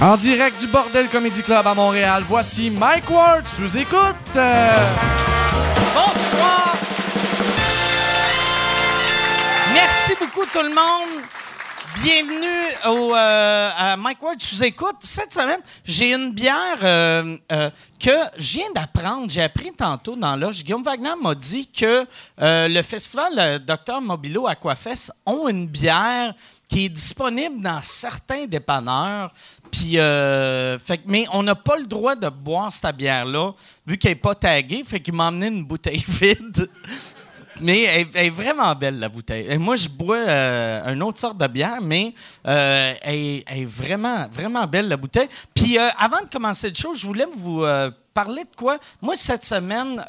En direct du Bordel Comedy Club à Montréal, voici Mike Ward sous écoute. Bonsoir. Merci beaucoup tout le monde. Bienvenue au, euh, à Mike Ward sous écoute. Cette semaine, j'ai une bière euh, euh, que je viens d'apprendre. J'ai appris tantôt dans l'âge. Guillaume Wagner m'a dit que le festival Dr Mobilo Aquafest ont une bière qui est disponible dans certains dépanneurs. Puis, euh, fait, mais on n'a pas le droit de boire cette bière-là, vu qu'elle n'est pas taguée. Fait qu'il m'a amené une bouteille vide. Mais elle, est vraiment belle, la bouteille. Et moi, je bois euh, une autre sorte de bière, mais euh, elle, est- elle est vraiment, vraiment belle, la bouteille. Puis euh, avant de commencer le show, je voulais vous parler de quoi? Moi, cette semaine,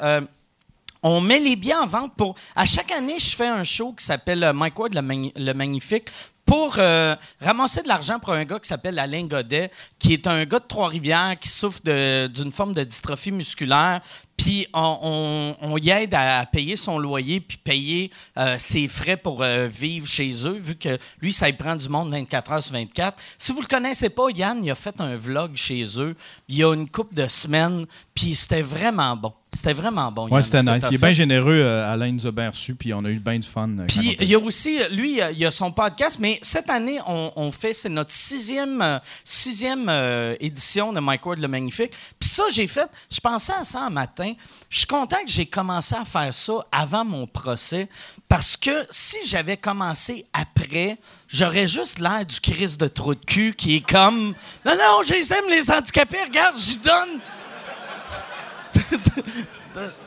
on met les billets en vente pour. À chaque année, je fais un show qui s'appelle Mike Ward, le Magnifique, pour euh, ramasser de l'argent pour un gars qui s'appelle Alain Godet, qui est un gars de Trois-Rivières qui souffre d'une forme de dystrophie musculaire. Puis on, on- on y aide à payer son loyer puis payer euh, ses frais pour euh, vivre chez eux, vu que lui, ça y prend du monde 24 heures sur 24. Si vous le connaissez pas, Yann, il a fait un vlog chez eux il y a une couple de semaines, puis c'était vraiment bon. C'était vraiment bon. Yann, c'était nice. Il est bien généreux. euh, Alain nous a bien reçus, puis on a eu bien du fun. Puis il y a aussi, lui, il y a son podcast, mais cette année, on, on fait, c'est notre sixième, sixième euh, édition de Mike Ward le Magnifique. Puis ça, j'ai fait, je pensais à ça un matin. Je suis content que j'ai commencé à faire ça avant mon procès, parce que si j'avais commencé après, j'aurais juste l'air du Christ de trou de cul qui est comme, non, non, je les handicapés, regarde, j'y donne.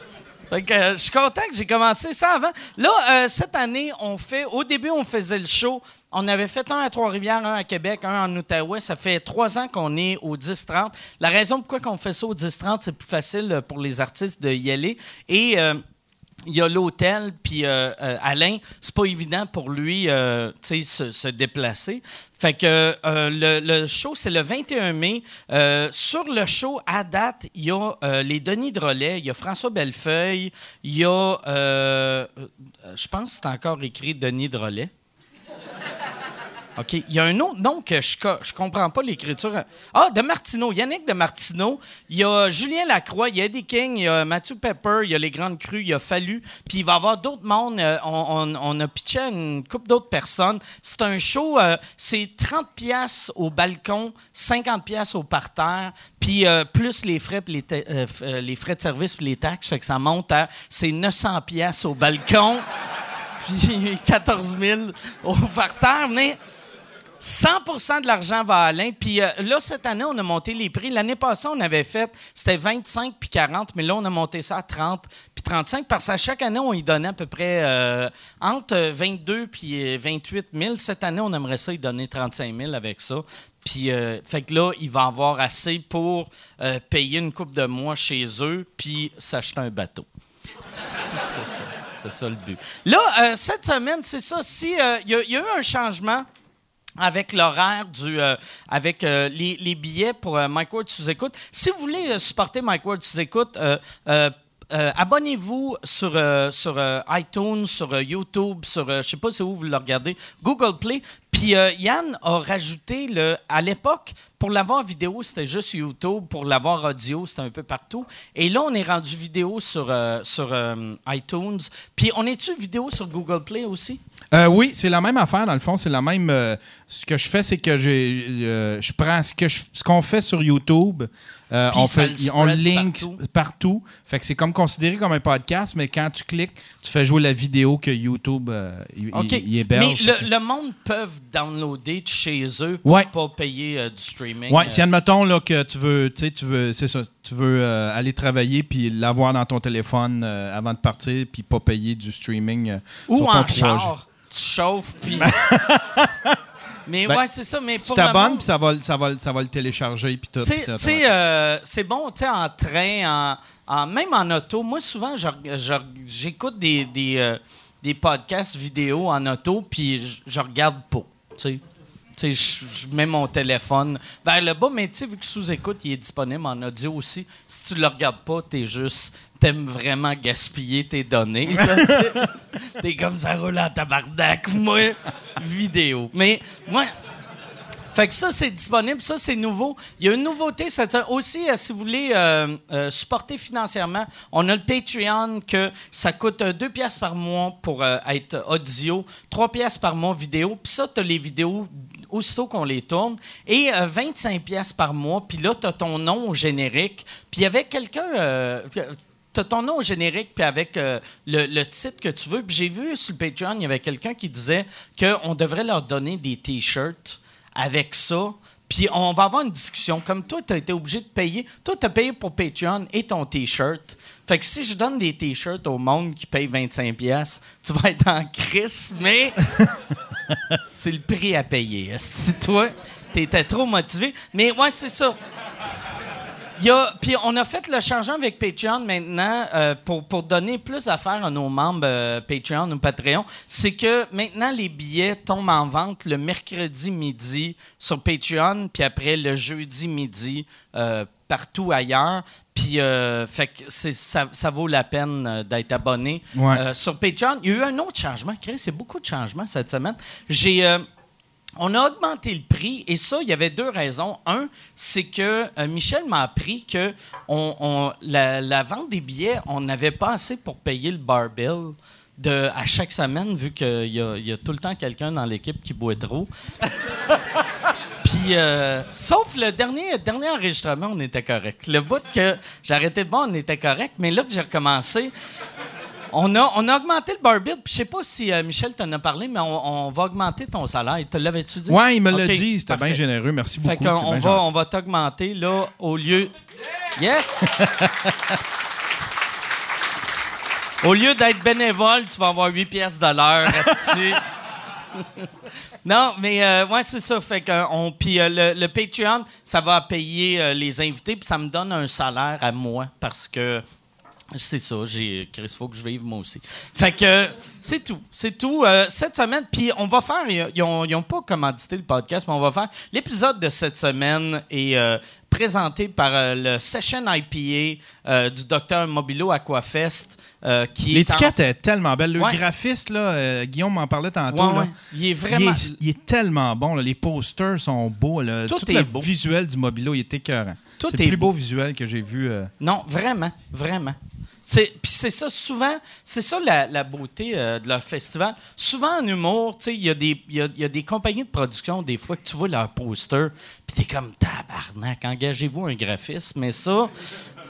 Euh, je suis content que j'ai commencé ça avant. Là, euh, cette année, on fait. Au début, on faisait le show. On avait fait un à Trois-Rivières, un à Québec, un en Outaouais. Ça fait trois ans qu'on est au 10-30. La raison pourquoi on fait ça au 10-30, c'est plus facile euh, pour les artistes de y aller. Et. euh, il y a l'hôtel, puis euh, euh, Alain, c'est pas évident pour lui, se, déplacer. Fait que le, show, c'est le 21 mai. Sur le show, à date, il y a les Denis Drolet, il y a François Bellefeuille, il y a, je pense que c'est encore écrit Denis Drolet. OK. Il y a un autre nom que je, je comprends pas l'écriture. Ah, de Martineau. Yannick de Martineau. Il y a Julien Lacroix, il y a Eddie King, il y a Matthew Pepper, il y a Les Grandes Crues, il y a Fallu. Puis il va y avoir d'autres mondes. Euh, on, on- on a pitché une couple d'autres personnes. C'est un show, euh, c'est 30 pièces au balcon, 50 pièces au parterre, puis euh, plus les frais, euh, les frais de service puis les taxes. Fait que ça monte à, c'est 900 pièces au balcon, puis 14 000 au parterre. Mais 100% de l'argent va à Alain. Puis euh, là, cette année, on a monté les prix. L'année passée, on avait fait, c'était 25 puis 40, mais là, on a monté ça à 30 puis 35 parce qu'à chaque année, on y donnait à peu près euh, entre 22 puis euh, 28 000. Cette année, on aimerait ça y donner 35 000 avec ça. Puis, euh, fait que là, il va avoir assez pour euh, payer une coupe de mois chez eux puis s'acheter un bateau. c'est ça. C'est ça le but. Là, euh, cette semaine, c'est ça. Si euh, il y a eu un changement avec l'horaire du euh, avec euh, les, billets pour euh, Mike Ward sous écoute. Si vous voulez supporter Mike Ward sous écoute, abonnez-vous sur, sur iTunes, sur YouTube, sur je sais pas si où vous le regardez, Google Play. Euh, Yann a rajouté le à l'époque pour l'avoir vidéo, c'était juste YouTube, pour l'avoir audio, c'était un peu partout. Et là on est rendu vidéo sur euh, sur euh, iTunes. Puis on est-tu vidéo sur Google Play aussi? Oui, c'est la même affaire, dans le fond. C'est la même. ce que je fais, c'est que je prends ce, ce qu'on fait sur YouTube, euh, on, fait, le on spread link partout. partout. Fait que c'est comme considéré comme un podcast, mais quand tu cliques, tu fais jouer la vidéo que YouTube euh, il- il héberge. Mais le, le monde peut downloader de chez eux pour Ouais. pas payer euh, du streaming. Ouais, euh. si admettons là, que tu veux, tu sais, tu veux, c'est ça, tu veux euh, aller travailler puis l'avoir dans ton téléphone euh, avant de partir puis pas payer du streaming euh, Ou sur ton en 3G. char, tu chauffes, puis... mais Ben, ouais, c'est ça. Mais Tu pour le t'abonnes puis ça va, ça, va, ça va le télécharger puis tout. Tu sais- tu euh, c'est bon, tu sais, en train, en, en- même en auto. Moi, souvent, j'écoute des, des, euh, des podcasts vidéo en auto, puis je, regarde pas, tu sais. Tu je, je mets mon téléphone vers le bas, mais tu sais, vu que sous-écoute, il est disponible en audio aussi. Si tu le regardes pas, t'es juste... T'aimes vraiment gaspiller tes données. T'es comme ça roule en tabarnak. Moi, vidéo. Mais, moi... Fait que ça, c'est disponible. Ça, c'est nouveau. Il y a une nouveauté. cette aussi, euh, si vous voulez euh, euh, supporter financièrement, on a le Patreon que ça coûte 2 pièces par mois pour être audio, 3 pièces par mois vidéo. Puis ça, tu as les vidéos aussitôt qu'on les tourne. Et euh, 25 pièces par mois. Puis là, tu as ton nom au générique. Puis il y avait quelqu'un... T'as ton nom au générique, puis avec euh, le, le titre que tu veux. Puis j'ai vu sur le Patreon, il y avait quelqu'un qui disait qu'on devrait leur donner des T-shirts avec ça. Puis on va avoir une discussion. Comme toi, tu as été obligé de payer. Toi, tu as payé pour Patreon et ton T-shirt. Fait que si je donne des T-shirts au monde qui paye 25$, pièces, tu vas être en crise, mais c'est le prix à payer. Esti, toi, t'étais trop motivé. Mais ouais, c'est ça. Il y a- Puis on a fait le changement avec Patreon maintenant euh, pour, pour donner plus d'affaires à nos membres euh, Patreon ou Patreon. C'est que maintenant, les billets tombent en vente le mercredi midi sur Patreon, puis après le jeudi midi euh, partout ailleurs. Puis, euh, fait que c'est- ça, ça vaut la peine euh, d'être abonné Ouais. euh, sur Patreon. Il y a eu un autre changement. Chris, c'est beaucoup de changements cette semaine. J'ai. On a augmenté le prix et ça, il y avait deux raisons. Un, c'est que euh, Michel m'a appris que la, vente des billets, on n'avait pas assez pour payer le bar bill à chaque semaine, vu qu'il y a, tout le temps quelqu'un dans l'équipe qui boit trop. Puis, euh, sauf le dernier, enregistrement, on était correct. Le bout que arrêté de boire, on était correct. Mais là que j'ai recommencé, on a, on a augmenté le bar bill. Puis je sais pas si euh, Michel t'en a parlé, mais on, on va augmenter ton salaire. Te l'avais-tu dit? Ouais, il me l'a dit. C'était bien généreux. Merci beaucoup. Fait qu'on bien va, on va t'augmenter, là, au lieu... Yes! au lieu d'être bénévole, tu vas avoir 8 pièces de l'heure. Non, mais euh, ouais, c'est ça. Fait que on, puis euh, le, le Patreon, ça va payer euh, les invités, puis ça me donne un salaire à moi parce que c'est ça. J'ai Chris, faut que je vive moi aussi. Fait que c'est tout, c'est tout. Euh, cette semaine, puis on va faire. Ils ont, ils ont pas commandité le podcast, mais on va faire l'épisode de cette semaine est euh, présenté par euh, le Session IPA du docteur Mobilo Aquafest, qui est en- L'étiquette est tellement belle. Le Ouais. graphiste, là, Guillaume m'en parlait tantôt. Ouais, là. ouais. Il est vraiment. Il est, il est tellement bon. là. Les posters sont beaux. là. Tout est le beau. visuel du Mobilo, il est écœurant. C'est le plus beau. beau visuel que j'ai vu. Non, vraiment, vraiment. C'est, c'est ça, souvent, c'est ça la, beauté euh, de leur festival. Souvent en humour, il y, a y a- des compagnies de production, des fois, que tu vois leur poster, puis t'es comme tabarnak, engagez-vous un graphiste, mais ça,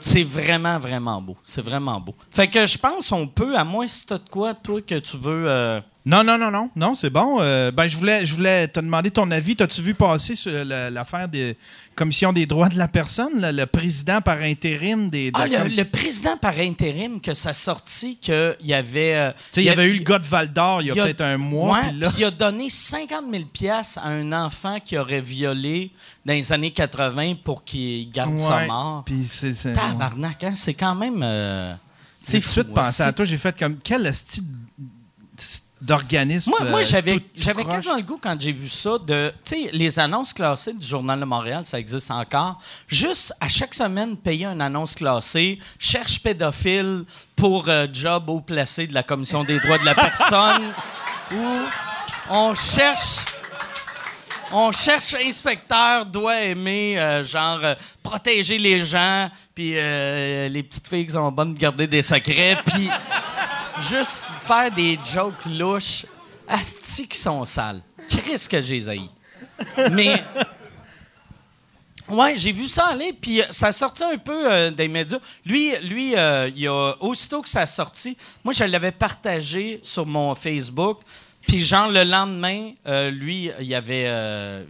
c'est vraiment, vraiment beau. C'est vraiment beau. Fait que je pense on peut, à moins si t'as de quoi, toi, que tu veux. euh, Non, non, non, non. Non, c'est bon. Euh, ben, je voulais, je voulais te demander ton avis. T'as-tu vu passer sur la- l'affaire des commissions des droits de la personne, là, le président par intérim des. de Ah, la le, commission- le président par intérim, que ça sortit qu'il y avait. euh, Tu sais, il y avait eu le gars de Val d'Or il y a, peut-être un mois. Ouais, puis là- il a donné 50 000 pièces à un enfant qui aurait violé dans les années 80 pour qu'il garde sa mort. Puis c'est. Tabarnak, hein? C'est quand même... euh, c'est fou. suite pensé hein, à toi. J'ai fait comme quel style Moi, moi euh, j'avais, j'avais quasiment le goût quand j'ai vu ça de. Tu sais, les annonces classées du Journal de Montréal, ça existe encore. Juste à chaque semaine, payer une annonce classée, cherche pédophile pour euh, job haut placé de la Commission des droits de la personne, ou on cherche. On cherche inspecteur, doit aimer, euh, genre, euh, protéger les gens, puis les petites filles qui sont bonnes de garder des secrets, puis juste faire des jokes louches, asti qui sont sales. Qu'est-ce que j'ai haï. Mais. Ouais, j'ai vu ça aller, puis euh, ça a sorti un peu euh, des médias. Lui, lui euh, il a, aussitôt que ça a sorti, moi, je l'avais partagé sur mon Facebook, puis genre, le lendemain, euh, lui, il, avait,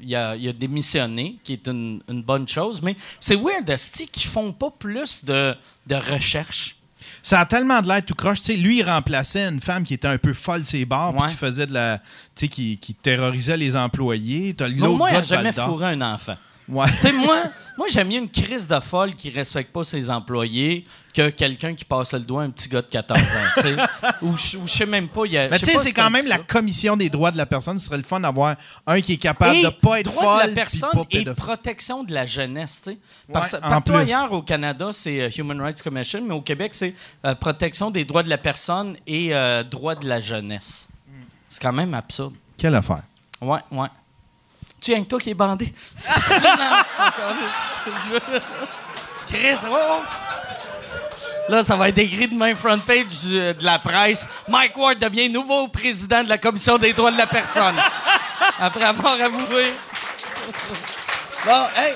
il, a, il a démissionné, qui est une, une bonne chose, mais c'est weird, asti, qu'ils font pas plus de, de recherche. Ça a tellement de l'air tout croche. Tu sais, lui, il remplaçait une femme qui était un peu folle ses bars, Ouais. qui faisait de la. Tu sais, qui, qui terrorisait les employés. T'as l'autre moi, il gars n'a de jamais fourré un enfant. Ouais. Tu sais, moi, moi j'aime mieux une crise de folle qui respecte pas ses employés que quelqu'un qui passe le doigt à un petit gars de 14 ans. ou je sais même pas. il y a- Mais tu sais, c'est quand même la commission des droits de la personne. Ce serait le fun d'avoir un qui est capable Et de pas être droit folle. de la personne et protection de la jeunesse. tu sais. Parce, Ouais, partout ailleurs au Canada, c'est euh, Human Rights Commission, mais au Québec, c'est euh, protection des droits de la personne et euh, droits de la jeunesse. C'est quand même absurde. Quelle affaire. Ouais, ouais. Tu es avec toi qui est bandé. Chris, oh! Là, ça va être écrit de main front page du- de la presse. Mike Ward devient nouveau président de la Commission des droits de la personne. Après avoir avoué. Bon, hey!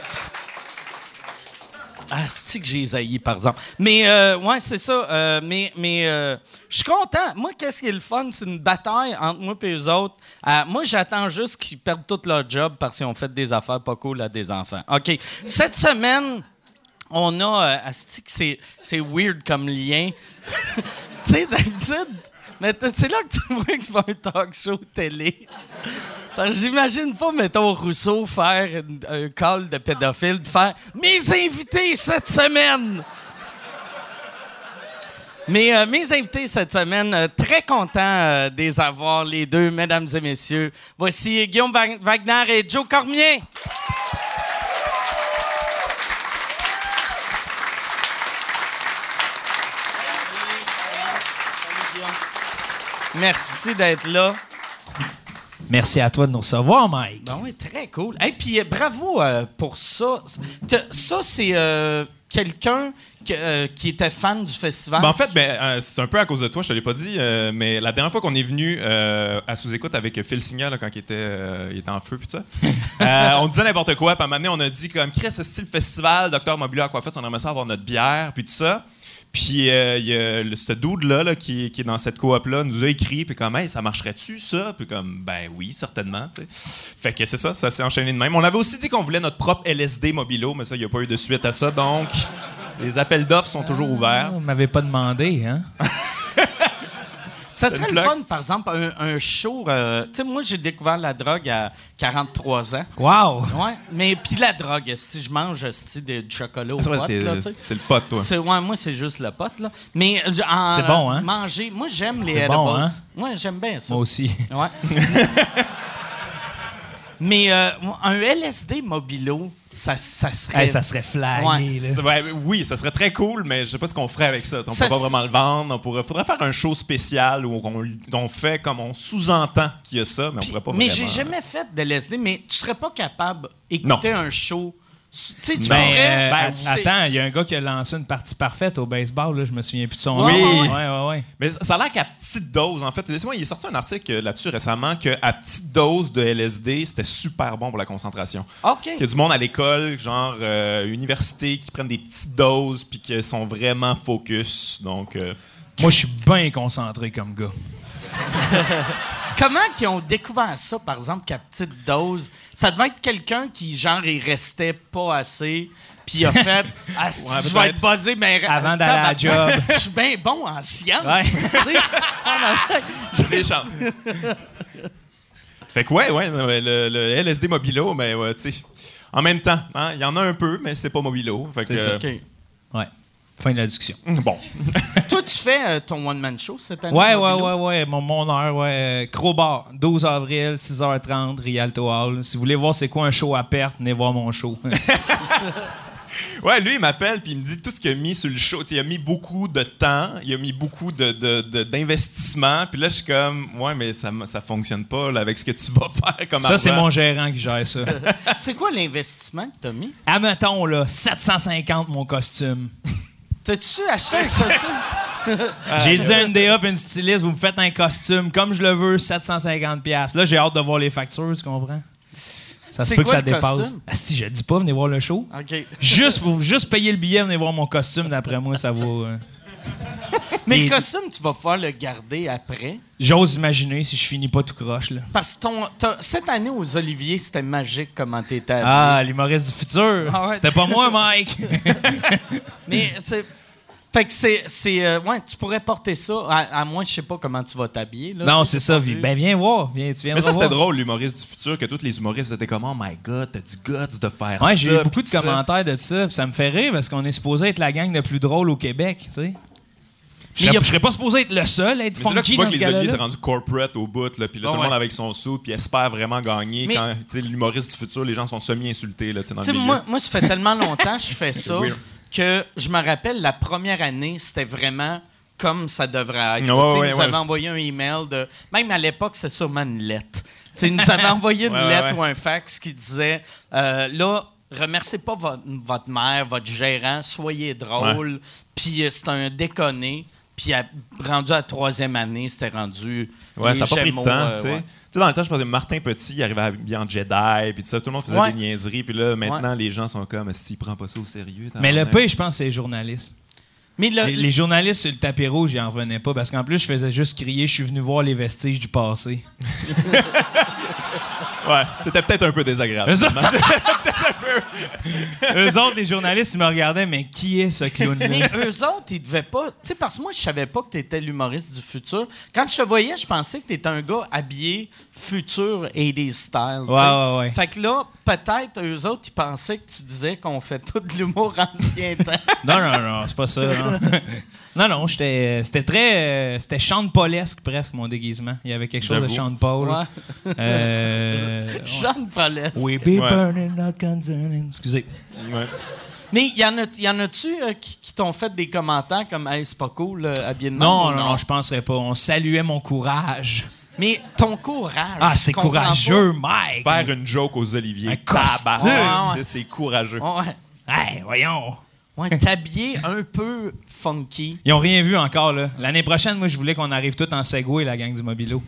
Ah, que j'ai par exemple? Mais, euh, ouais, c'est ça. euh, mais, mais euh, je suis content. Moi, qu'est-ce qui est le fun? C'est une bataille entre moi et eux autres. Euh, moi, j'attends juste qu'ils perdent tout leur job parce qu'ils ont fait des affaires pas cool à des enfants. OK. Cette semaine, on a. Asti c'est weird comme lien. tu sais, d'habitude. Mais c'est là que tu vois que c'est pas un talk show télé. J'imagine pas, mettons, Rousseau faire un call de pédophile, faire mes invités cette semaine. Mais euh, mes invités cette semaine, euh, très content euh, de les avoir, les deux, mesdames et messieurs. Voici Guillaume Wagner et Joe Cormier. Merci d'être là. Merci à toi de nous recevoir, Mike. Ben oui, très cool. Et puis euh, bravo euh, pour ça. Ça, c'est euh, quelqu'un que- euh, qui était fan du festival. Ben, en fait, ben, euh, c'est un peu à cause de toi, je te l'ai pas dit, euh, mais la dernière fois qu'on est venu euh, à sous-écoute avec Phil Signa, là, quand il était, euh, il était en feu, puis tout ça, euh, on disait n'importe quoi, puis à un moment donné, on a dit comme, Chris, c'est style festival, Docteur Mobilier Aquafest, on aimerait ça avoir notre bière, puis tout ça. Puis euh, y a le, ce dude-là là, qui, qui est dans cette coop-là nous a écrit, puis comme, hey, ça marcherait-tu, ça? Puis comme, ben oui, certainement. Fait que c'est ça, ça s'est enchaîné de même. On avait aussi dit qu'on voulait notre propre LSD Mobilo, mais ça, il n'y a pas eu de suite à ça, donc les appels d'offres sont toujours ouverts. Vous m'avez pas demandé, hein? ça serait le fun, par exemple, un, un show. euh, tu sais, moi, j'ai découvert la drogue à 43 ans. Wow! Ouais, mais puis la drogue, si je mange de- du chocolat au pot, c'est le pote, toi. C'est- ouais, moi, c'est juste le pot, là. Mais euh, en, C'est bon, hein? Manger, moi, j'aime les C'est edibles. bon, hein? Moi, j'aime bien ça. Moi aussi. Ouais. Mais euh, un LSD mobilo, ça, ça serait. Hey, ça serait flyé, Ouais, là. Ouais, oui, ça serait très cool, mais je sais pas ce qu'on ferait avec ça. On Ça, peut pas vraiment le vendre. On pourrait, faudrait faire un show spécial où on, on fait comme on sous-entend qu'il y a ça, mais on pourrait pas mais vraiment. j'ai jamais fait de LSD, mais tu serais pas capable d'écouter un show. Tu sais, tu Ben, euh, ben, attends, il y a un gars qui a lancé une partie parfaite au baseball, là, je me souviens plus de son Oui. nom. Oui. Ouais, ouais, ouais. Mais ça a l'air qu'à petite dose, en fait, laissez-moi, il est sorti un article là-dessus récemment qu'à petite dose de LSD, c'était super bon pour la concentration. OK. Il y a du monde à l'école, genre euh, université, qui prennent des petites doses puis qui sont vraiment focus. Donc, euh, Moi, je suis bien concentré comme gars. Comment qu'ils ont découvert ça, par exemple, qu'à petite dose? Ça devait être quelqu'un qui, genre, il restait pas assez, puis il a fait Ah, Ouais, je vais être peut-être. buzzé, mais. Avant d'aller à la job. Je suis bien bon en sciences. Ouais. tu sais. j'ai des chances. fait que, ouais, ouais, ouais, le, le LSD Mobilo, mais ouais, tu sais, en même temps, hein, il y en a un peu, mais c'est pas Mobilo. Fait que, C'est ça. euh, OK. Ouais. Fin de la discussion. Bon. Toi, tu fais euh, ton one-man show cette année? Ouais, ouais, ouais, ouais. Mon, mon heure, ouais. Euh, Crowbar, 12 avril, 6h30, Rialto Hall. Si vous voulez voir c'est quoi un show à perte, venez voir mon show. Ouais, lui, il m'appelle puis il me dit tout ce qu'il a mis sur le show. Tu il a mis beaucoup de temps, il a mis beaucoup de, de- de- d'investissement. Puis là, je suis comme, ouais, mais ça, ça fonctionne pas là, avec ce que tu vas faire comme ça, c'est mon gérant qui gère ça. C'est quoi l'investissement que t'as mis? Admettons, là, 750 mon costume. T'as-tu acheté un costume? J'ai dit à une DA et une styliste, vous me faites un costume comme je le veux, 750 pièces. Là, j'ai hâte de voir les factures, tu comprends? Ça se peut que ça dépasse. Ah, si, je dis pas, venez voir le show. Juste pour juste payer le billet, venez voir mon costume, d'après moi, ça vaut. euh, Mais Et- le costume, tu vas pouvoir le garder après. J'ose imaginer si je finis pas tout croche, là. Parce que ton, cette année aux Oliviers, c'était magique comment t'étais habillé. Ah, l'humoriste du futur. Ah ouais. C'était pas moi, Mike. Mais c'est. Fait que c'est. c'est euh, ouais, tu pourrais porter ça, à, à moins, je sais pas comment tu vas t'habiller. là. non, c'est ça. Ben, viens voir. Viens, tu viens Mais ça, c'était drôle, l'humoriste du futur, que tous les humoristes étaient comme, oh my god, t'as du guts de faire ça. Ouais, j'ai eu beaucoup de ça. commentaires de ça. ça me fait rire parce qu'on est supposé être la gang la plus drôle au Québec, tu sais. Je serais, a- serais pas supposé être le seul à être Mais c'est là que tu funky vois que les c'est rendu corporate au bout, là, puis là, tout le monde avec son sou, puis espère vraiment gagner. Mais- Quand, tu sais, l'humoriste du futur, les gens sont semi-insultés, là, dans le moi, moi, ça fait tellement longtemps que je fais ça que je me rappelle la première année, c'était vraiment comme ça devrait être. Sais, ouais, vous ouais. envoyé un email de. Même à l'époque, c'est sûrement une lettre. sais, il nous avait envoyé une Ouais, lettre ou un fax qui disait euh, là, remerciez pas votre, votre mère, votre gérant, soyez drôle. Puis euh, c'était un déconné. Puis à- rendu à la troisième année, c'était rendu. Ouais, les ça n'a pas pris de temps, euh, tu sais. ouais. Tu sais, dans le temps, je pensais Martin Petit, il arrivait habillé en Jedi, puis tout ça, tout le monde faisait Ouais. des niaiseries, puis là, maintenant, les gens sont comme, s'il prend pas ça au sérieux. Mais le pire, je pense, c'est les journalistes. Mais le- Les, les journalistes sur le tapis rouge, ils en revenaient pas parce qu'en plus, je faisais juste crier Je suis venu voir les vestiges du passé. Ouais, c'était peut-être un peu désagréable. Eux autres, Eux autres, les journalistes, ils me regardaient Mais qui est ce Mais clown-là eux autres, ils devaient pas. Tu sais, parce que moi, je savais pas que tu étais l'humoriste du futur. Quand je te voyais, je pensais que tu étais un gars habillé futur 80s style. Ouais, ouais, ouais. Fait que là, peut-être, eux autres, ils pensaient que tu disais qu'on fait tout de l'humour ancien temps. Non, non, non, c'est pas ça. Non, non, non j'étais, c'était très. euh, c'était Sean Paulesque presque, mon déguisement. Il y avait quelque chose de. Sean Paul. Ouais. Euh. Jean Paulès. We be Ouais. burning, not consuming. Excusez. Ouais. Mais y en, a, y en a-tu euh, qui, qui t'ont fait des commentaires comme Hey, c'est pas cool, euh, habillé de Non, ou non, non, je penserais pas. On saluait mon courage. Mais ton courage. Ah, c'est courageux, Mike. Faire une joke aux oliviers. Un costume. Tabarnak, Ouais, ouais. c'est- C'est courageux. Ouais. Hey, voyons. Ouais, t'habiller un peu funky. Ils ont rien vu encore, là. L'année prochaine, moi, je voulais qu'on arrive tous en Segway, la gang du Mobilo.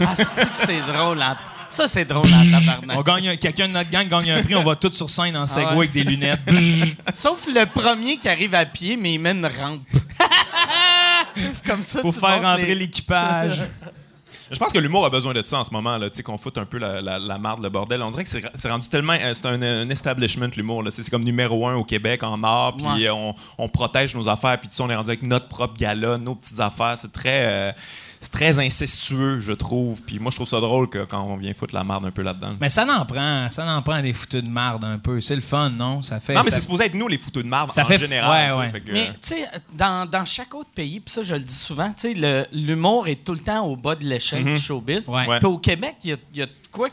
Ah, c'est drôle. hein? Ça, c'est drôle en tabarnak. On gagne un- quelqu'un de notre gang gagne un prix, on va tous sur scène en Segway ouais. avec des lunettes. Sauf le premier qui arrive à pied, mais il met une rampe. Comme ça, tu faire rentrer les- l'équipage. Je pense que l'humour a besoin de ça en ce moment, là, tu sais, qu'on foute un peu la, la, la marde, le bordel. On dirait que c'est rendu tellement. euh, C'est un, un establishment, l'humour. là. C'est c'est comme numéro un au Québec, en art, puis Ouais. euh, on, on protège nos affaires, puis tu sais, on est rendu avec notre propre gala, nos petites affaires. C'est très. euh, c'est très incestueux, je trouve. Puis moi, je trouve ça drôle que, quand on vient foutre la marde un peu là-dedans. Mais ça n'en prend, ça n'en prend des foutus de marde un peu. C'est le fun, non? Ça fait. non, mais ça- c'est supposé être nous, les fouteux de marde, ça en fait- général. ouais, ouais. fait que- Mais tu sais, dans, dans chaque autre pays, puis ça, je le dis souvent, tu sais, l'humour est tout le temps au bas de l'échelle Mhm. du showbiz. Ouais. Ouais. Puis au Québec, il y a, de quoi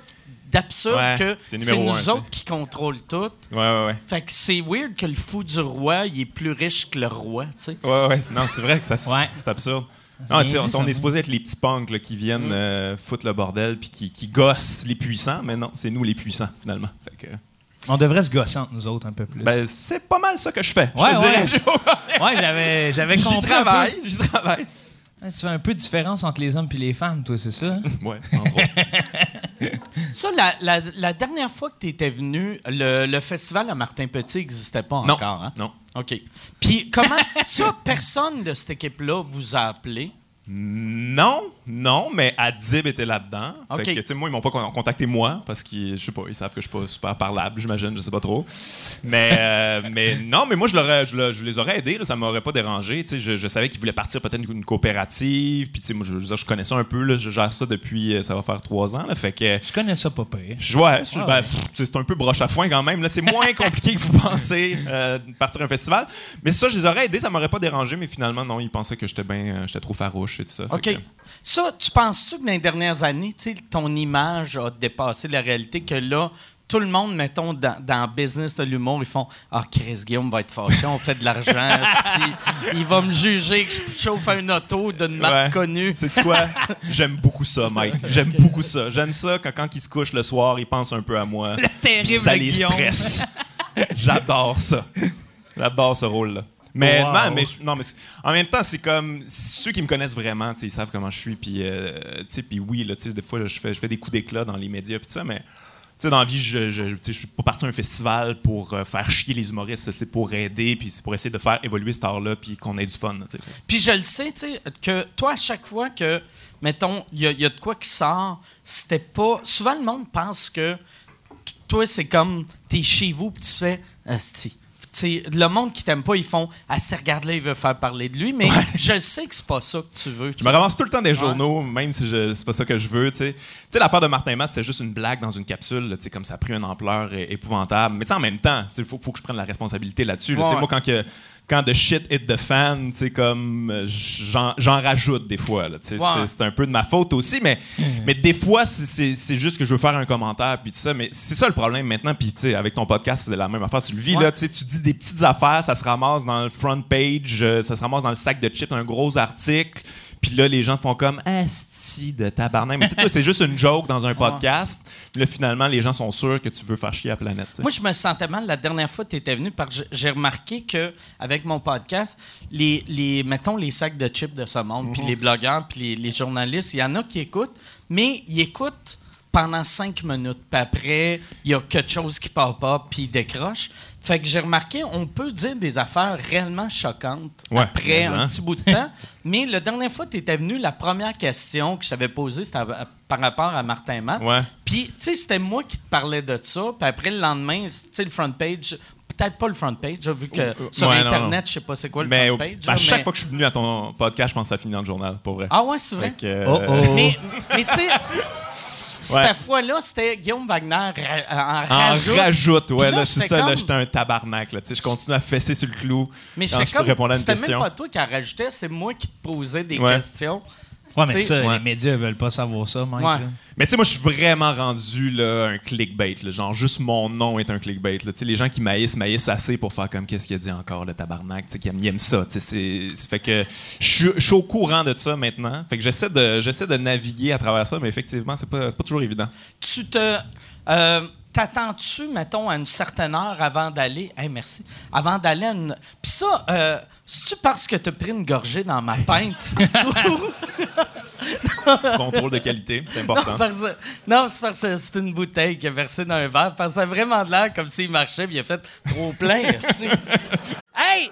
d'absurde Ouais, que c'est nous un, autres qui contrôlent tout. Ouais, ouais, ouais. Fait que c'est weird que le fou du roi, il est plus riche que le roi, tu sais. Ouais, ouais. Non, c'est vrai que ça, Ouais. c'est absurde. Dit, on, est supposé être les petits punks là, qui viennent Mm. euh, foutre le bordel puis qui, qui gossent les puissants, mais non, c'est nous les puissants, finalement. Fait que, On devrait se gosser entre nous autres un peu plus. ben, c'est pas mal ça que je fais. je Ouais, te ouais. j'avais, j'avais J'y compris. un travaille, j'y travaille. Ouais, Tu fais un peu de différence entre les hommes et les femmes, toi, c'est ça? Autres. Ça, la, la- la dernière fois que tu étais venu, le, le festival à Martin Petit n'existait pas Non. encore. Hein? Non. OK. Puis comment. ça, personne de cette équipe-là vous a appelé? Non, non, mais Adib était là-dedans. Ok. Fait que, tu sais, moi, ils m'ont pas con- contacté moi parce qu'ils, je sais pas, ils savent que je suis pas super parlable, j'imagine, je sais pas trop. Mais, euh, mais non, mais moi, je, l'aurais- je, le- je les aurais aidés, là, ça m'aurait pas dérangé. Tu sais, je, je savais qu'ils voulaient partir peut-être une, coopérative. Puis, tu sais, moi, je, je connais ça un peu, là, je gère ça depuis, euh, ça va faire trois ans. Là, fait que. Tu connais ça pas pire. Ouais, Ah ben, ouais. c'est un peu broche à foin quand même. Là, c'est moins compliqué que vous pensez euh, de partir un festival. Mais ça, je les aurais aidés, ça m'aurait pas dérangé. Mais finalement, non, ils pensaient que j'étais euh, j'étais trop farouche et tout ça. Fait OK. que- Ça, tu penses-tu que dans les dernières années, ton image a dépassé la réalité, que là, tout le monde, mettons, dans, dans le business de l'humour, ils font Ah, Chris Guillaume va être fâché, on fait de l'argent. il va me juger que je chauffe un auto d'une marque Ouais. connue. Sais-tu quoi? J'aime beaucoup ça, Mike. J'aime beaucoup ça. J'aime ça quand, quand ils se couchent le soir, ils pensent un peu à moi. terrible ça les Guillaume. stresse. J'adore ça. J'adore ce rôle-là. Mais, Wow. non, mais, non, mais en même temps, c'est comme ceux qui me connaissent vraiment, ils savent comment je suis. Puis, euh, puis oui, là, des fois, là, je fais, je fais des coups d'éclat dans les médias, puis ça, mais sais, dans la vie, je, je, je suis pas parti à un festival pour euh, faire chier les humoristes. C'est pour aider, puis c'est pour essayer de faire évoluer cet art-là, puis qu'on ait du fun. Puis je le sais, tu sais, que toi, à chaque fois que, mettons, il y, y a de quoi qui sort, c'était pas. Souvent, le monde pense que toi, c'est comme, t'es chez vous, puis tu fais, Asti. Le monde qui t'aime pas, ils font, ah, si regarde là, il veut faire parler de lui, mais je sais que c'est pas ça que tu veux. tu Je me ramasse tout le temps des journaux, même si c'est pas ça que je veux. Tu sais, l'affaire de Martin Matt, c'était juste une blague dans une capsule. là, tu sais, comme ça a pris une ampleur é- épouvantable. Mais en même temps, il faut, faut que je prenne la responsabilité là-dessus. là. Ouais. Moi, quand, que, quand the shit hit the fan, tu sais, comme euh, j'en rajoute des fois. c'est- C'est un peu de ma faute aussi, mais, mais des fois, c'est- c'est c'est juste que je veux faire un commentaire. Puis tout ça, mais c'est ça le problème maintenant. Puis tu sais, avec ton podcast, c'est la même affaire. Tu le vis, Ouais. là, tu dis des petites affaires, ça se ramasse dans le front page, euh, ça se ramasse dans le sac de chips, un gros article. Puis là, les gens font comme Asti de tabarnak. Mais c'est juste une joke dans un podcast. Puis là, finalement, les gens sont sûrs que tu veux faire chier la planète. Moi, je me sentais mal la dernière fois que tu étais venu parce que j'ai remarqué que avec mon podcast, les, les mettons les sacs de chips de ce monde, puis les blogueurs, puis les, les journalistes, il y en a qui écoutent, mais ils écoutent pendant cinq minutes. Puis après, il y a quelque chose qui part pas, puis ils décrochent. Fait que j'ai remarqué, on peut dire des affaires réellement choquantes Ouais, après un hein? petit bout de temps. mais la dernière fois que tu étais venu, la première question que je t'avais posée, c'était par rapport à Martin Matt. Ouais. Puis, tu sais, c'était moi qui te parlais de ça. Puis après, le lendemain, tu sais, le front page, peut-être pas le front page, j'ai vu que sur ouais, non, Internet, non. je sais pas c'est quoi le Mais front page. à chaque mais- fois que je suis venu à ton podcast, je pense que ça finit dans le journal, pour vrai. Ah ouais, c'est vrai? Que, euh, Oh, oh. Mais, mais tu sais. Cette fois-là, c'était Guillaume Wagner ra- en En rajoute. rajoute, ouais, là, c'est ça, là, j'étais un tabarnak, là, tu sais, je continue à fesser sur le clou. Mais quand je comme, répondre à une c'était même question. pas toi qui en rajoutais, c'est moi qui te posais des questions. Ouais, mais Tu sais, ça, ouais. les médias veulent pas savoir ça, Mike. Ouais. Mais tu sais, moi, je suis vraiment rendu là, un clickbait. là. genre, juste mon nom est un clickbait. là. Tu sais, les gens qui maïssent, maïssent assez pour faire comme qu'est-ce qu'il a dit encore, le tabarnak. Tu sais, qui aiment, ils aiment ça. Tu sais, c'est- fait que je suis- je suis au courant de ça maintenant. Fait que j'essaie de, j'essaie de naviguer à travers ça, mais effectivement, c'est pas, c'est pas toujours évident. Tu te. euh, T'attends-tu, mettons, à une certaine heure avant d'aller? Hey, merci. Avant d'aller à une. Puis ça, euh, c'est-tu parce que t'as pris une gorgée dans ma pinte? Contrôle de qualité, c'est Non, important. parce non, c'est parce que c'est une bouteille qui est versée dans un verre. Parce que ça a vraiment de l'air comme s'il marchait puis il a fait trop plein. hey!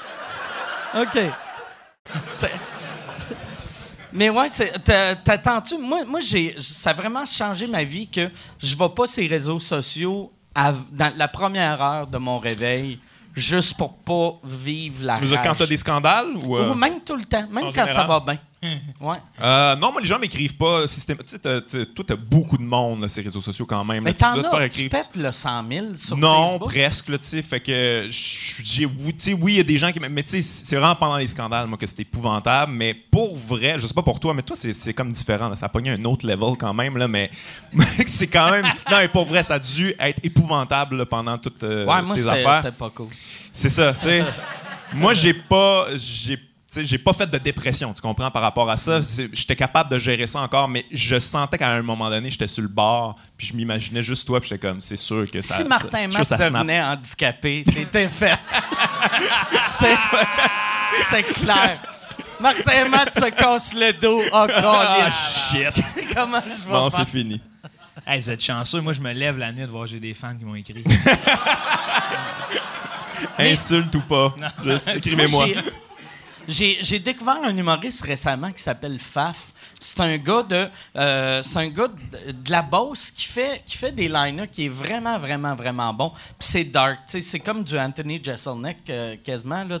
OK. Mais ouais, t'attends-tu? Moi, moi j'ai, ça a vraiment changé ma vie que je vais pas sur les réseaux sociaux à- dans la première heure de mon réveil juste pour pas vivre la Tu veux dire quand t'as des scandales ou. euh? Ou même tout le temps, même En quand ça va bien. Ouais. Euh, non, moi, les gens m'écrivent pas systématiquement. Tu sais, toi, t'as beaucoup de monde, là, ces réseaux sociaux, quand même. Mais t'en dois te faire as, tu pètes le 100 000 sur non, Facebook? presque, tu sais. Fait que, je- j'ai, oui, il y a des gens qui. Mais tu sais, c'est vraiment pendant les scandales, moi, que c'est épouvantable. Mais pour vrai, je sais pas pour toi, mais toi, c'est, c'est comme différent, là. Ça a pogné un autre level quand même, là. Mais c'est quand même. Non, mais pour vrai, ça a dû être épouvantable, là, pendant toutes euh, Ouais, moi, tes affaires. c'était pas cool. C'est ça, tu sais. Moi, j'ai pas. J'ai. Sais, J'ai pas fait de dépression, tu comprends, par rapport à ça. C'est- J'étais capable de gérer ça encore, mais je sentais qu'à un moment donné, j'étais sur le bord, puis je m'imaginais juste toi, puis j'étais comme, c'est sûr que ça. si Martin Matt devenait handicapé, t'étais fait. C'était clair. Martin Matt se casse le dos. Oh, Ah, shit! Comment je vais Bon, c'est fini. Hey, vous êtes chanceux. Moi, je me lève la nuit de voir j'ai des fans qui m'ont écrit. Insulte ou pas, juste écrivez-moi. J'ai- découvert un humoriste récemment qui s'appelle Faf. C'est un gars de euh, c'est un gars de, de la Beauce qui fait qui fait des line qui est vraiment vraiment vraiment bon. C'est dark, c'est comme du Anthony Jeselnik euh, quasiment là.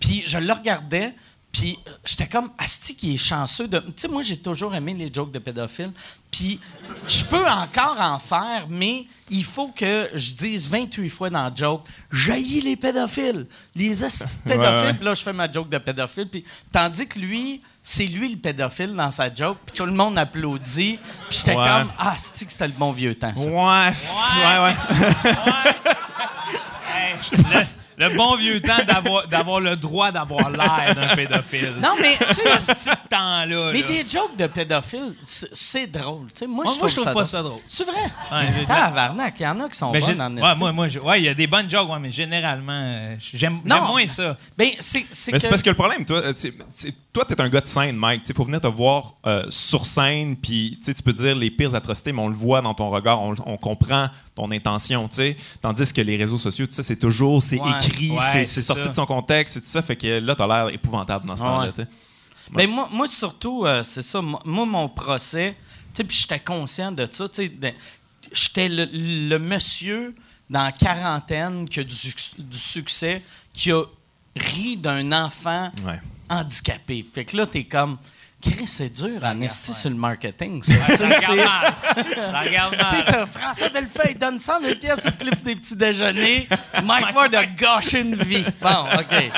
Puis je le regardais puis euh, j'étais comme asti qui est chanceux de tu sais moi j'ai toujours aimé les jokes de pédophiles. Puis je peux encore en faire mais il faut que je dise 28 fois dans le joke jaillit les pédophiles, les asti de pédophiles. Ouais, ouais. Puis là, je fais ma joke de pédophile. Puis, tandis que lui, c'est lui le pédophile dans sa joke. Puis tout le monde applaudit. Puis j'étais Ouais. comme, ah, c'est que c'était le bon vieux temps. ça. Ouais, ouais, ouais. Hey, le, le bon vieux temps d'avoir, le droit d'avoir l'air d'un pédophile. Non, mais, tu sais, Ce petit temps-là. mais là. des jokes de pédophile, c'est drôle. Moi, Moi, je moi, trouve, je trouve pas ça drôle. C'est vrai? Ouais, Tabarnak, il y en a qui sont Ben, bonnes en ouais, moi, moi, je- ouais, il y a des bonnes jokes, ouais, mais généralement, euh, j'aime, moins ça. Ben, c'est que... parce que le problème, toi, euh, tu sais, c'est- toi, t'es un gars de scène, Mike. Il faut venir te voir euh, sur scène, puis tu tu peux dire les pires atrocités, mais on le voit dans ton regard, on, on comprend ton intention, tu sais. Tandis que les réseaux sociaux, tu sais, c'est toujours, c'est Ouais. écrit, Ouais, c'est, sorti ça. de son contexte, c'est tout ça. Fait que là, t'as l'air épouvantable dans ce Ouais. temps-là, tu sais. Ben moi, moi, surtout, euh, c'est ça. Moi, mon procès, tu sais, puis j'étais conscient de ça. Tu j'étais le, le monsieur dans la quarantaine qui a du, du succès, qui a ri d'un enfant. Handicapé. Fait que là, t'es comme. Chris, c'est dur en esti sur le marketing, ça. Ça regarde mal. Ça regarde Tu sais, mal. t'as François Bellefeuille donne 100 000 pièces au clip des petits déjeuners. Mike Ward a gâché une vie. Bon, OK.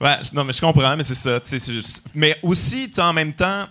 Ouais, non, mais je comprends, mais c'est ça. tu sais, c'est juste- Mais aussi, tu sais, en même temps,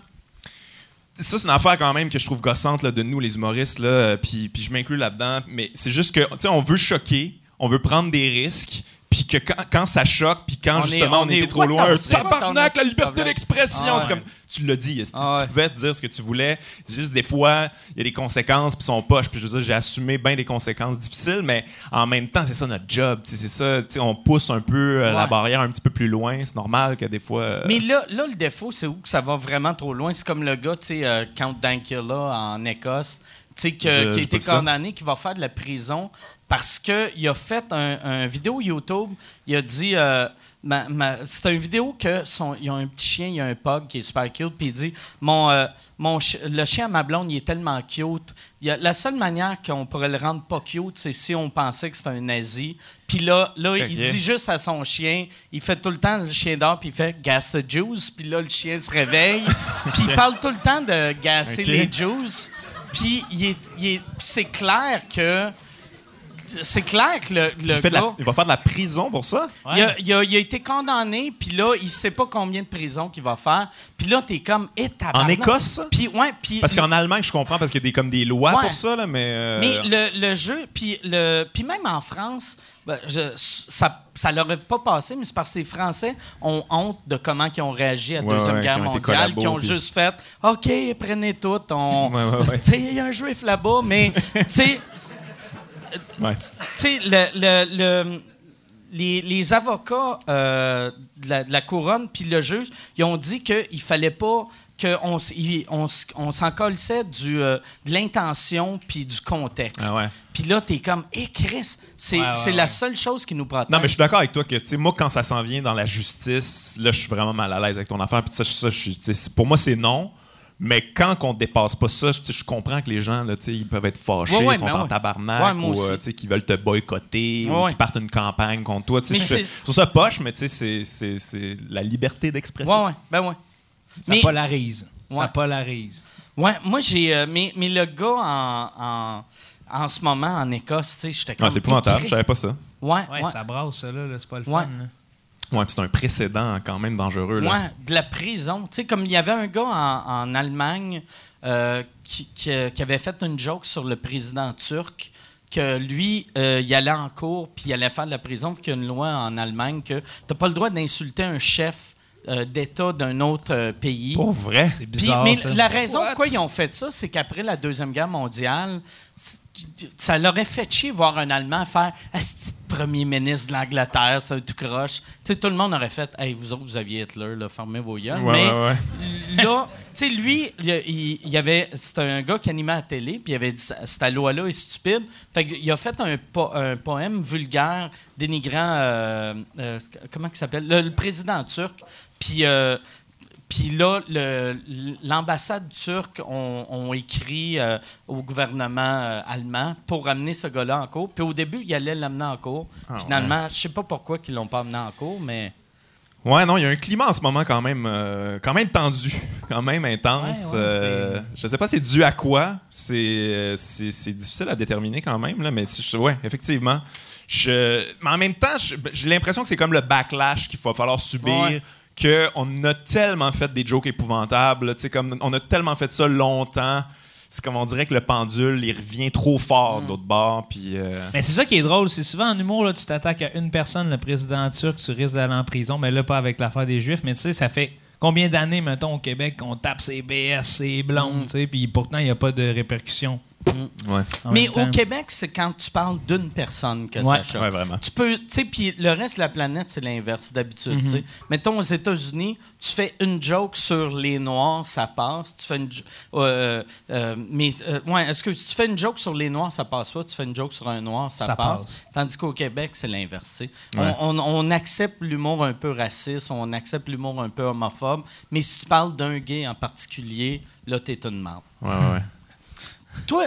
ça, c'est une affaire quand même que je trouve gossante là, de nous, les humoristes, là, puis, puis je m'inclus là-dedans. Mais c'est juste que, tu sais, on veut choquer, on veut prendre des risques, puis que quand, quand ça choque, puis quand On est- justement on, on est était trop loin, un tabarnak, la liberté d'expression, Ah c'est comme, tu l'as dit, Ah tu pouvais te dire ce que tu voulais? C'est juste des fois, il y a des conséquences, puis son poche, puis je veux dire, j'ai assumé bien des conséquences difficiles, mais en même temps, c'est ça notre job, c'est ça, on pousse un peu euh, la barrière un petit peu plus loin, c'est normal que des fois. euh, Mais là, là, le défaut, c'est où que ça va vraiment trop loin? C'est comme le gars, tu sais, euh, Count Dankula en Écosse, qui a été condamné, qui va faire de la prison parce qu'il a fait un, un vidéo YouTube. Il a dit. euh, c'est une vidéo que son, ils ont un petit chien, il y a un pug qui est super cute, puis il dit mon, euh, mon le chien à ma blonde, il est tellement cute. Il y a, la seule manière qu'on pourrait le rendre pas cute, c'est si on pensait que c'était un nazi. Puis là, là il dit juste à son chien, il fait tout le temps le chien d'or, puis il fait gas the juice, puis là, le chien se réveille. puis il parle tout le temps de gasser les juice. Puis c'est clair que. C'est clair que le, il, le fait de gars. la- il va faire de la prison pour ça? Il a, il a- il a été condamné, puis là, il sait pas combien de prison qu'il va faire. Puis là, t'es comme, eh. En Écosse? Puis, ouais, puis. Parce qu'en Allemagne, je comprends parce qu'il y a des, comme des lois Ouais. pour ça, là, mais. euh, Mais le, le jeu, puis le, puis même en France, ben, je- ça, leur est pas passé, mais c'est parce que les Français ont honte de comment ils ont réagi à la Ouais, Deuxième ouais, Guerre qui ont été mondiale, collabos, qui ont puis- juste fait, OK, prenez tout, on, ouais, il y a un juif là-bas, mais. ouais. tu sais, le, le- le- les, les avocats euh, de, la, de la couronne puis le juge, ils ont dit qu'il fallait pas qu'on on, on s'en colissait du, euh, de l'intention puis du contexte. Ah ouais. Puis là, t'es comme, hé Chris, c'est Ouais, la seule chose qui nous protège. Non, mais je suis d'accord avec toi que, tu sais, moi, quand ça s'en vient dans la justice, là, je suis vraiment mal à l'aise avec ton affaire. Puis ça, ça, pour moi, c'est non. Mais quand on dépasse pas ça, je, comprends que les gens, là, tu sais, ils peuvent être fâchés, Ouais, ouais, ils sont mais en ouais. tabarnak, ou euh, aussi. tu sais, qu'ils veulent te boycotter, Ouais, ou ouais. qu'ils partent une campagne contre toi. Trouve ça poche, mais tu sais, c'est- c'est c'est la liberté d'expression. Ouais, ouais, ben ouais. Ça Mais- polarise. Ouais. Ça polarise. Ouais, moi, j'ai. euh, mais, mais le gars en, en, en ce moment en Écosse, tu sais, j'étais comme. Ah, c'est épouvantable, je savais pas ça. Ouais, Ouais, ouais. ça brasse, ça, là. là, c'est pas le Ouais. fun. là. Ouais, puis c'est un précédent quand même dangereux. Là. Ouais, de la prison. Tu sais, comme il y avait un gars en, en Allemagne euh, qui, qui, euh, qui avait fait une joke sur le président turc que lui, euh, il allait en cours puis il allait faire de la prison, vu qu'il y a une loi en Allemagne que tu n'as pas le droit d'insulter un chef euh, d'État d'un autre euh, pays. Pour vrai? C'est Puis, bizarre, mais ça. la raison What? pourquoi ils ont fait ça, c'est qu'après la Deuxième Guerre mondiale, ça leur aurait fait chier voir un Allemand faire Asti premier ministre de l'Angleterre, c'est un tout croche. Tu sais, tout le monde aurait fait Hey, vous autres, vous aviez Hitler, là, fermez vos yeux. Ouais, mais ouais, ouais. là, tu sais, lui, il, il- il y avait, c'était un gars qui animait à la télé, puis il avait dit cette loi-là est stupide. Fait qu'il a fait un, po- un poème vulgaire dénigrant, euh, euh, comment il s'appelle, le, le président turc. Puis. euh, puis là, l'ambassade turque ont, écrit euh, au gouvernement euh, allemand pour amener ce gars-là en cours. Puis au début, ils allaient l'amener en cours. Ah, Finalement, je sais pas pourquoi ils l'ont pas amené en cours, mais Ouais, non, il y a un climat en ce moment quand même, euh, quand même tendu, quand même intense. Ouais, ouais, je sais pas c'est dû à quoi. C'est, difficile à déterminer quand même, là, mais ouais, effectivement. Je, mais en même temps, je- j'ai l'impression que c'est comme le backlash qu'il va falloir subir. Ouais. Que on a tellement fait des jokes épouvantables, tu sais, comme on a tellement fait ça longtemps. C'est comme on dirait que le pendule, il revient trop fort de l'autre bord. Puis, euh, Mais c'est ça qui est drôle. C'est souvent en humour, là, tu t'attaques à une personne, le président turc, tu risques d'aller en prison, mais là, pas avec l'affaire des Juifs. Mais tu sais, ça fait combien d'années, mettons, au Québec, qu'on tape ses BS, ses blondes, tu sais, puis pourtant, il n'y a pas de répercussions. Ouais. en Mais au Québec, c'est quand tu parles d'une personne que Ouais. ça choque. Ouais, vraiment. Tu peux, tu sais, puis le reste de la planète, c'est l'inverse d'habitude. tu Mhm. sais. Mettons aux États-Unis, tu fais une joke sur les Noirs, ça passe. Tu fais une, euh, euh, mais euh, ouais, est-ce que si tu fais une joke sur les Noirs, ça passe pas. Tu fais une joke sur un Noir, ça, Ça passe. passe. Tandis qu'au Québec, c'est l'inverse. On, on- on accepte l'humour un peu raciste, on accepte l'humour un peu homophobe, mais si tu parles d'un gay en particulier, là, t'es une ouais, ouais. Toi,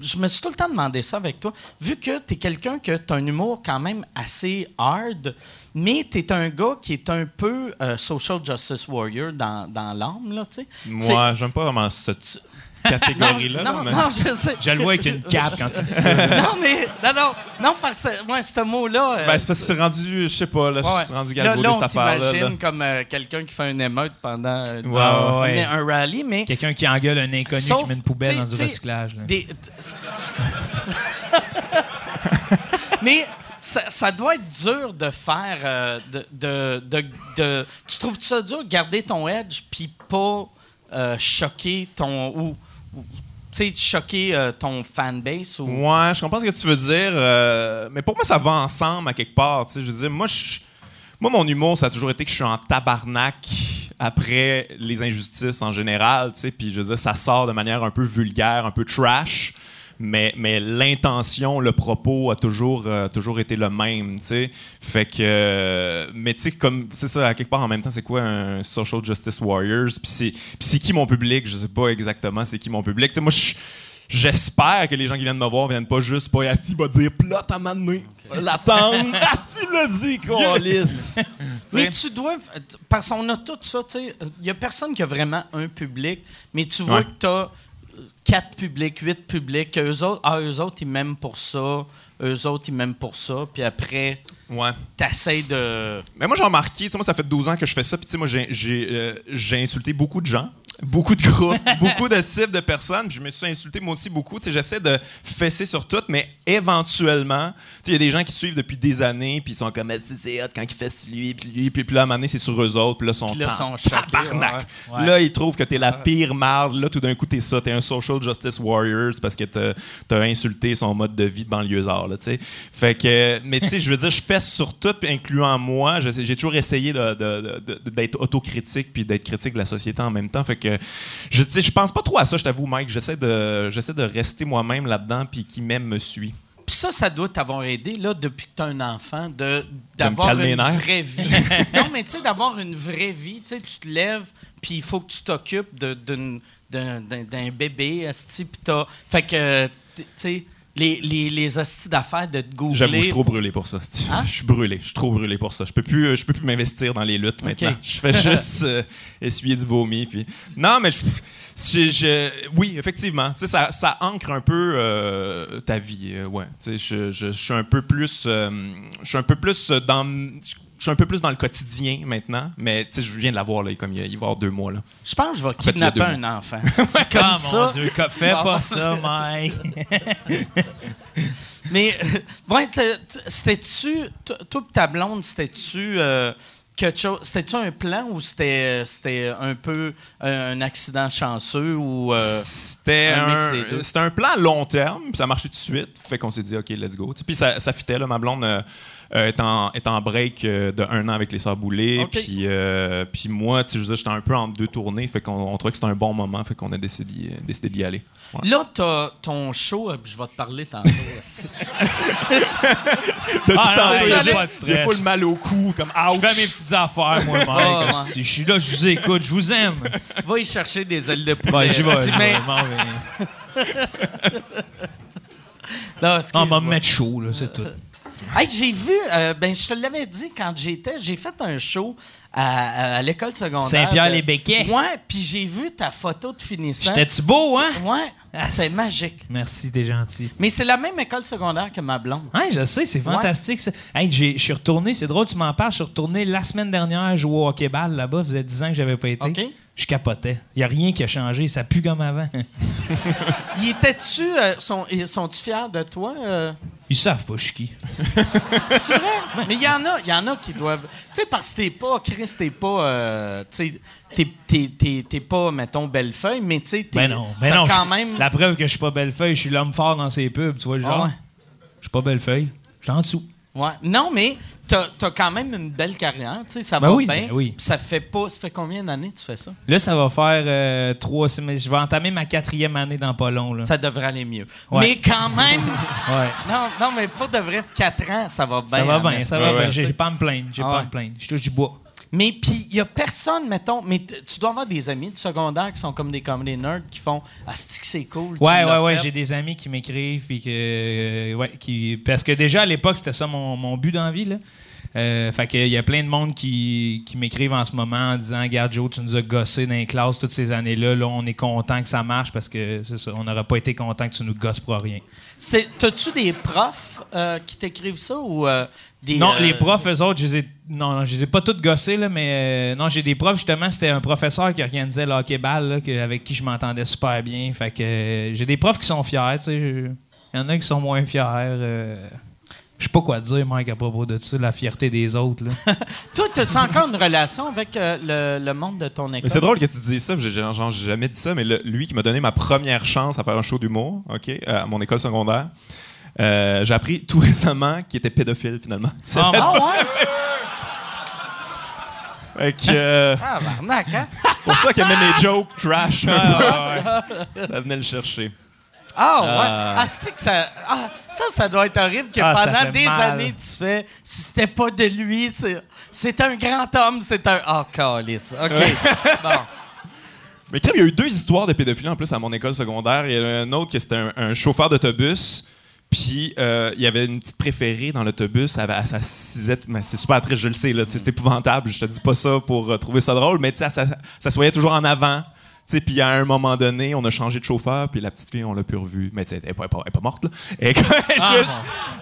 je me suis tout le temps demandé ça avec toi. Vu que tu es quelqu'un que tu as un humour quand même assez hard, mais tu es un gars qui est un peu euh, social justice warrior dans, dans l'âme, là, tu sais. Moi, j'aime pas vraiment cette catégorie-là. non, non, mais- non, je sais. Je le vois avec une cape quand tu dis ça. non, mais. Non, non, non, parce que. Ouais, ce mot-là. euh, Ben, c'est parce que c'est rendu, je sais pas, là, ouais, c'est rendu là, galvaudé là, cette affaire-là. comme euh, quelqu'un qui fait une émeute pendant euh, Ouais, un- ouais. un rallye, mais. Quelqu'un qui engueule un inconnu Sauf, qui met une poubelle dans du recyclage. là. Des- Mais ça, ça doit être dur de faire. euh, de, de, de- de- tu trouves ça dur de garder ton edge puis pas euh, choquer ton. ou, sais, choquer euh, ton fanbase ou? Ouais, je comprends ce que tu veux dire. euh, mais pour moi, ça va ensemble à quelque part. Je veux dire, moi, moi, mon humour, ça a toujours été que je suis en tabarnak après les injustices en général. Puis je veux dire, ça sort de manière un peu vulgaire, un peu trash. Mais, mais l'intention, le propos a toujours, euh, toujours été le même, tu sais. Fait que... euh, mais tu sais, comme... C'est ça, à quelque part, en même temps, c'est quoi un social justice warriors? Puis c'est qui mon public? Je sais pas exactement c'est qui mon public. Tu sais, moi, je... J'espère que les gens qui viennent me voir viennent pas juste pas assis va dire plot à m'amener. L'attendre. Assis l'a dit, lisse. Mais tu dois. Parce qu'on a tout ça, tu sais. Il n'y a personne qui a vraiment un public, mais tu vois Ouais. que tu as quatre publics, huit publics. Eux autres, ah, eux autres, ils m'aiment pour ça. Eux autres, ils m'aiment pour ça. Puis après, Ouais. t'essayes de. Mais moi, j'ai remarqué, moi, ça fait 12 ans que je fais ça, puis moi, j'ai- euh, j'ai insulté beaucoup de gens, beaucoup de groupes, beaucoup de types de personnes, je me suis insulté moi aussi beaucoup. J'essaie de fesser sur tout, mais éventuellement, il y a des gens qui suivent depuis des années, puis ils sont comme, Ah, c'est- hot quand il fesse lui, puis lui, puis, puis là, à un moment donné, c'est sur eux autres, puis là, ils sont sont tabarnak. ouais. Ouais. Là, ils trouvent que t'es la pire marde. Là, tout d'un coup, t'es ça. T'es un social justice warrior parce que t'as as insulté son mode de vie de banlieusard, là, tu sais. Fait que, mais tu sais, je veux dire, je fais sur tout, puis incluant moi. J'ai toujours essayé de- de- de- de- d'être autocritique puis d'être critique de la société en même temps. Fait que, je, sais, je pense pas trop à ça, je t'avoue, Mike. J'essaie de, j'essaie de rester moi-même là-dedans, puis qui m'aime me suit. Puis ça, ça doit t'avoir aidé, là, depuis que tu un enfant, de, d'avoir une vraie vie. non, mais tu sais, d'avoir une vraie vie. Tu sais, tu te lèves, puis il faut que tu t'occupes d'un, bébé, puis t'as... Fait que, tu sais, les, les, les hosties d'affaires de te googler... J'avoue, je suis trop brûlé pour ça. c'est- Hein? Je suis brûlé. Je suis trop brûlé pour ça. Je peux plus, euh, je peux plus m'investir dans les luttes maintenant. Je fais juste euh, essuyer du vomi. Puis... Non, mais je, je- je- oui, effectivement. Tu sais, ça, ça ancre un peu euh, ta vie. euh, ouais. Tu sais, je, je- je suis un peu plus, je suis un peu plus dans, je suis un peu plus dans le quotidien maintenant. Mais tu sais, je viens de l'avoir là, comme il, y a- il va y avoir deux mois là. Je pense que je vais fait, kidnapper un enfant. C'est comme Ah, ça. mon Dieu, fais Bon. pas ça, Mike. Mais, euh, t'as- t- c'était-tu, toi ta blonde, c'était-tu euh, c'était-tu un plan ou c'était, un peu un accident chanceux ou. euh, C'était un un, un plan à long terme, puis ça a marché tout de suite. Fait qu'on s'est dit, OK, let's go. Puis ça, ça fitait, là. Ma blonde euh, euh, est, en, est en break euh, de un an avec les. OK. Puis, euh, puis moi, tu sais, je j'étais un peu entre deux tournées. Fait qu'on on trouvait que c'était un bon moment. Fait qu'on a décidé, décidé d'y aller. Ouais. Là, t'as ton show, euh, je vais te parler tantôt. aussi. Depuis Ah, il stress. full mal au cou, comme Je ouch. fais mes petites affaires, moi, Mike. Ouais. Si Je suis là, je vous écoute, je vous aime. Va y chercher des ailes de poulet. J'y vais. mais-. Non, On va me mettre chaud, là, c'est tout. Hey, j'ai vu, euh, ben, je te l'avais dit quand j'étais, j'ai fait un show à, à l'école secondaire. Saint-Pierre-les-Béquets. de- Ouais, puis j'ai vu ta photo de finissant. J'étais-tu beau, hein? Ouais, Ah, c'était magique. Merci, t'es gentil. Mais c'est la même école secondaire que ma blonde. Ouais, je sais, c'est fantastique. ça. Hey, je suis retourné, c'est drôle, tu m'en parles. Je suis retourné la semaine dernière jouer au hockey-ball là-bas. Ça faisait 10 ans que j'avais pas été. OK. Je capotais. Il n'y a rien qui a changé. Ça pue comme avant. Ils étaient-tu, euh, sont, fiers de toi? euh? Ils savent pas, je suis qui. C'est vrai? Mais il y en a, il y en a qui doivent. Tu sais, parce que t'es pas, Chris, t'es pas, euh, tu sais, t'es, t'es, t'es, t'es pas, mettons, Bellefeuille, mais tu sais, t'es. Ben non, ben t'as non. quand je- même. La preuve que je suis pas bellefeuille, je suis l'homme fort dans ses pubs. Tu vois le Ah genre? ouais. Je suis pas bellefeuille. Je suis en dessous. Ouais. Non, mais t'as, t'as quand même une belle carrière, tu sais, ça Ben va oui, bien. ben oui. Ça fait pas, ça fait combien d'années que tu fais ça? Là, ça va faire euh, trois semaines. Je vais entamer ma quatrième année dans pas long. Là. Ça devrait aller mieux. Ouais. Mais quand même, Ouais. non, non, mais pour de vrai, 4 ans, ça va bien. Ça va en bien, ça va bien. J'ai pas à me plaindre. J'ai Ah pas à me plaindre. Je touche du bois. Mais puis, il y a personne, mettons, mais tu dois avoir des amis du secondaire qui sont comme des comedy nerds qui font Ah, c'est que c'est cool. Ouais, ouais, ouais. J'ai des amis qui m'écrivent. Puis que. euh, ouais, qui, parce que déjà, à l'époque, c'était ça mon, mon but dans la vie. Là. Euh, fait qu'il y a plein de monde qui, qui m'écrivent en ce moment en disant Regarde, Joe, tu nous as gossé dans les classes toutes ces années-là. Là, on est content que ça marche parce que c'est ça, on n'aurait pas été content que tu nous gosses pour rien. T'as-tu des profs euh, qui t'écrivent ça ou euh, des. Non, euh, les profs, eux autres, je les ai, non, non, je les ai pas tous gossés, là, mais euh, non, j'ai des profs, justement, c'était un professeur qui organisait le hockey-ball, là, que- avec qui je m'entendais super bien. Fait que euh, j'ai des profs qui sont fiers, tu sais. Il y en a qui sont moins fiers. euh, je sais pas quoi dire, Mike, à propos de ça, la fierté des autres. Là. Toi, as-tu encore une relation avec euh, le, le monde de ton école? Mais c'est drôle que tu dises ça, j'ai j'ai- genre, j'ai jamais dit ça, mais le- lui qui m'a donné ma première chance à faire un show d'humour, OK, à mon école secondaire, euh, j'ai appris tout récemment qu'il était pédophile finalement. C'est Ah, Ah ouais? fait que, euh, Ah, barnac, hein? pour ça qu'il aimait mes jokes trash. un Ah. Ça venait le chercher. Ah, ouais. Ah. Ah, c'est que ça. Ah, ça, ça doit être horrible que Ah, pendant des mal. années, tu fais. Si c'était pas de lui, c'est. C'est un grand homme, c'est un. Ah, calice. OK. bon. Mais crème, il y a eu deux histoires de pédophilie en plus à mon école secondaire. Il y en a un autre qui c'était un, un chauffeur d'autobus. Puis euh, il y avait une petite préférée dans l'autobus. Elle, elle s'assisait. Mais c'est super triste, je le sais. C'est épouvantable. Je te dis pas ça pour euh, trouver ça drôle. Mais tu sais, elle s'a- s'assoyait toujours en avant. Puis à un moment donné, on a changé de chauffeur. Puis la petite fille, on l'a plus revue. Mais tu sais, elle n'est pas, est est morte. Là. Elle, est juste-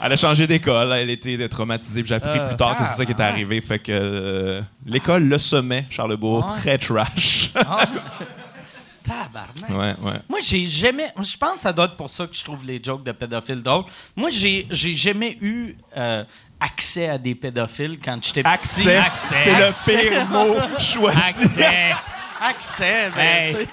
elle a changé d'école. Elle était traumatisée. Puis j'ai appris Euh, plus tard que c'est ça qui était arrivé. Fait que euh, l'école Le Sommet, Charlebourg, très trash. Tabarnak. ouais, ouais. Moi, j'ai jamais. Je pense que ça doit être pour ça que je trouve les jokes de pédophiles drôles. Moi, j'ai j'ai jamais eu euh, accès à des pédophiles quand j'étais petit. Accès, Accès. c'est Accès. le pire mot choisi. Accès, Accès, ben, Hey.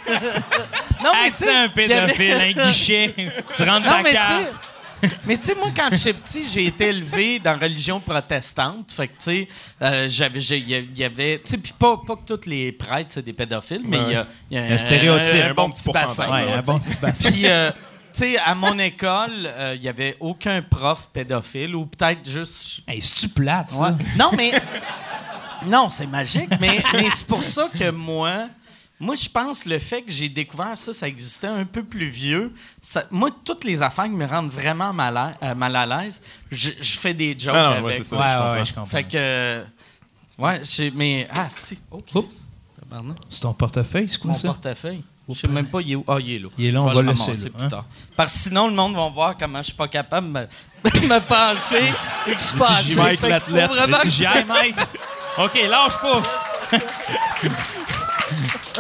non, mais accès à un pédophile, un guichet. Tu rentres Non, ta mais tu carte. Mais tu sais, moi, quand j'étais petit, j'ai été élevé dans la religion protestante. Fait que, tu sais, euh, j'avais, il y avait, tu sais, puis pas, pas que tous les prêtres, c'est des pédophiles, mais il y a, il y a Un stéréotype. un, Un bon bon petit bassin. Ouais, là, un tu sais. bon petit bassin. Puis, euh, tu sais, à mon école, euh, il n'y avait aucun prof pédophile ou peut-être juste. Hey, c'est-tu plate, ça? Ouais. Non, mais. Non, c'est magique, mais, mais c'est pour ça que moi. Moi, je pense le fait que j'ai découvert ça, ça existait un peu plus vieux. ça- moi, toutes les affaires qui me rendent vraiment mal à, euh, mal à l'aise, je, je fais des jokes Non, non, avec. ouais, c'est ça. Ouais, je ouais, comprends. ouais, je comprends. Fait que. euh, Ouais, mais. Ah, c'est. OK. Oups. Tabarnak. C'est ton portefeuille, c'est quoi Mon ça? portefeuille. Je sais même pas, il est où? Ah, il est là. Il est là, on va le laisser là, plus hein? tard. Parce que sinon, le monde va voir comment je suis pas capable de me, me pencher et que je suis pas assez. Mike l'athlète, vraiment Tu j'y aille, Mike? OK, lâche pas.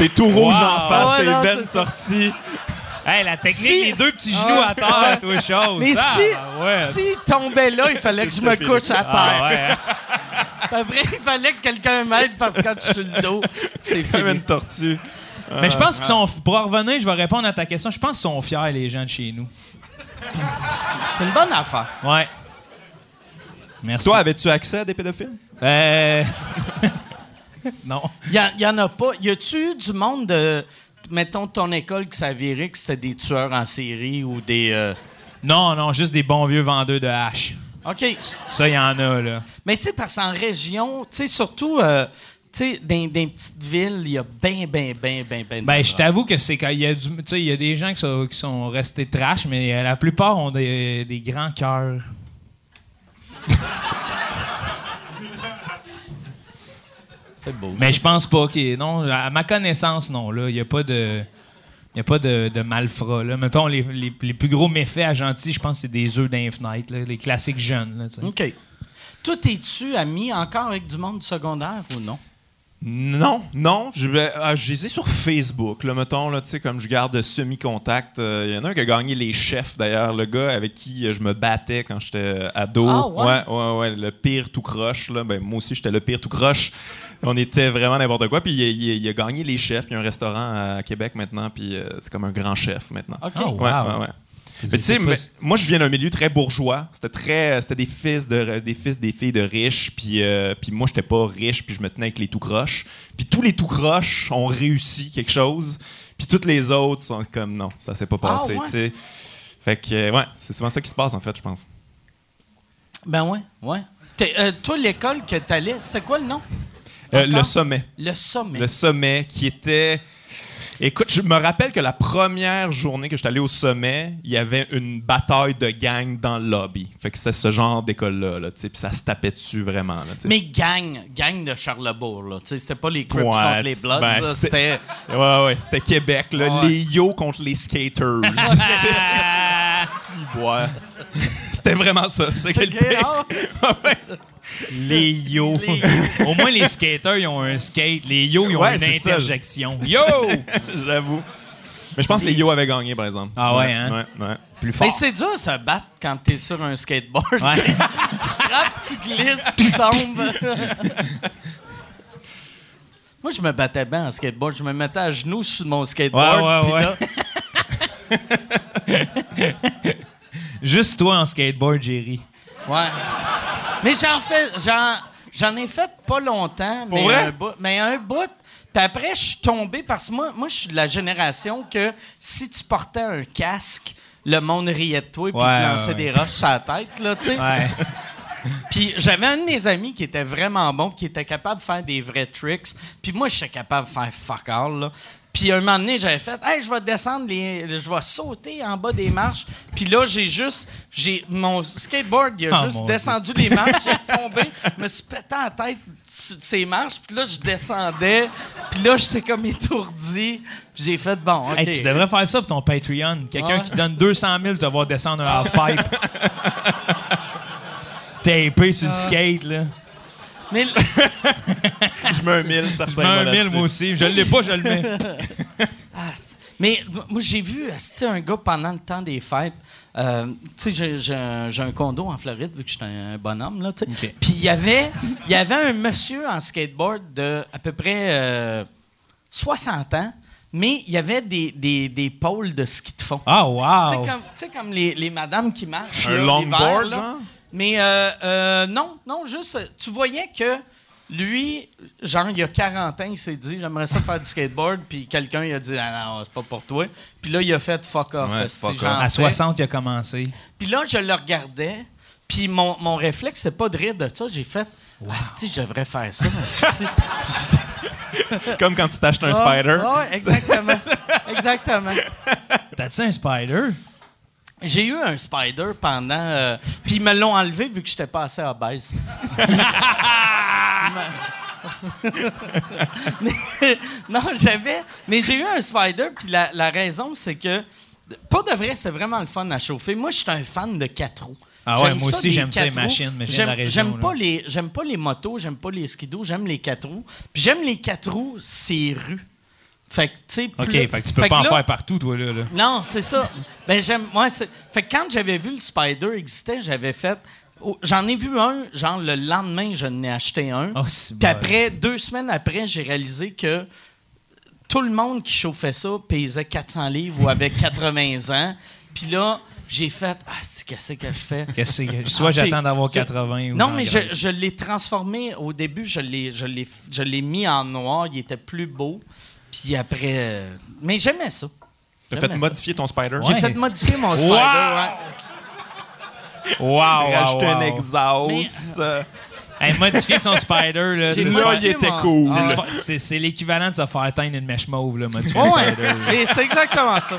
T'es tout rouge Wow. en face, Ouais, tes non, veines c'est ça. sorties. Hey, la technique, Si- les deux petits genoux Ah, à terre, toi, chose. Mais Ah, si, ouais. s'il tombait là, il fallait que je me couche à terre. Ah, ouais, hein. Après, il fallait que quelqu'un m'aide parce que quand je suis le dos, c'est Comme une tortue. Mais je pense qu'ils sont. Pour en revenir, je vais répondre à ta question. Je pense qu'ils sont fiers, les gens de chez nous. C'est une bonne affaire. Ouais. Merci. Toi, avais-tu accès à des pédophiles? Euh... non. Il y, en- y en a pas. Y a-tu eu du monde de, mettons, ton école qui s'avérait que c'était des tueurs en série ou des. euh, Non, non, juste des bons vieux vendeurs de haches. OK. Ça, il y en a, là. Mais tu sais, parce qu'en région, tu sais, surtout, euh, tu sais, dans, les petites villes, il y a bien, bien, bien, bien, bien. Ben, je t'avoue que c'est quand il y a du. Tu sais, il y a des gens qui sont, qui sont restés trash, mais euh, la plupart ont des, des grands cœurs. C'est beau. Mais je pense pas qu'il y ait- Non, à ma connaissance, non. Là, il n'y a pas de. Il a pas de, de malfrats. Là. Mettons, les, les- les plus gros méfaits à gentil, je pense que c'est des œufs d'un fenêtre, là, les classiques jeunes. Là. OK. Toi, es-tu ami encore avec du monde du secondaire ou non? Non, non. Je, ah, je les ai sur Facebook, là, mettons, là, tu sais, comme je garde semi-contact. Euh, Il y en a un qui a gagné les chefs, d'ailleurs, le gars avec qui euh, je me battais quand j'étais ado. Ah, ouais? ouais, ouais, ouais, le pire tout croche, là. Ben, moi aussi, j'étais le pire tout croche. On était vraiment n'importe quoi. Puis il, a- il a- il a gagné les chefs. Il y a un restaurant à Québec maintenant, puis euh, c'est comme un grand chef maintenant. OK. Oh, Ouais, wow. ouais, ouais. Mais tu sais, moi je viens d'un milieu très bourgeois. C'était très, c'était des fils de, des fils des filles de riches. Puis, euh, puis moi j'étais pas riche, puis je me tenais avec les tout croches. Puis tous les tout croches ont réussi quelque chose. Puis toutes les autres sont comme non, ça s'est pas passé. Ah, ouais? tu sais. Fait que euh, ouais, c'est souvent ça qui se passe en fait, je pense. Ben ouais, ouais. T'es- euh, toi, l'école que t'allais, c'était quoi le nom? Euh, le sommet, Le sommet. le sommet qui était Écoute, je me rappelle que la première journée que j'étais allé au sommet, il y avait une bataille de gang dans le lobby. Fait que c'est ce genre d'école-là, là, puis ça se tapait dessus vraiment. Là. Mais gang, gang de Charlebourg, là. Tu sais, c'était pas les Crips Ouais, contre les Bloods, ben, là, c'était-. Ouais, ouais, c'était Québec, là, Ouais. les yo contre les skaters. C'était vraiment ça. C'est que Les yo. Les Au moins, les skaters, ils ont un skate. Les yo, ils ont Ouais, une c'est ça. interjection. Yo! J'avoue. Mais je pense que les yo avaient gagné, par exemple. Ah ouais, hein? Ouais, ouais. Plus fort. Mais c'est dur de se battre quand t'es sur un skateboard. Ouais. tu frappes, tu glisses, tu tombes. Moi, je me battais bien en skateboard. Je me mettais à genoux sur mon skateboard. Ouais, Juste toi en skateboard, Jerry. Ouais. Mais j'en fais, j'en, j'en ai fait pas longtemps, mais un bout. Mais un bout. Puis après, je suis tombé parce que moi, moi, je suis de la génération que si tu portais un casque, le monde riait de toi et Ouais, te lançait ouais, des roches sur la tête, là, tu sais. Ouais. Puis j'avais un de mes amis qui était vraiment bon, qui était capable de faire des vrais tricks. Puis moi, je suis capable de faire fuck all, là. Puis un moment donné, j'avais fait, hey, je vais descendre, les, je vais sauter en bas des marches. Puis là, j'ai juste, j'ai mon skateboard, il a Oh, juste descendu les marches, j'ai tombé, me suis pété la tête sur ces marches. Puis là, je descendais. Puis là, j'étais comme étourdi. Puis j'ai fait, bon, ok. Hey, tu devrais faire ça pour ton Patreon. Quelqu'un Ouais. qui donne 200 000 te voir descendre un half-pipe. Tapé sur le skate, là. Mais Je mets un mille, Je certains. mets un là, 1000, là-dessus. moi aussi. Je l'ai pas, je le mets. Ah, mais moi, j'ai vu un gars pendant le temps des fêtes. euh, tu sais, j'ai- un, condo en Floride, vu que je suis un bonhomme, là, tu sais. OK. Puis il y avait, il y avait un monsieur en skateboard de à peu près euh, 60 ans, mais il y avait des, des, des pôles de ski de fond. Ah, wow! tu sais, comme les, les madames qui marchent. Un longboard, là. Mais euh, euh, non, non, juste, tu voyais que lui, genre, il y a 40 ans, il s'est dit, j'aimerais ça faire du skateboard, puis quelqu'un, il a dit, ah non, c'est pas pour toi. Puis là, il a fait fuck off. Ouais, fuck off. À fais. 60, il a commencé. Puis là, je le regardais, puis mon, mon réflexe, c'est pas de rire de ça. J'ai fait, Asti, je devrais faire ça. Comme quand tu t'achètes un Ah, spider. ah, ouais, exactement. exactement. T'as-tu un spider? J'ai eu un spider pendant. euh, puis ils me l'ont enlevé vu que j'étais pas assez obèse. Mais- non, j'avais. Mais j'ai eu un spider, puis la, la raison, c'est que. Pas de vrai, c'est vraiment le fun à chauffer. Moi, je suis un fan de quatre roues. Ah ouais, J'aime moi aussi, j'aime ça, les machines, mais de la J'aime- région, J'aime pas, les, j'aime pas les motos, j'aime pas les skidos, j'aime les quatre roues. Puis j'aime les quatre roues, c'est rues. Fait que, tu sais. OK, fait que tu peux fait pas en là- faire partout, toi, là. là. non, c'est ça. Ben j'aime. Ouais, c'est- fait que quand j'avais vu le Spider existait, j'avais fait. oh, J'en ai vu un, genre le lendemain, je n'ai acheté un. Oh, Puis après, deux semaines après, j'ai réalisé que tout le monde qui chauffait ça pesait 400 livres ou avait 80 ans. Puis là, j'ai fait Ah, c'est qu'est-ce que je fais? Qu'est-ce que- Soit Ok. j'attends d'avoir Je- 80 ou Non, mais je, je l'ai transformé. Au début, je l'ai, je, l'ai, je l'ai mis en noir. Il était plus beau. Puis après. euh, Mais j'aimais ça. T'as J'aimais fait ça. modifier ton spider? Ouais. J'ai fait modifier mon Spider. Wow! ouais. Wow, wow, Rajouter un wow. exhaust. euh, Hey, modifier son spider, là, J'ai c'est Là, il modifié était mon- cool. c'est se fa- c'est- c'est l'équivalent de se faire atteindre une mèche mauve, là, modifier Ouais, ouais. spider. là. Mais c'est exactement ça.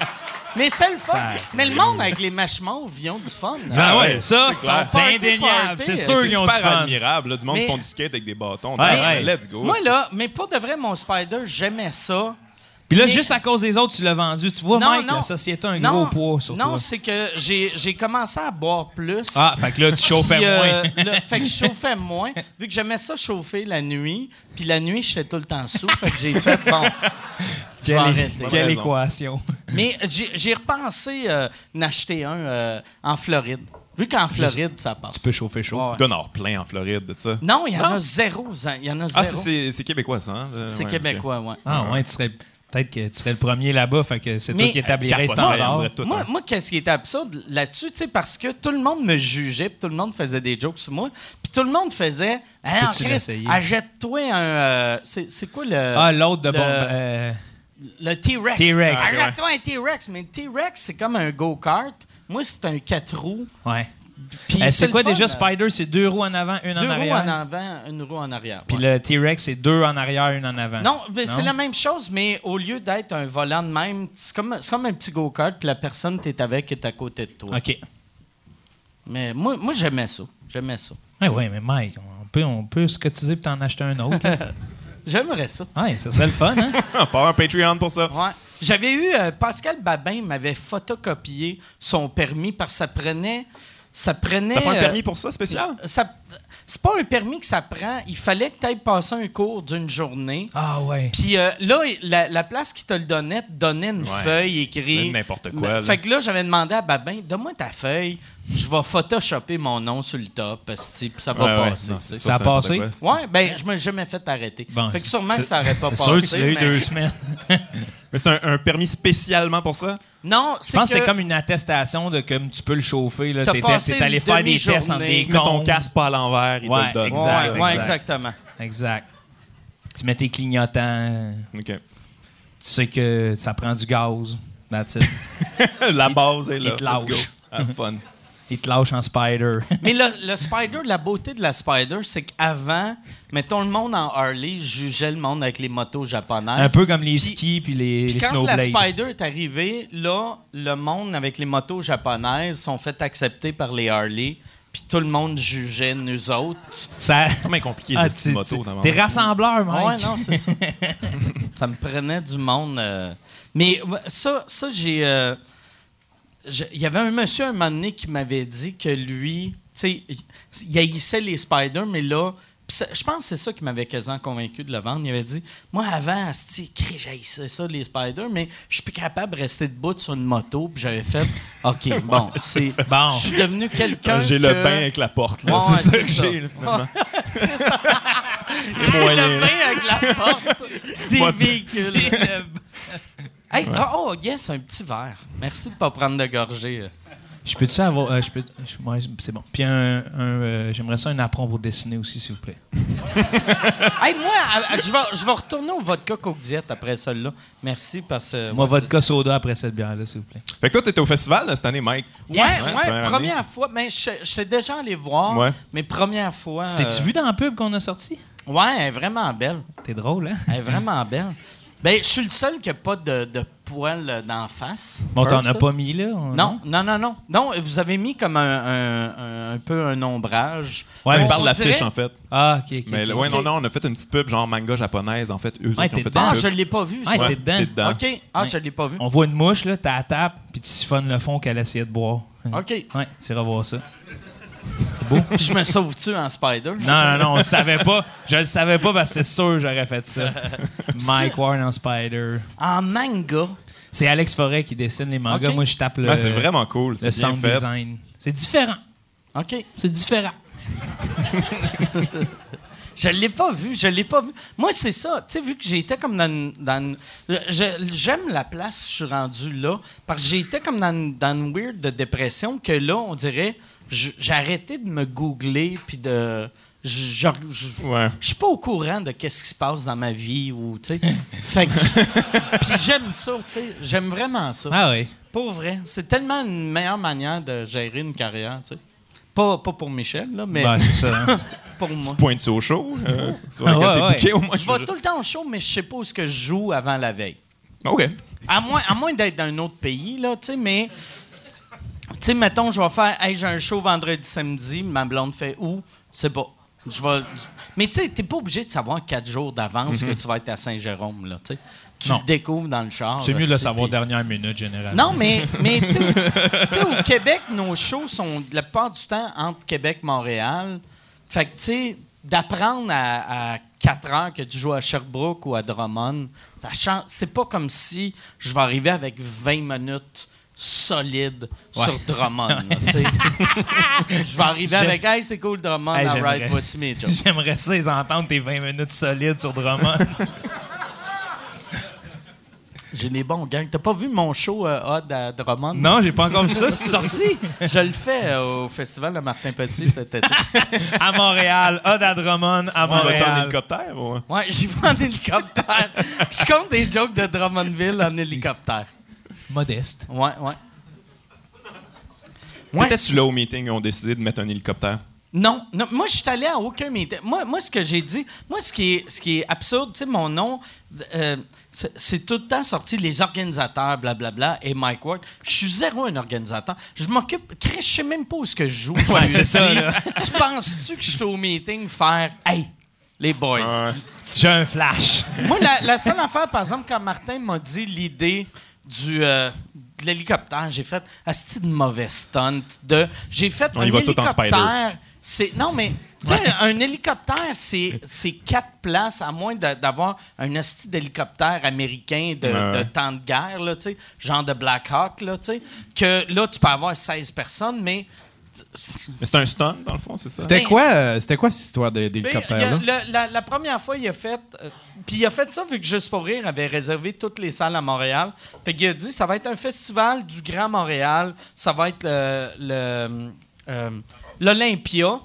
Mais c'est le fun. Ça- Mais le monde avec les mèches mauves, ils ont du fun. hein. Ah ouais, ça, c'est c'est indéniable. C'est C'est sûr C'est qu'ils ont du super fun. admirable. là, du monde Mais- qui font du skate avec des bâtons. Ouais, Ben, ouais. Let's go. Moi, là, mais pour de vrai, mon Spider, j'aimais ça. Puis là, Mais- juste à cause des autres, tu l'as vendu. Tu vois, Mike, la société a un non, gros poids sur Non, toi. c'est que j'ai j'ai commencé à boire plus. Ah, fait que là, tu chauffais Puis, euh, moins. là, fait que je chauffais moins. Vu que j'aimais ça chauffer la nuit, puis la nuit, je fais tout le temps sous. Fait que j'ai fait, bon, Quelle, arrêter. quelle raison. équation. Mais j'ai j'ai repensé euh, d'acheter un euh, en Floride. Vu qu'en Floride, ça passe. Tu peux chauffer chaud. Ouais. En avoir plein en Floride de ça. Non, il y en Non? a zéro. Il y en a Ah, zéro. ça, c'est c'est québécois, ça. hein? Euh, C'est ouais, québécois, ouais. Ah ouais, tu serais... Peut-être que tu serais le premier là-bas, fait que c'est toi qui établirais le Capoterait, standard. on dirait tout, Moi, hein. moi qu'est-ce qui était absurde là-dessus, tu sais, parce que tout le monde me jugeait, puis tout le monde faisait des jokes sur moi, puis tout le monde faisait Ah, Peux-tu Chris, achète-toi un. euh, c'est c'est quoi le. Ah, l'autre de le- bon... euh, Le T-Rex. T-Rex. Achète-toi un T-Rex, mais le T-Rex, c'est comme un go-kart. Moi, c'est un 4 roues ouais. Puis Eh, c'est quoi fun, déjà Spider? C'est deux roues en avant, une Deux en roues arrière? en avant, une roue en arrière. Puis ouais. le T-Rex, c'est deux en arrière, une en avant. Non, mais c'est la même chose, mais au lieu d'être un volant de même, c'est comme, c'est comme un petit go-kart, puis la personne que tu es avec est à côté de toi. OK. Mais moi, moi j'aimais ça. J'aimais ça. Ouais, ouais, mais Mike, on peut, on peut se cotiser pour t'en acheter un autre. J'aimerais ça. ouais, ça serait le fun, hein? On part un Patreon pour ça. Ouais. J'avais eu euh, Pascal Babin m'avait photocopié son permis parce que ça prenait ça prenait T'as pas un euh, permis pour ça, spécial? ça c'est pas un permis que ça prend, il fallait que tu ailles passer un cours d'une journée. Ah ouais. Puis euh, là, la, la place qui te le donnait te donnait une Ouais. feuille écrite. N'importe quoi, là. Fait que là, j'avais demandé à Babin, donne-moi ta feuille, je vais photoshopper mon nom sur le top, puis ça va Ouais, ouais. passer. Non, c'est sais. sûr, Ça a passé? Ouais, ben, je me suis jamais fait arrêter. Bon, fait que sûrement que ça aurait pas C'est passé. sûr que tu l'as eu mais- deux semaines. Mais c'est un, un permis spécialement pour ça? Non, Je c'est pense que que c'est comme une attestation de comme tu peux le chauffer. là. T'es allé faire des tests en des mets ton comptes. casque pas à l'envers, il te Ouais, le donne. exact. Ouais, ouais, exact. exactement. Exact. Tu mets tes clignotants. OK. Tu sais que ça prend du gaz. That's it. La base est là. Il te Let's lâche. go. Have fun. Il te lâche en spider. Mais le, le Spider, la beauté de la Spider, c'est qu'avant, mettons, le monde en Harley jugeait le monde avec les motos japonaises. Un peu comme les skis puis les, Puis les quand la. Spider est arrivée, là, le monde avec les motos japonaises sont fait accepter par les Harley. Puis tout le monde jugeait nous autres. Ça... C'est comme compliqué, Ah, cette moto. T'es rassembleur, Mike. Ouais, non, c'est ça. ça me prenait du monde. euh. Mais ça, ça j'ai. euh, Il y avait un monsieur un moment donné qui m'avait dit que lui, tu sais, il, haïssait les spiders, mais là. Je pense que c'est ça qui m'avait quasiment convaincu de le vendre. Il avait dit Moi, avant, j'haïssais ça, les spiders, mais je suis plus capable de rester debout sur une moto. Puis j'avais fait OK, bon, c'est. Bon. Je suis devenu quelqu'un. J'ai que- le bain avec la porte. là. Ouais, c'est ça que j'ai, finalement. J'ai le bain avec la porte des Moi, véhicules. Hey, oh, oh, yes, un petit verre. Merci de ne pas prendre de gorgée. Je peux-tu avoir. euh, je peux, je- ouais, c'est bon. Puis un. un, euh, J'aimerais ça un apron pour dessiner aussi, s'il vous plaît. Hey, moi, je vais, je vais retourner au vodka Coke Diet après celle-là. Merci parce que. Moi, vodka soda après cette bière-là, s'il vous plaît. Fait que toi, t'étais au festival là, cette année, Mike. Ouais, Yes! ouais, Ouais, première fois. Mais je je suis déjà allé voir. Ouais. Mais première fois. Tu T'es-tu euh, vu dans la pub qu'on a sorti? Ouais, elle est vraiment belle. T'es drôle, hein? Elle est vraiment belle. Ben, je suis le seul qui n'a pas de, de poils d'en face. Bon, t'en as pas mis là? on- Non, non, non, non. Non, vous avez mis comme un, un- un- un peu un ombrage. Ouais, on parle de l'affiche, dirait- en fait. Ah, ok, ok. Mais ouais, non, non, on a fait une petite pub, genre manga japonaise, en fait. Eux autres Ouais, ont fait dedans. Ah, je l'ai pas vu. Ouais, ça. t'es dedans. OK. Ah, Ouais. je l'ai pas vu. On voit une mouche, là, t'as la tape, puis tu siphonnes le fond qu'elle essayait de boire. OK. Ouais, tu iras voir ça. Puis je me sauve-tu en spider? Non, non, non, on le savait pas. Je le savais pas parce que c'est sûr que j'aurais fait ça. Mike Ward en Spider. En manga. C'est Alex Forêt qui dessine les mangas. Moi, je tape le, Ouais, c'est vraiment cool, le c'est bien fait. design. C'est différent. OK. C'est différent. Je l'ai pas vu, je l'ai pas vu. Moi, c'est ça. Tu sais, vu que j'étais comme dans... une- dans une- J'aime la place, je suis rendu là, parce que j'étais comme dans, une- dans une weird de dépression que là, on dirait, j'ai arrêté de me googler, puis de... Je, je, je- Ouais. je suis pas au courant de qu'est-ce qui se passe dans ma vie ou tu sais fait que puis j'aime ça tu sais j'aime vraiment ça Ah oui. Pour vrai, c'est tellement une meilleure manière de gérer une carrière, tu sais. Pas, pas pour Michel, là, mais Ben, c'est ça. hein. pour moi. Pointe-tu au show? euh, sur Ah, ouais, t'es ouais. booké, au moins, Je vais tout le temps au show, mais je sais pas où ce que je joue avant la veille. OK. À moins, à moins d'être dans un autre pays, là, tu sais, mais... Tu sais, mettons, je vais faire... Hey, j'ai un show vendredi, samedi. Ma blonde fait où? C'est pas... Je vais... Mais tu sais, t'es pas obligé de savoir quatre jours d'avance que tu vas être à Saint-Jérôme, là, tu sais. Tu Non. le découvres dans le char. C'est mieux de le savoir dernière minute, généralement. Non, mais, mais tu sais, tu sais, au Québec, nos shows sont la plupart du temps entre Québec et Montréal. Fait que, tu sais, d'apprendre à, à 4 heures que tu joues à Sherbrooke ou à Drummond, ça change. C'est pas comme si je vais arriver avec 20 minutes solides sur Drummond. là, je vais arriver avec Hey, c'est cool Drummond, Hey, alright, voici mes jokes. J'aimerais ça, entendre tes 20 minutes solides sur Drummond. J'ai des bons gangs. T'as pas vu mon show euh, Odd à Drummond? non, j'ai pas encore vu ça. C'est sorti Je le fais euh, au festival de Martin Petit cet été. à Montréal. Odd à Drummond à Tu vas-tu en Montréal. hélicoptère? ou- Ouais, j'y vais en hélicoptère. Je compte des jokes de Drummondville en hélicoptère. Modeste. Ouais, ouais. Ouais. T'étais-tu là au meeting, ils ont décidé de mettre un hélicoptère? Non, non, moi, je suis allé à aucun meeting. Moi, moi, ce que j'ai dit, moi, ce qui est, ce qui est absurde, tu sais, mon nom, euh, c'est tout le temps sorti les organisateurs, blablabla, et Mike Ward. Je suis zéro un organisateur. Je m'occupe. Je sais même pas où ce que je joue. Ouais, c'est ça. Tu penses-tu que je suis au meeting faire Hey, les boys? J'ai un flash. Moi, la, la seule affaire, par exemple, quand Martin m'a dit l'idée du. euh, de l'hélicoptère, j'ai fait asti de mauvais stunt. De, j'ai fait On un y va tout en hélicoptère. C'est non mais tu sais un hélicoptère c'est c'est quatre places à moins de- d'avoir un asti d'hélicoptère américain de, Ouais. de temps de guerre là tu sais genre de Black Hawk là tu sais que là tu peux avoir 16 personnes mais Mais c'est un stunt, dans le fond, c'est ça? C'était Ben- quoi, euh, c'était quoi cette histoire de- d'hélicoptère-là? il y a- le- la, la première fois, il a fait. euh, puis il a fait ça vu que Juste pour rire avait réservé toutes les salles à Montréal. Fait qu'il a dit ça va être un festival du Grand Montréal. Ça va être le- le, euh, l'Olympia.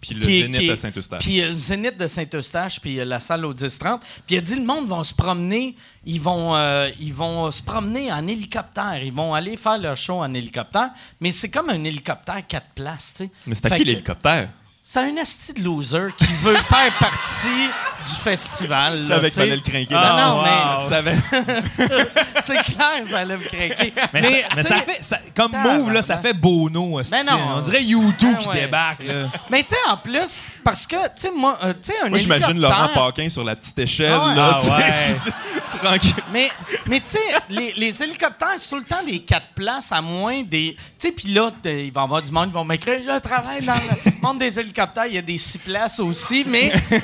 Puis le qui est- Zénith qui à Saint-Eustache. Puis euh, le Zénith de Saint-Eustache, puis euh, la salle au 10-30. Puis il a dit le monde va se promener, ils vont, euh, ils vont se promener en hélicoptère. Ils vont aller faire leur show en hélicoptère. Mais c'est comme un hélicoptère quatre places, tu sais. Mais c'est à qui l'hélicoptère? C'est un asti de loser qui veut faire partie du festival. Tu qu'il fallait le craquer. Ah, non, mais- Je savais. C'est clair, ça allait me craquer. Mais, Mais, ça, mais ça fait. ça- comme move, là, ça fait Bono. hostie. Ben non. On dirait YouTube Ah qui ouais. débarque. Là. Mais tu sais, en plus, parce que, tu sais, moi, euh, tu sais, un Moi, j'imagine Laurent Paquin sur la petite échelle, Ah ouais. là, Tranquille. Mais, mais tu sais, les, les hélicoptères, c'est tout le temps des quatre places, à moins des. Tu sais, puis là, il va y avoir du monde qui vont m'écrire Je travaille dans le monde des hélicoptères, il y a des six places aussi. Mais, tu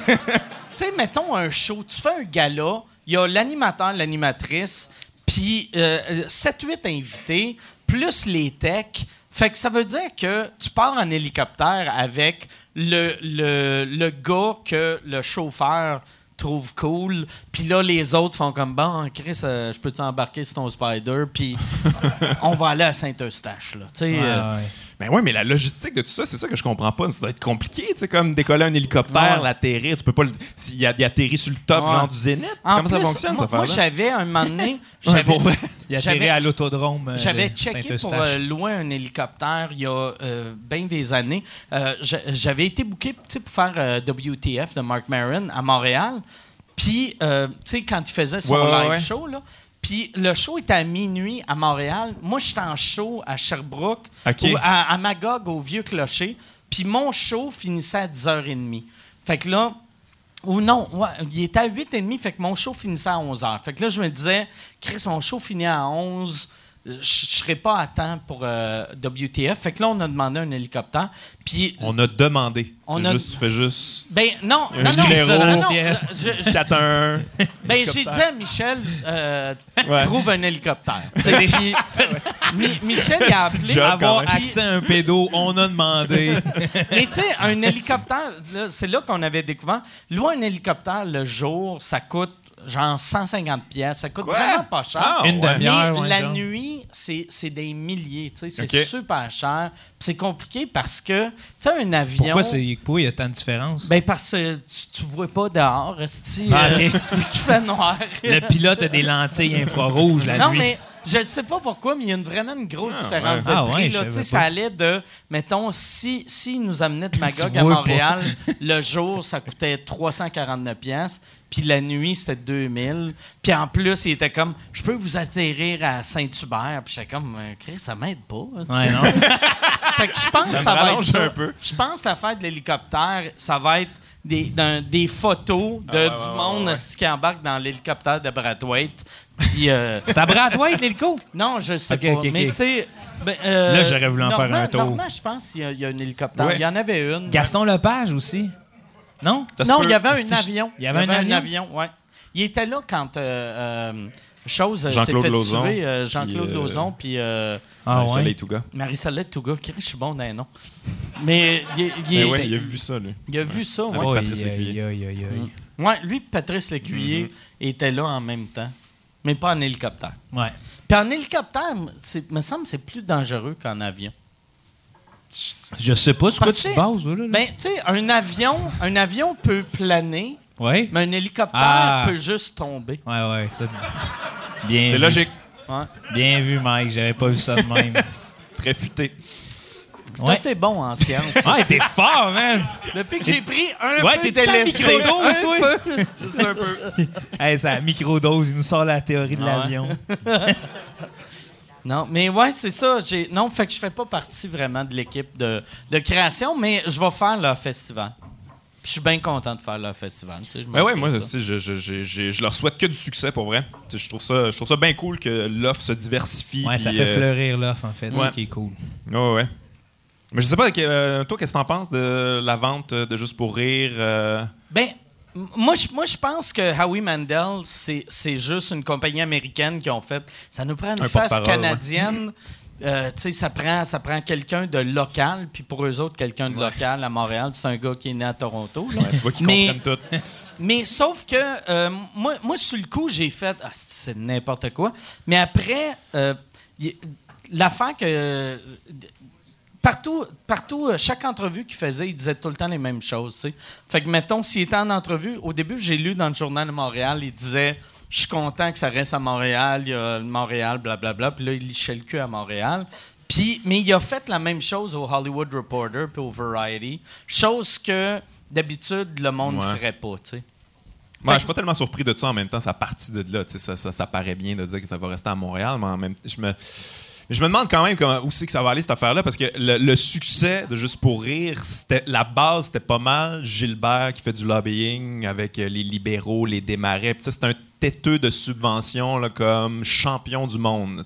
sais, mettons un show, tu fais un gala, il y a l'animateur, l'animatrice, puis 7-8 invités, plus les techs. Fait que ça veut dire que tu pars en hélicoptère avec le, le, le gars que le chauffeur trouve cool. Puis là, les autres font comme bon, Chris, euh, je peux-tu embarquer sur ton Spider? Puis on va aller à Saint-Eustache. Là, tu sais, Ouais, euh, ouais. Ben ouais, mais la logistique de tout ça, c'est ça que je comprends pas. Ça doit être compliqué, tu sais, comme décoller un hélicoptère, Ouais. l'atterrir. Tu peux pas le. S'il y a, il atterrit sur le top, Ouais. genre du Zénith. En Comment ça fonctionne, moi, cette moi, j'avais un moment donné, Ouais, j'avais, pour vrai. Il a J'avais- atterri à l'autodrome. euh, J'avais checké pour euh, louer un hélicoptère il y a bien des années. Euh, j'a- J'avais été booké tu sais, pour faire euh, WTF de Mark Maron à Montréal. Puis, euh, tu sais, quand il faisait son Ouais, ouais, live ouais. show, là. Puis le show était à minuit à Montréal. Moi, j'étais en show à Sherbrooke, OK. ou à, à Magog, au Vieux-Clocher. Puis mon show finissait à 10h30. Fait que là, ou non, ouais, il était à 8h30, fait que mon show finissait à 11h. Fait que là, je me disais, Chris, mon show finit à 11 je ne serai pas à temps pour euh, WTF. Fait que là, on a demandé un hélicoptère. Puis, On a demandé. On a- juste, tu fais juste. ben non, Un non, non, numéro. non, non, ciel. je- je- T'as un. ben, j'ai dit à Michel, euh, Ouais. trouve un hélicoptère. Puis, Mi- Michel, il a appelé. job, Avoir accès à un pédo, on a demandé. Mais tu sais, un hélicoptère, là, c'est là qu'on avait découvert. Louer un hélicoptère le jour, ça coûte genre 150 pièces. Ça coûte Quoi? vraiment pas cher. Ah, Une ouais. demi-heure. Mais ouais, la genre. nuit, c'est c'est des milliers. tu sais, C'est super cher. Puis C'est compliqué parce que, tu sais, un avion. Pourquoi c'est- pourquoi il y a tant de différence? Ben parce que tu, tu vois pas dehors, esti, Ah, euh, fait noir. Le pilote a des lentilles infrarouges la non, nuit. mais je ne sais pas pourquoi, mais il y a une- vraiment une grosse différence ouais. de Ah, prix. ouais, là. sais, savais ça allait de, mettons, si, si nous amenait de Magog à Montréal, le jour, ça coûtait 349 pièces puis la nuit, c'était 2000. Puis en plus, il était comme, je peux vous atterrir à Saint-Hubert. Puis j'étais comme, Chris, ça m'aide pas. esti. Ouais, non. Fait que je pense que Ça va être un peu. Je pense que l'affaire de l'hélicoptère, ça va être des, des photos de, Ah ouais, du ouais, monde qui embarque dans l'hélicoptère de. Puis, euh, C'est à Brad White, l'hélico? non, je sais pas. Mais tu sais. ben, euh, Là, j'aurais voulu en faire un tour. Normand, je pense qu'il y, a- il y a un hélicoptère. Ouais. Il y en avait une. Gaston Lepage aussi? Non? Non, il y avait un avion. il y avait un avion? ouais. Il était là quand. euh, euh, chose euh, s'est Jean-Claude fait Lauzon, tuer. euh, Jean-Claude puis, euh, Lauzon, puis euh, Ah Ouais, ça ouais? gars. Marie-Soleil Touga. Je suis bon dans les noms. Mais il, il- Mais il- ouais, il a vu ça, lui. il a vu ça. Avec Ouais. Patrice Aïe, Lécuyer. Ouais, lui et Patrice Lécuyer étaient là en même temps. Mais pas en hélicoptère. Ouais. Puis en hélicoptère, c'est- me semble que c'est plus dangereux qu'en avion. Je sais pas sur quoi tu te que- bases, là. là. Ben, tu sais, un avion, un avion peut planer, ouais? mais un hélicoptère Ah. peut juste tomber. Ouais, ouais, ça. Bien C'est logique. Ouais. Bien vu, Mike. J'avais pas vu ça de même. Très futé. Ouais. C'est bon en science. Ouais, t'es fort, man! Depuis que j'ai pris un Ouais, peu t'es de microdose, toi? peu. Juste un peu. Hey, c'est la microdose, il nous sort la théorie de Ah ouais. l'avion. Non, mais ouais, c'est ça. J'ai... Non, fait que je fais pas partie vraiment de l'équipe de, de création, mais je vais faire le festival. Puis Je suis bien content de faire le festival. tu sais, je Ben ouais, moi, ça. sais, je, je, je, je- je leur souhaite que du succès pour vrai. Tu sais, Je trouve ça, je trouve ça bien cool que l'offre se diversifie. Ouais, ça fait euh, fleurir l'offre, en fait. C'est ça qui est cool. Ouais, ouais. Mais je sais pas, euh, toi, qu'est-ce que t'en penses de la vente de Juste pour rire? euh? Ben, moi, je, moi, je pense que Howie Mandel, c'est, c'est juste une compagnie américaine qui ont fait. Ça nous prend une Un face canadienne. Euh, tu sais, ça prend, ça prend quelqu'un de local, puis pour eux autres, quelqu'un de local à Montréal. C'est un gars qui est né à Toronto. là. Ouais, tu vois qu'ils Mais- comprennent tout. Mais sauf que euh, moi, moi, sur le coup, j'ai fait ah, c'est n'importe quoi. Mais après, euh, l'affaire que euh, partout, partout, euh, chaque entrevue qu'il faisait, il disait tout le temps les mêmes choses. Fait que mettons, s'il était en entrevue, au début, j'ai lu dans le journal de Montréal, il disait je suis content que ça reste à Montréal, il y a le Montréal, blablabla. Puis là, il lichait le cul à Montréal. Puis, mais il a fait la même chose au Hollywood Reporter puis au Variety, chose que d'habitude le monde ne Ouais. ferait pas. tu sais. Ouais, je suis pas tellement surpris de ça en même temps, ça partie de là. tu sais, Ça, ça, ça paraît bien de dire que ça va rester à Montréal, mais en même je me. Mais Je me demande quand même comment, où c'est que ça va aller cette affaire-là, parce que le, succès de Juste pour rire, la base, c'était pas mal Gilbert qui fait du lobbying avec euh, les libéraux, les démarrais. C'est un têteux de subvention là, comme champion du monde.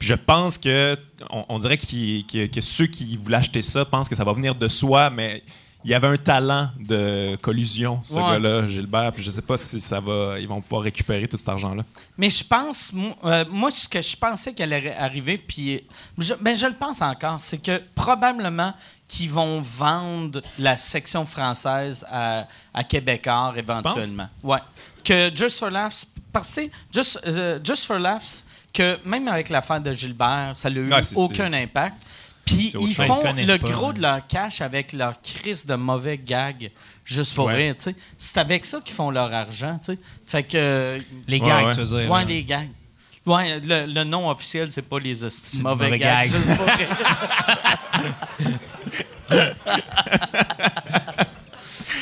je pense que on, dirait que ceux qui voulaient acheter ça pensent que ça va venir de soi, mais il y avait un talent de collusion, ce Ouais. gars-là, Gilbert. Puis je sais pas si ça va, ils vont pouvoir récupérer tout cet argent-là. Mais je pense, mo- euh, moi, ce que je pensais qu'elle allait arriver, puis je, ben, je le pense encore, c'est que probablement qu'ils vont vendre la section française à, à Québécois éventuellement. Ouais. Que Just for Laughs, parce que Just, euh, Just for Laughs, que même avec l'affaire de Gilbert, ça n'a eu aucun impact. Puis ils chose. font Ils le pas, gros hein. de leur cash avec leur crise de mauvais gags, juste pour Ouais. rire. tu sais. C'est avec ça qu'ils font leur argent. tu sais. Fait que Les Ouais, gags, ouais. tu veux dire. Ouais, les gags. Ouais, le, le nom officiel, c'est pas les C'est mauvais, mauvais gags. sais pas.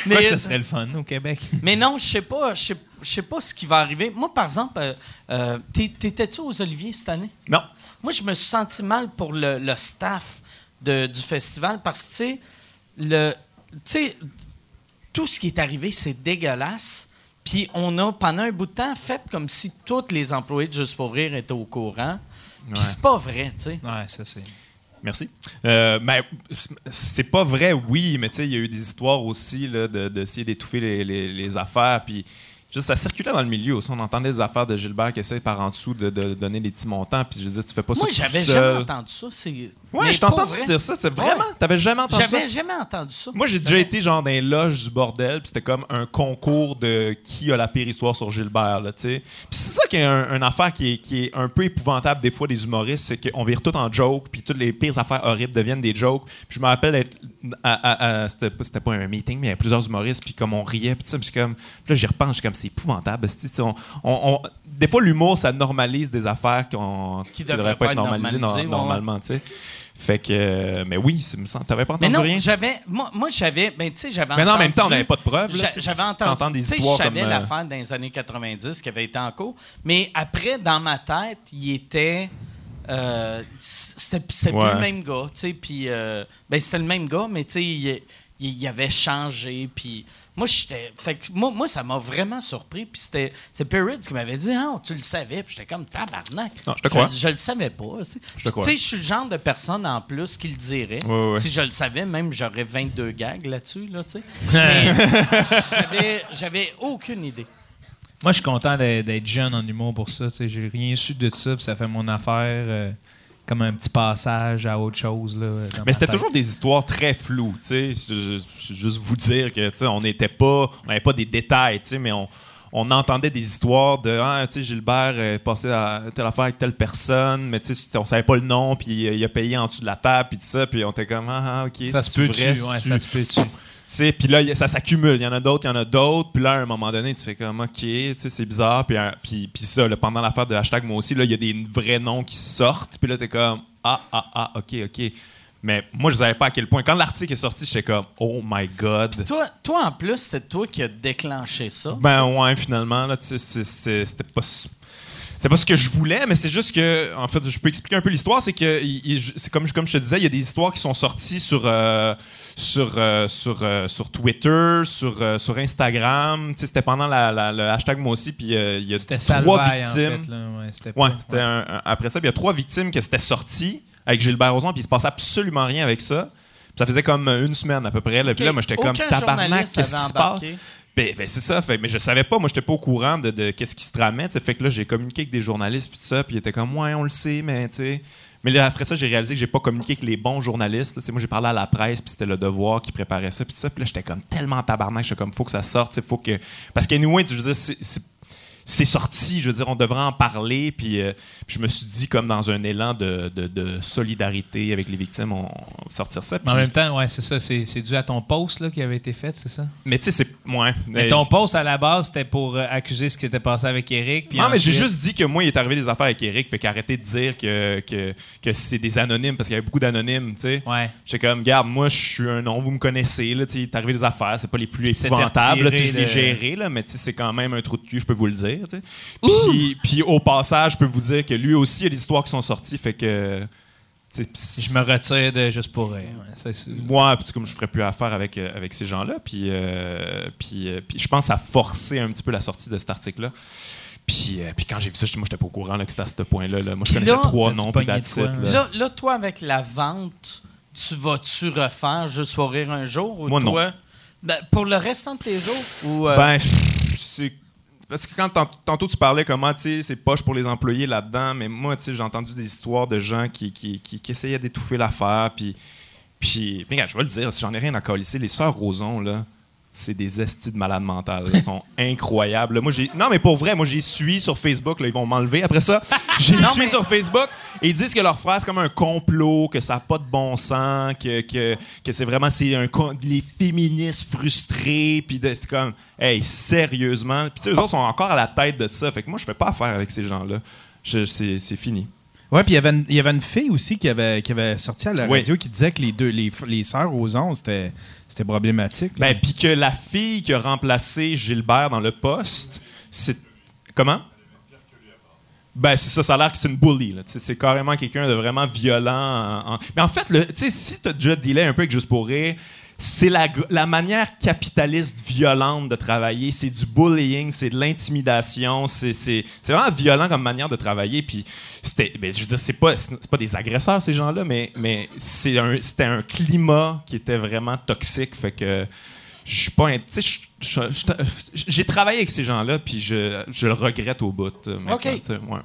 mais, Ouais, ça serait le fun au Québec. mais non, je sais pas, je sais- pas ce qui va arriver. Moi, par exemple, euh, euh, t'étais-tu aux Oliviers cette année? Non. Moi, je me suis senti mal pour le, le staff de- du festival parce que, tu sais, le- tu sais, tout ce qui est arrivé, c'est dégueulasse. Puis on a, pendant un bout de temps, fait comme si tous les employés de Juste pour rire étaient au courant. Puis Ouais. c'est pas vrai, tu sais. Ouais, ça, c'est. Merci. Euh, mais c'est pas vrai, oui, mais tu sais, il y a eu des histoires aussi là, de- d'essayer d'étouffer les, les- les affaires. Puis juste, ça circulait dans le milieu aussi. On entendait des affaires de Gilbert qui essaie par en dessous de, de donner des petits montants. Puis je disais, tu fais pas Moi, ça. tout j'avais jamais entendu ça. c'est- Ouais, mais je vrai, dire ça. C'est vraiment. Ouais. T'avais jamais entendu ça? J'avais jamais entendu ça. Moi, j'ai déjà été genre dans les loges du bordel, puis c'était comme un concours de qui a la pire histoire sur Gilbert, là, tu sais. Puis c'est ça qui est un, une affaire qui est, qui est un peu épouvantable des fois des humoristes, c'est qu'on vire tout en joke, puis toutes les pires affaires horribles deviennent des jokes. Puis je me rappelle être à, à- à- c'était, pas- c'était pas un meeting, mais il y avait plusieurs humoristes, puis comme on riait, puis ça, puis comme, puis là j'y repense, comme c'est épouvantable. tu on- on- on- des fois l'humour ça normalise des affaires qu'on- qui, devraient pas être normalisées ouais. normalement, tu. Fait que, euh, mais oui, semble- t'avais pas Mais entendu non, rien? j'avais. Moi, moi j'avais. Ben, tu sais, j'avais Mais non, en même temps, on n'avait pas de preuves. tu J'avais entendu. tu sais, histoires je savais euh, l'affaire dans les années 90 qui avait été en cours. Mais après, dans ma tête, il était. euh, c'était c'était Ouais. plus le même gars, tu sais. Puis. euh, ben, c'était le même gars, mais tu sais, il, il- il avait changé. Puis. Moi, j'étais. Fait que moi, moi, ça m'a vraiment surpris. Puis c'était. C'est Perrids qui m'avait dit, ah, tu le savais. Puis j'étais comme tabarnak. Non, je te crois. Je, le savais pas. tu sais. Je te crois. Tu sais, je suis le genre de personne en plus qui le dirait. Si je le savais, même j'aurais 22 gags là-dessus, là, tu sais. Mais j'avais, j'avais aucune idée. Moi, je suis content d'être d'être jeune en humour pour ça. tu sais. J'ai rien su de ça, puis ça fait mon affaire euh, comme un petit passage à autre chose. Là, Mais ma c'était toujours des histoires très floues, tu sais. Je- je- Juste vous dire que, tu sais, on n'était pas, on n'avait pas des détails, tu sais, mais on, on entendait des histoires de, ah, tu sais, Gilbert est passé à telle affaire avec telle personne, mais tu sais, on savait pas le nom, puis il a payé en dessous de la table, puis tout ça, puis on était comme, ah, ah, ok, Ça se peut-tu, ouais, ça se peut-tu? Puis là, a- ça s'accumule. Il y en a d'autres, il y en a d'autres. Puis là, à un moment donné, tu fais comme, OK, c'est bizarre. Puis, un- puis, puis ça, là, pendant l'affaire de hashtag, moi aussi, là, il y a des vrais noms qui sortent. Puis là, t'es comme, ah, ah, ah, OK, OK. Mais moi, je savais pas à quel point. Quand l'article est sorti, j'étais comme, oh my God. Toi, toi, en plus, c'était toi qui as déclenché ça. Ben ouais, finalement, là, c'était pas. C'est pas ce que je voulais, mais c'est juste que, en fait, je peux expliquer un peu l'histoire. C'est que, c'est comme, comme je te disais, il y a des histoires qui sont sorties sur, euh, sur, euh, sur, euh, sur Twitter, sur, euh, sur Instagram. C'était pendant la, la- le hashtag moi aussi, puis il y a C'était trois Salvaille, en victimes. fait. Ouais, un- un- après ça, il y a trois victimes que c'était sorti avec Gilbert Rozon, puis il se passait absolument rien avec ça. Ça faisait comme une semaine à peu près. là. Puis là, moi, j'étais comme tabarnak, qu'est-ce qui se passe? Ben, ben, c'est ça. Fait, mais je savais pas, moi, j'étais pas au courant de, de qu'est-ce qui se tramait. Fait que là, j'ai communiqué avec des journalistes, puis tout ça, puis ils étaient comme, ouais, on le sait, mais tu sais. Mais après ça, j'ai réalisé que j'ai pas communiqué avec les bons journalistes. moi, j'ai parlé à la presse, puis c'était le devoir qui préparait ça, puis ça. Puis là, j'étais comme tellement tabarnak, j'étais comme, faut que ça sorte, faut que. Parce qu'anyway, je veux dire, c'est- c'est sorti, je veux dire, on devrait en parler. Puis, euh, puis je me suis dit, comme dans un élan de, de- de solidarité avec les victimes, on, on va sortir ça. Mais en même temps, ouais, c'est ça. C'est c'est dû à ton post là, qui avait été fait, c'est ça? mais tu sais, c'est. Ouais. Mais ton post à la base, c'était pour euh, accuser ce qui s'était passé avec Eric. puis non, mais j'ai juste dit que moi, il est arrivé des affaires avec Eric, fait qu'arrêtez de dire que, que, que c'est des anonymes, parce qu'il y avait beaucoup d'anonymes, tu sais. Ouais. J'étais comme, garde, moi, je suis un nom, vous me connaissez, là, il est arrivé des affaires, c'est pas les plus épouvantables, là, tu sais, je l'ai le- géré, là, mais tu sais, c'est quand même un trou de cul, je peux vous le dire, tu sais. Puis, puis au passage, je peux vous dire que lui aussi, il y a des histoires qui sont sorties, fait que. pis- Je me retire de juste pour. Ouais, c'est- moi, puis comme je ferais plus affaire avec, euh, avec ces gens-là, puis, euh, puis, euh, puis je pense que ça a forcé un petit peu la sortie de cet article-là. Puis, euh, puis quand j'ai vu ça, j'étais- moi, j'étais pas au courant là, que c'était à ce point-là. là. Moi, je Puis connaissais là, trois noms, puis that's it, là? là. Toi, avec la vente, tu vas-tu refaire Juste pour rire un jour? Ou Moi, non. Ben, pour le restant de tes jours? Ou, euh, Ben, c'est. Parce que quand tant- tantôt tu parlais comment, c'est poche pour les employés là-dedans, mais moi, j'ai entendu des histoires de gens qui, qui, qui- essayaient d'étouffer l'affaire, puis. Puis, je vais le dire, si j'en ai rien à colisser, les sœurs Roson, là, c'est des estis de malades mentales. Elles sont incroyables. Moi, j'ai... Non, mais pour vrai, moi, j'ai suis sur Facebook. Là, ils vont m'enlever après ça. J'ai suis sur Facebook et ils disent que leur frère, c'est comme un complot, que ça n'a pas de bon sens, que, que, que c'est vraiment c'est un, les féministes frustrés. Puis c'est comme, hey, sérieusement. Puis tu sais, eux autres sont encore à la tête de ça. Fait que moi, je fais pas affaire avec ces gens-là. C'est, c'est fini. Ouais, puis il y avait une- fille aussi qui avait, qui avait sorti à la Oui. radio qui disait que les deux, les, les sœurs aux c'était, c'était problématique. Ben, puis que la fille qui a remplacé Gilbert dans le poste, c'est. Comment? Ben, c'est ça, ça a l'air que c'est une bully. C'est carrément quelqu'un de vraiment violent. en- Mais en fait, le- si tu as déjà dealé un peu avec Juste pour rire, c'est la, manière capitaliste violente de travailler. C'est du bullying, c'est de l'intimidation. C'est c'est- c'est vraiment violent comme manière de travailler. Puis, c'était, ben, je veux dire, c'est pas, c'est pas des agresseurs, ces gens-là, mais, mais c'est un- c'était un climat qui était vraiment toxique. Fait que je suis pas. J'ai travaillé avec ces gens-là, puis je, je le regrette au bout. euh, OK. ouais.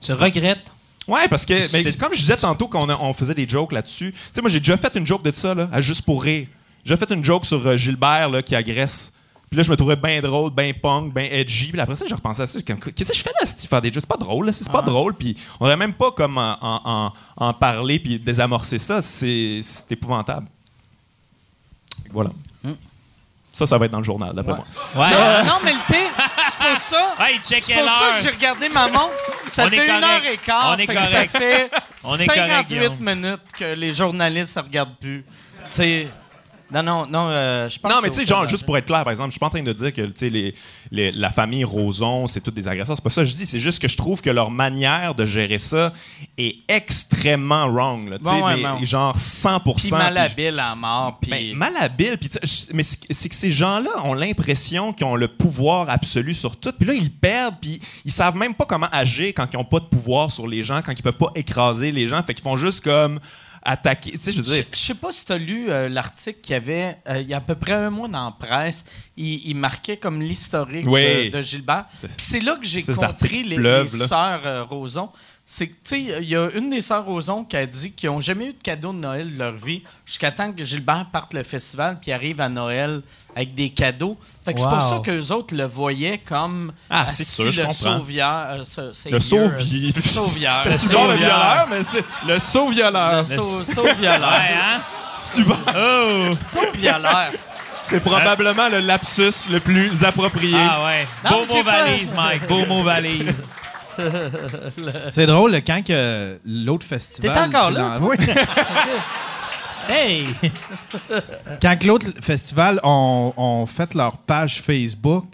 Tu regrettes? Ouais, parce que, mais comme je disais tantôt qu'on on faisait des jokes là-dessus, tu sais, moi j'ai déjà fait une joke de ça, là, à juste pour rire. J'ai déjà fait une joke sur euh, Gilbert là, qui agresse. Puis là, je me trouvais bien drôle, bien punk, bien edgy. Puis après ça, je repensais à ça. comme, Qu'est-ce que je fais là, si faire des jokes? C'est pas drôle, là, c'est Ah. pas drôle. Puis on aurait même pas comme en, en- en- en parler puis désamorcer ça. C'est c'est épouvantable. Voilà. Ça, ça va être dans le journal, d'après Ouais. moi. Ouais. Ça, non, mais le pire, c'est pour ça. Hey, check C'est pour ça que j'ai regardé ma montre. Ça On est fait une correct. heure et quart. On est fait que ça correct. fait On est correct, 58 Guillaume. minutes que les journalistes ne regardent plus. Tu sais. Non, non, non, euh, je pense Non, mais tu sais, genre, juste pour être clair, par exemple, je suis pas en train de dire que tu sais, les, les- la famille Roson, c'est toutes des agresseurs. C'est pas ça que je dis. C'est juste que je trouve que leur manière de gérer ça est extrêmement wrong. Là, Bon, ouais, mais bon. genre 100 Puis malhabile à mort. Puis. ben, malhabile. puis je- mais c'est c'est que ces gens-là ont l'impression qu'ils ont le pouvoir absolu sur tout. Puis là, ils perdent. Puis ils savent même pas comment agir quand ils ont pas de pouvoir sur les gens, quand ils peuvent pas écraser les gens. Fait qu'ils font juste comme attaquer. Tu sais, je veux Je dire. je sais pas si tu as lu euh, l'article qu'il y avait euh, il y a à peu près un mois dans la presse. Il, il marquait comme l'historique Oui. de, de Gilbert. Puis c'est là que j'ai compris les, fleuve, les sœurs euh, Roson. C'est que, tu sais, il y a une des sœurs Roson qui a dit qu'ils n'ont jamais eu de cadeau de Noël de leur vie jusqu'à temps que Gilbert parte le festival puis arrive à Noël avec des cadeaux. Fait que c'est pour ça qu'eux autres le voyaient comme Ah, c'est sûr, je le sauveur. euh, Le euh, sauvier. Le super le violeur, mais c'est le saut-violeur. Le sau- sauvioleur. Ouais, hein? Super. Oh! Sauvioleur. C'est probablement le lapsus le plus approprié. Ah ouais. Non, Beau mot valise, Mike. Beau mot valise. C'est drôle, quand que l'autre festival. T'es encore là, dans- Oui. Hey! quand que l'autre festival ont, ont fait leur page Facebook,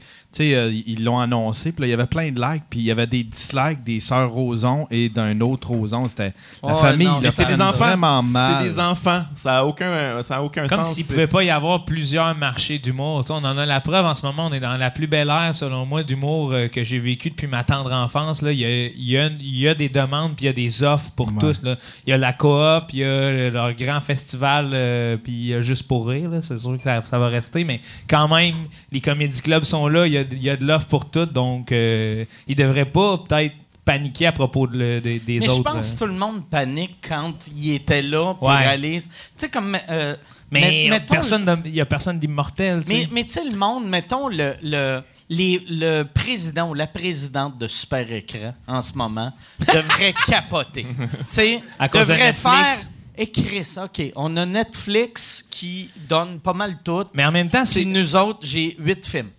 euh, ils l'ont annoncé, puis là, il y avait plein de likes, puis il y avait des dislikes des sœurs Roson et d'un autre Roson. C'était la Ouais, famille, c'est des enfants. C'est des enfants. Ça a aucun, ça a aucun Comme sens. s'il C'est- pouvait pas y avoir plusieurs marchés d'humour. On en a la preuve en ce moment. On est dans la plus belle ère, selon moi, d'humour euh, que j'ai vécu depuis ma tendre enfance. Là. Il, y a, il, y a, il y a des demandes puis il y a des offres pour Ouais. tous. là. Il y a la coop, il y a leur grand festival, euh, puis il y a juste pour rire. C'est sûr que ça, ça va rester, mais quand même, les comédie clubs sont là. Il y a, il y a de l'offre pour toutes. Donc, euh, ils devraient pas peut-être paniquer à propos de le- des, des Mais autres. je pense euh. que tout le monde panique quand il était là pour Ouais. réaliser. Tu sais, comme. euh, mais il y a personne d'immortel. Mais, mais tu sais, le monde, mettons le, le, les- le président ou la présidente de Super Écran en ce moment devrait capoter. Tu sais, de devrait faire. Écrire ça, OK. On a Netflix qui donne pas mal tout. Mais en même temps, c'est. Puis nous autres, j'ai huit films.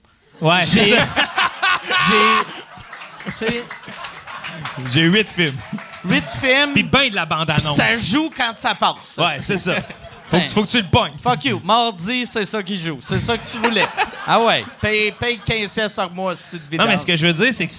Ouais, c'est J'ai. ça. j'ai. Tu sais, J'ai huit films. huit films. Puis ben de la bande-annonce. ça joue quand ça passe. Ouais, c'est ça. Faut, que- faut que tu le pognes. Fuck you. Mardi, c'est ça qui joue. C'est ça que tu voulais. Ah ouais. Paye, paye 15 pièces par mois si tu te. Non, mais ce que je veux dire, c'est que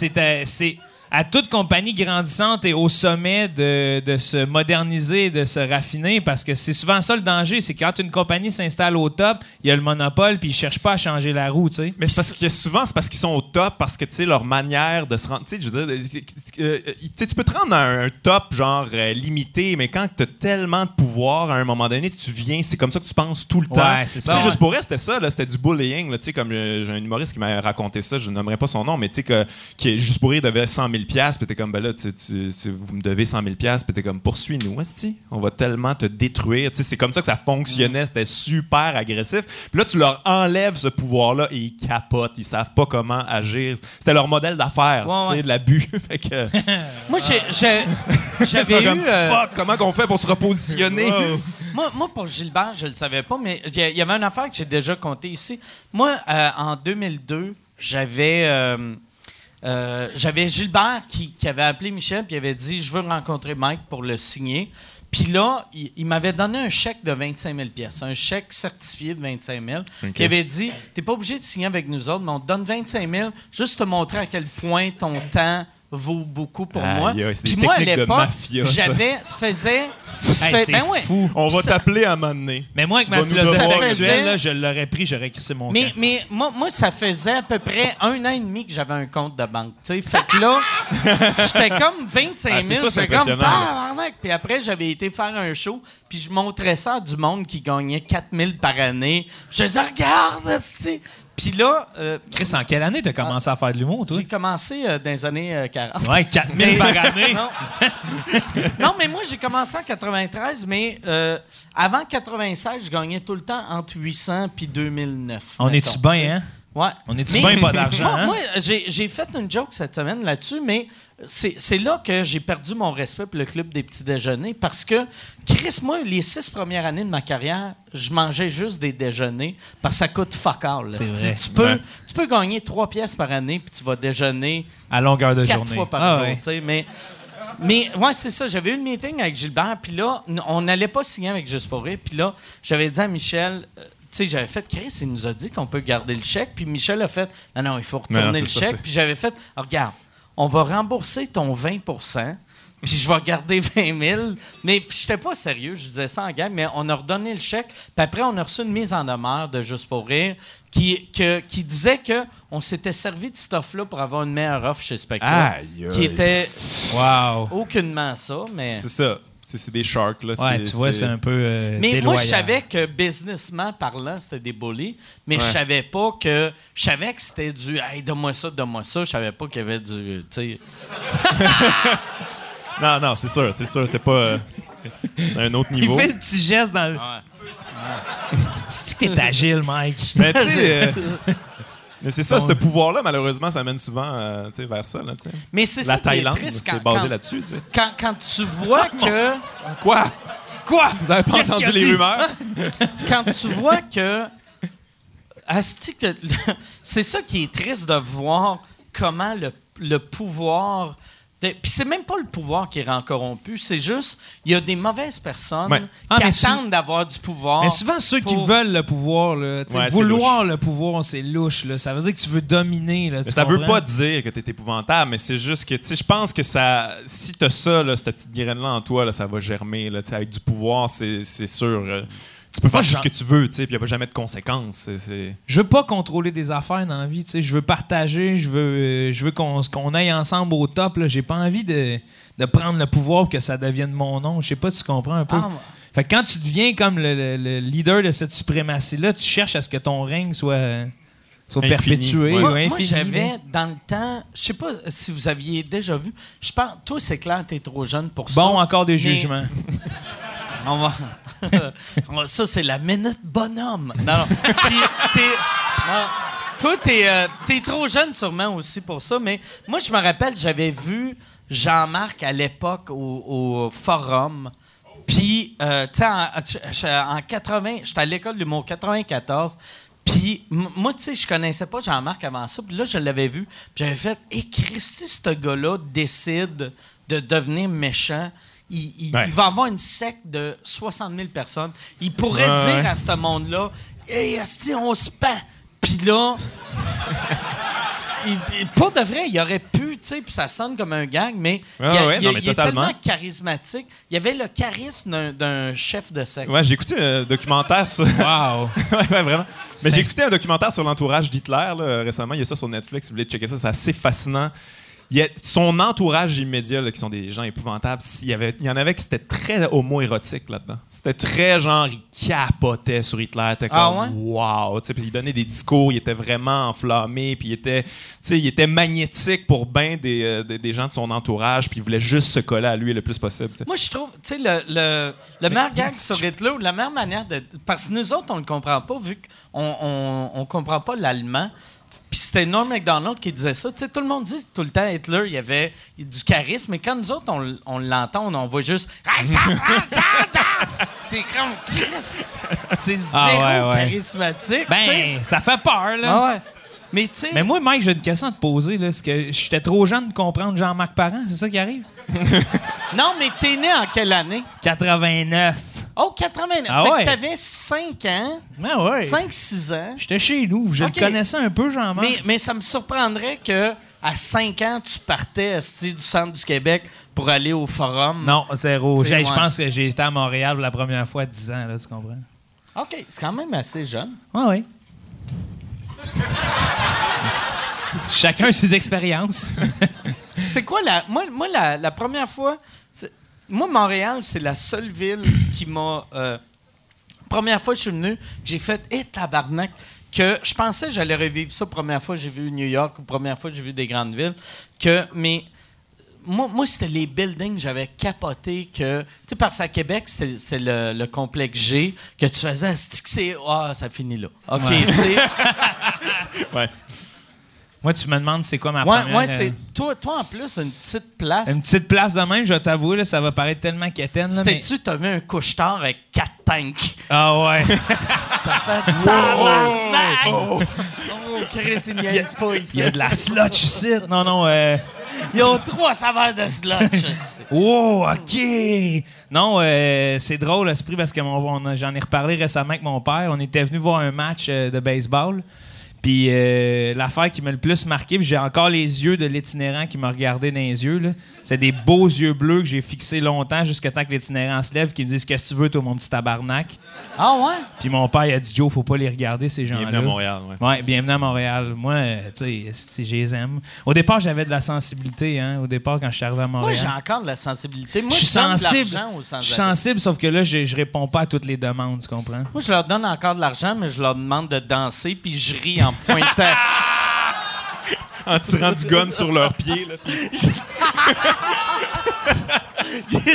c'est à toute compagnie grandissante et au sommet de, de se moderniser, de se raffiner, parce que c'est souvent ça le danger, c'est quand une compagnie s'installe au top, il y a le monopole, puis ils cherchent pas à changer la roue, tu sais. Mais c'est parce que souvent, c'est parce qu'ils sont au top, parce que, tu sais, leur manière de se rendre. Tu sais, je veux dire, euh, euh, tu sais, tu peux te rendre à un top, genre, euh, limité, mais quand tu as tellement de pouvoir, à un moment donné, tu viens, c'est comme ça que tu penses tout le temps. Ouais, c'est Tu ça, ouais. juste pour elle, c'était ça, là, c'était du bullying, tu sais, comme euh, j'ai un humoriste qui m'a raconté ça, je nommerai pas son nom, mais tu sais, que, qui, juste pour rire, devait 100 000 piastres, puis t'es comme, ben là, tu, tu- tu- vous me devez 100 000 piastres, puis t'es comme, poursuis-nous, on va tellement te détruire. C'est comme ça que ça fonctionnait, c'était super agressif. Puis là, tu leur enlèves ce pouvoir-là et ils capotent, ils savent pas comment agir. C'était leur modèle d'affaires, Ouais, tu sais, ouais. de l'abus. Moi, j'avais ça eu. comme, euh, fuck, comment qu'on fait pour se repositionner? moi, moi, pour Gilbert, je le savais pas, mais il y, a- il y avait une affaire que j'ai déjà contée ici. Moi, euh, en 2002, j'avais. euh, euh, j'avais Gilbert qui, qui avait appelé Michel puis avait dit Je veux rencontrer Mike pour le signer. Puis là, il, il m'avait donné un chèque de 25 000 un chèque certifié de 25 000 Il avait dit T'es pas obligé de signer avec nous autres, mais on te donne 25 000 juste te montrer à quel point ton temps vaut beaucoup pour moi. Puis moi, à l'époque, j'avais. Ça faisait. Hey, c'est ben ouais. fou. On va Ça- t'appeler à un moment donné. Mais moi, avec Tu ma philosophie faisait- là, je l'aurais pris, j'aurais crissé mon Mais, camp. mais moi, moi, ça faisait à peu près un an et demi que j'avais un compte de banque. tu sais. Fait que là, j'étais comme 25 Ah, 000. c'est ça, c'est j'étais comme. Puis après, j'avais été faire un show, puis je montrais ça à du monde qui gagnait 4 000 par année. Je disais, regarde. Puis là, euh, Chris, en quelle année t'as commencé à faire de l'humour, toi? j'ai commencé euh, dans les années euh, 40. Ouais, 4000 par année. Non. non, mais moi, j'ai commencé en 93, mais euh, avant 96, je gagnais tout le temps entre 800 puis 2009. On est-tu tu bien, hein? Ouais. On est-tu bien pas d'argent, Moi, hein? moi, j'ai fait une joke cette semaine là-dessus, mais c'est là que j'ai perdu mon respect pour le club des petits déjeuners parce que, Chris, moi, les six premières années de ma carrière, je mangeais juste des déjeuners parce que ça coûte fuck all. Tu, peux, Ouais. tu peux gagner trois pièces par année puis tu vas déjeuner À longueur de quatre journée. fois par Ah, jour. ouais. Mais, mais ouais, c'est ça. J'avais eu le meeting avec Gilbert, puis là, on n'allait pas signer avec Juste pour. Puis là, j'avais dit à Michel, euh, tu sais, j'avais fait, Chris, il nous a dit qu'on peut garder le chèque. Puis Michel a fait, non, non, il faut Non, non, retourner le ça, chèque. Puis j'avais fait, regarde, on va rembourser ton 20% puis je vais garder 20 000. Mais puis j'étais pas sérieux, je disais ça en gamme, mais on a redonné le chèque. Puis après, on a reçu une mise en demeure de Juste pour rire qui, que- qui disait que on s'était servi de ce stuff-là pour avoir une meilleure offre chez Spectrum. Aïe, Qui était Wow. aucunement ça, mais... C'est ça. C'est c'est des sharks, là. Ouais, tu vois, c'est un peu. euh, Mais moi, je savais que businessment parlant, c'était des bullies, mais je savais pas que. Je savais que c'était du Hey, donne-moi ça, donne-moi ça. Je savais pas qu'il y avait du. Tu. Non, non, c'est sûr, c'est sûr. C'est pas. euh, c'est un autre Il niveau. fait le petit geste dans le. Ouais. C'est que t'es agile, Mike? Mais tu sais. euh, Mais c'est ça, ce pouvoir-là, malheureusement, ça mène souvent euh, vers ça. Là. Mais c'est ça La qui est Thaïlande, triste c'est basé là-dessus. quand, quand tu vois que. Quoi? Quoi? Vous avez pas entendu les rumeurs? quand tu vois que. C'est ça qui est triste de voir comment le, le pouvoir Puis c'est même pas le pouvoir qui rend corrompu, c'est juste, il y a des mauvaises personnes Ouais. Ah, qui sou- attendent d'avoir du pouvoir. Mais souvent, ceux qui veulent le pouvoir, là, tu Ouais, vouloir le pouvoir, c'est louche. Là. Ça veut dire que tu veux dominer. Là, tu ça veut pas dire que t'es épouvantable, mais c'est juste que, tu sais, je pense que ça, si t'as ça, là, cette petite graine-là en toi, là, ça va germer, là, tu avec du pouvoir, c'est c'est sûr. euh, tu peux faire ce que tu veux, tu sais, puis y a pas jamais de conséquences. c'est- c'est- Je veux pas contrôler des affaires dans la vie. tu sais. Je veux partager. Je veux, euh, je veux qu'on qu'on aille ensemble au top. là. J'ai pas envie de, de prendre le pouvoir pour que ça devienne mon nom. Je sais pas si tu comprends un peu. Ah, Fait que quand tu deviens comme le, le- le leader de cette suprématie-là, tu cherches à ce que ton règne soit, soit Infini, perpétué ouais. ou Moi, moi, j'avais, dans le temps, je sais pas si vous aviez déjà vu, je pense, toi, c'est clair, t'es trop jeune pour ça. Bon, encore des Mais- jugements. On Ça, c'est la minute bonhomme. Non, non. Puis. Toi, t'es, euh, t'es trop jeune sûrement aussi pour ça, mais moi, je me rappelle, j'avais vu Jean-Marc à l'époque au, forum. Puis, euh, tu sais, en, en 80, j'étais à l'école de l'humour 94. Puis, moi, tu sais, je connaissais pas Jean-Marc avant ça. Puis là, je l'avais vu. Puis j'avais fait, et Christy, ce gars-là décide de devenir méchant. Il, il- Ouais. il va avoir une secte de 60 000 personnes. Il pourrait Ouais, dire ouais. à ce monde-là, Hey, Asti, on se pend. Puis là, il, pour de vrai, il aurait pu, tu sais, puis ça sonne comme un gag, mais il, a- ouais, il non, mais il est tellement charismatique. Il y avait le charisme d'un- chef de secte. Ouais, j'ai écouté un documentaire sur. Wow. ouais, ouais, vraiment. Mais j'ai écouté un documentaire sur l'entourage d'Hitler récemment. Il y a ça sur Netflix. Si vous voulez checker ça, c'est assez fascinant. Il y a son entourage immédiat, là, qui sont des gens épouvantables, s'il y, avait, il y en avait qui c'était très homo-érotique là-dedans. C'était très genre, il capotait sur Hitler. T'es Ah comme, ouais? wow. Puis il donnait des discours, il était vraiment enflammé, puis il était, tu sais, il était magnétique pour bien des, euh, des, des gens de son entourage, puis il voulait juste se coller à lui le plus possible. Moi, je trouve, tu sais, le, le, le meilleur gag sur Hitler, ou la meilleure manière de. Parce que nous autres, on le comprend pas, vu qu'on on, on comprend pas l'allemand. Puis c'était Norm MacDonald qui disait ça. Tu sais, tout le monde dit tout le temps Hitler, il y avait du charisme, mais quand nous autres, on, l'entend, on voit juste. C'est comme Chris. C'est zéro Ah ouais, ouais. charismatique. Ben, ça fait peur, là. Ah ouais. Mais tu sais. Mais moi, Mike, j'ai une question à te poser. Là. Que j'étais trop jeune de comprendre Jean-Marc Parent? C'est ça qui arrive? Non, mais t'es né en quelle année? 89. Oh, 89. Ah fait ouais? que t'avais 5 ans, Ben ouais. 5-6 ans. J'étais chez nous. Je Ok. le connaissais un peu, Jean-Marc. Mais, mais ça me surprendrait que à 5 ans, tu partais du centre du Québec pour aller au forum. Non, zéro. Je ouais. pense que j'ai été à Montréal pour la première fois à 10 ans, là, tu comprends? OK, c'est quand même assez jeune. Oui, oui. Chacun ses expériences. C'est quoi la. Moi, moi la, la première fois. Moi, Montréal, c'est la seule ville qui m'a. euh, première fois que je suis venu, j'ai fait et tabarnak. Que je pensais que j'allais revivre ça première fois que j'ai vu New York ou première fois que j'ai vu des grandes villes. Que, mais moi, moi c'était les buildings, j'avais capoté que. Tu sais, parce qu'à Québec, c'est le, le complexe G que tu faisais, c'est que c'est. Ah, ça finit là. OK, Ouais. tu sais. Ouais. Moi, tu me demandes c'est quoi ma Ouais, première... ouais, euh, c'est. Toi, toi, en plus, une petite place. Une petite place de même, je vais t'avouer, là, ça va paraître tellement quétaine. Mais... C'était-tu, t'avais un couche-tard avec quatre tanks? Ah ouais. Tabarnak! Oh, Chris, il niaise pas ici. Il y a de la slotch ici. Non, non. Euh... Ils ont trois saveurs de slotch. esti. Oh, OK! Non, euh, c'est drôle, l'esprit, parce que mon- on a- j'en ai reparlé récemment avec mon père. On était venu voir un match euh, de baseball. Puis euh, l'affaire qui m'a le plus marqué, j'ai encore les yeux de l'itinérant qui m'a regardé dans les yeux. C'est des beaux yeux bleus que j'ai fixés longtemps jusqu'à temps que l'itinérant se lève qui me disent Qu'est-ce que tu veux, toi, mon petit tabarnak? Ah ouais? Puis mon père, il a dit Joe, faut pas les regarder, ces gens-là. Bienvenue à Montréal. Ouais. Ouais, bienvenue à Montréal. Moi, euh, tu sais, si je les aime. Au départ, j'avais de la sensibilité, hein, au départ, quand je suis arrivé à Moi, Montréal. j'ai encore de la sensibilité. Moi, je suis sensible. Je suis sensible, sauf que là, je, je réponds pas à toutes les demandes, tu comprends? Moi, je leur donne encore de l'argent, mais je leur demande de danser, puis je ris en pointant. En tirant du gun sur leurs pieds. Là.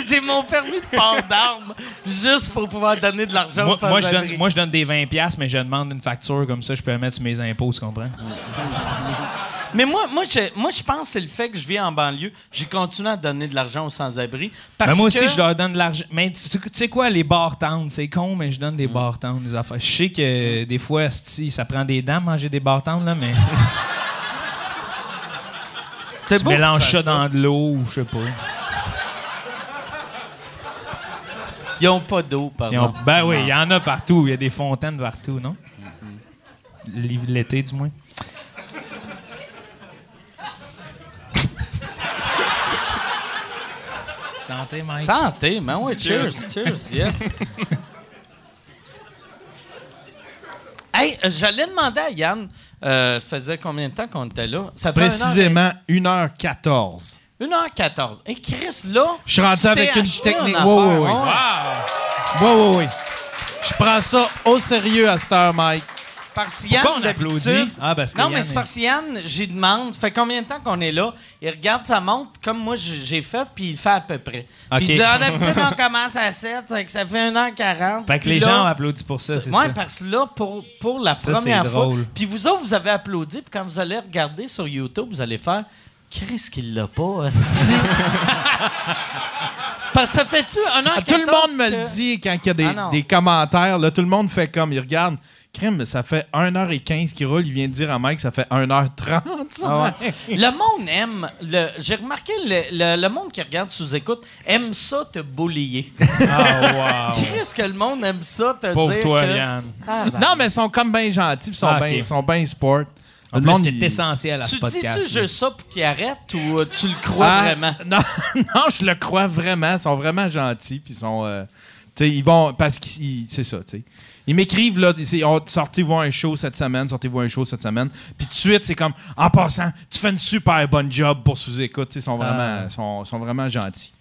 J'ai mon permis de port d'armes juste pour pouvoir donner de l'argent Moi, aux moi, je donne, moi, je donne des 20$, piastres, mais je demande une facture, comme ça, je peux la mettre sur mes impôts, tu comprends? Mais moi, moi, je, moi, je pense que c'est le fait que je vis en banlieue. J'ai continué à donner de l'argent aux sans-abri. Parce Ben, moi aussi, que- je leur donne de l'argent. Mais tu sais- tu sais quoi, les bar towns, c'est con, mais je donne des bar towns, des affaires. Je sais que des fois, ça prend des dents manger des bar towns, là, mais. Tu beau mélanges ça fasses dans de l'eau ou je sais pas. Ils ont pas d'eau, par Ils ont- exemple. ben oui, il y en a partout. Il y a des fontaines partout, non? L'hiv- L'été, du moins. Santé, Mike. Santé, man. Oui, cheers. Cheers, yes. hey, j'allais demander à Yann, euh, ça faisait combien de temps qu'on était là? Ça fait Précisément 1h14. 1h14. Et Chris, là. Je suis rendu avec une technique. Oui, oui, oui. ouais. Oui, oui, oui. Je prends ça au sérieux à cette heure, Mike. Parce que Yann, d'habitude- Ah, parce que non, mais Yann c'est est- parce que Yann, j'y demande, fait combien de temps qu'on est là? Il regarde sa montre comme moi j'ai fait, puis il fait à peu près. Puis il dit, ah, d'habitude, on commence à 7, fait que ça fait 1h40. Fait que les là- gens applaudissent pour ça, c'est Ouais, ça. parce que là, pour, pour la Ça, première c'est fois. drôle. Puis vous autres, vous avez applaudi, puis quand vous allez regarder sur YouTube, vous allez faire Chris qu'il l'a pas. Parce que ça fait-tu un an Ah, tout le monde me le dit quand il y a des, Ah des commentaires. Là, tout le monde fait comme, il regarde. Crème, ça fait 1h15 qu'il roule. Il vient de dire à Mike ça fait 1h30. Ah ouais. Le monde aime. le- J'ai remarqué, le, le- le monde qui regarde sous écoute aime ça te bullier. Ah, wow. Chris, que le monde aime ça te Pauvre dire. toi, que... Yann. Ah, ben. Non, mais ils sont comme bien gentils. Ils sont Ah, bien ok. ils sont bien sport. En Le plus, monde, c'est il- essentiel à ce Tu podcast. dis-tu juste ça pour qu'il arrête ou euh, tu le crois Ah, vraiment? Non, non, je le crois vraiment. Ils sont vraiment gentils. Puis ils sont. euh, tu sais, ils vont. Parce que c'est ça, tu sais. Ils m'écrivent, là, oh, sortez voir un show cette semaine, sortez voir un show cette semaine. Puis tout de suite, c'est comme, en passant, tu fais une super bonne job pour sous-écoute. Ils sont vraiment, Ah. sont, sont vraiment gentils.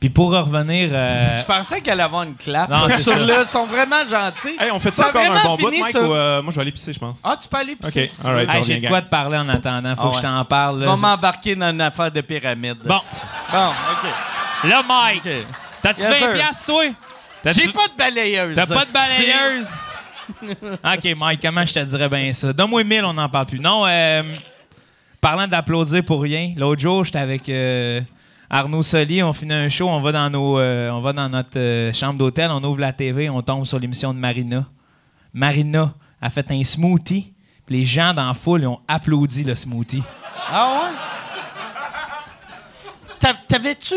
Puis pour revenir. euh, Je pensais qu'elle allait avoir une clap. Non, sur ça. le, ils sont vraiment gentils. Hey, on fait Ça encore un bon bout, Mike, ça. ou euh, moi je vais aller pisser, je pense. Ah, tu peux aller pisser Ok, si right. hey, j'ai de quoi te parler en attendant. Faut Ah que je t'en parle. là. Va m'embarquer dans une affaire de pyramide. Bon. Bon, OK. Là, Mike, t'as-tu Yes, 20 sir. piastres, toi? J'ai pas de balayeuse. T'as pas de balayeuse? OK, Mike, comment je te dirais bien ça? Donne-moi 1000, on n'en parle plus. Non, euh, parlant d'applaudir pour rien, l'autre jour, j'étais avec euh, Arnaud Solier, on finit un show, on va dans, nos, euh, on va dans notre euh, chambre d'hôtel, on ouvre la TV, on tombe sur l'émission de Marina. Marina a fait un smoothie, puis les gens dans la foule ils ont applaudi le smoothie. Ah ouais? T'a- T'avais-tu...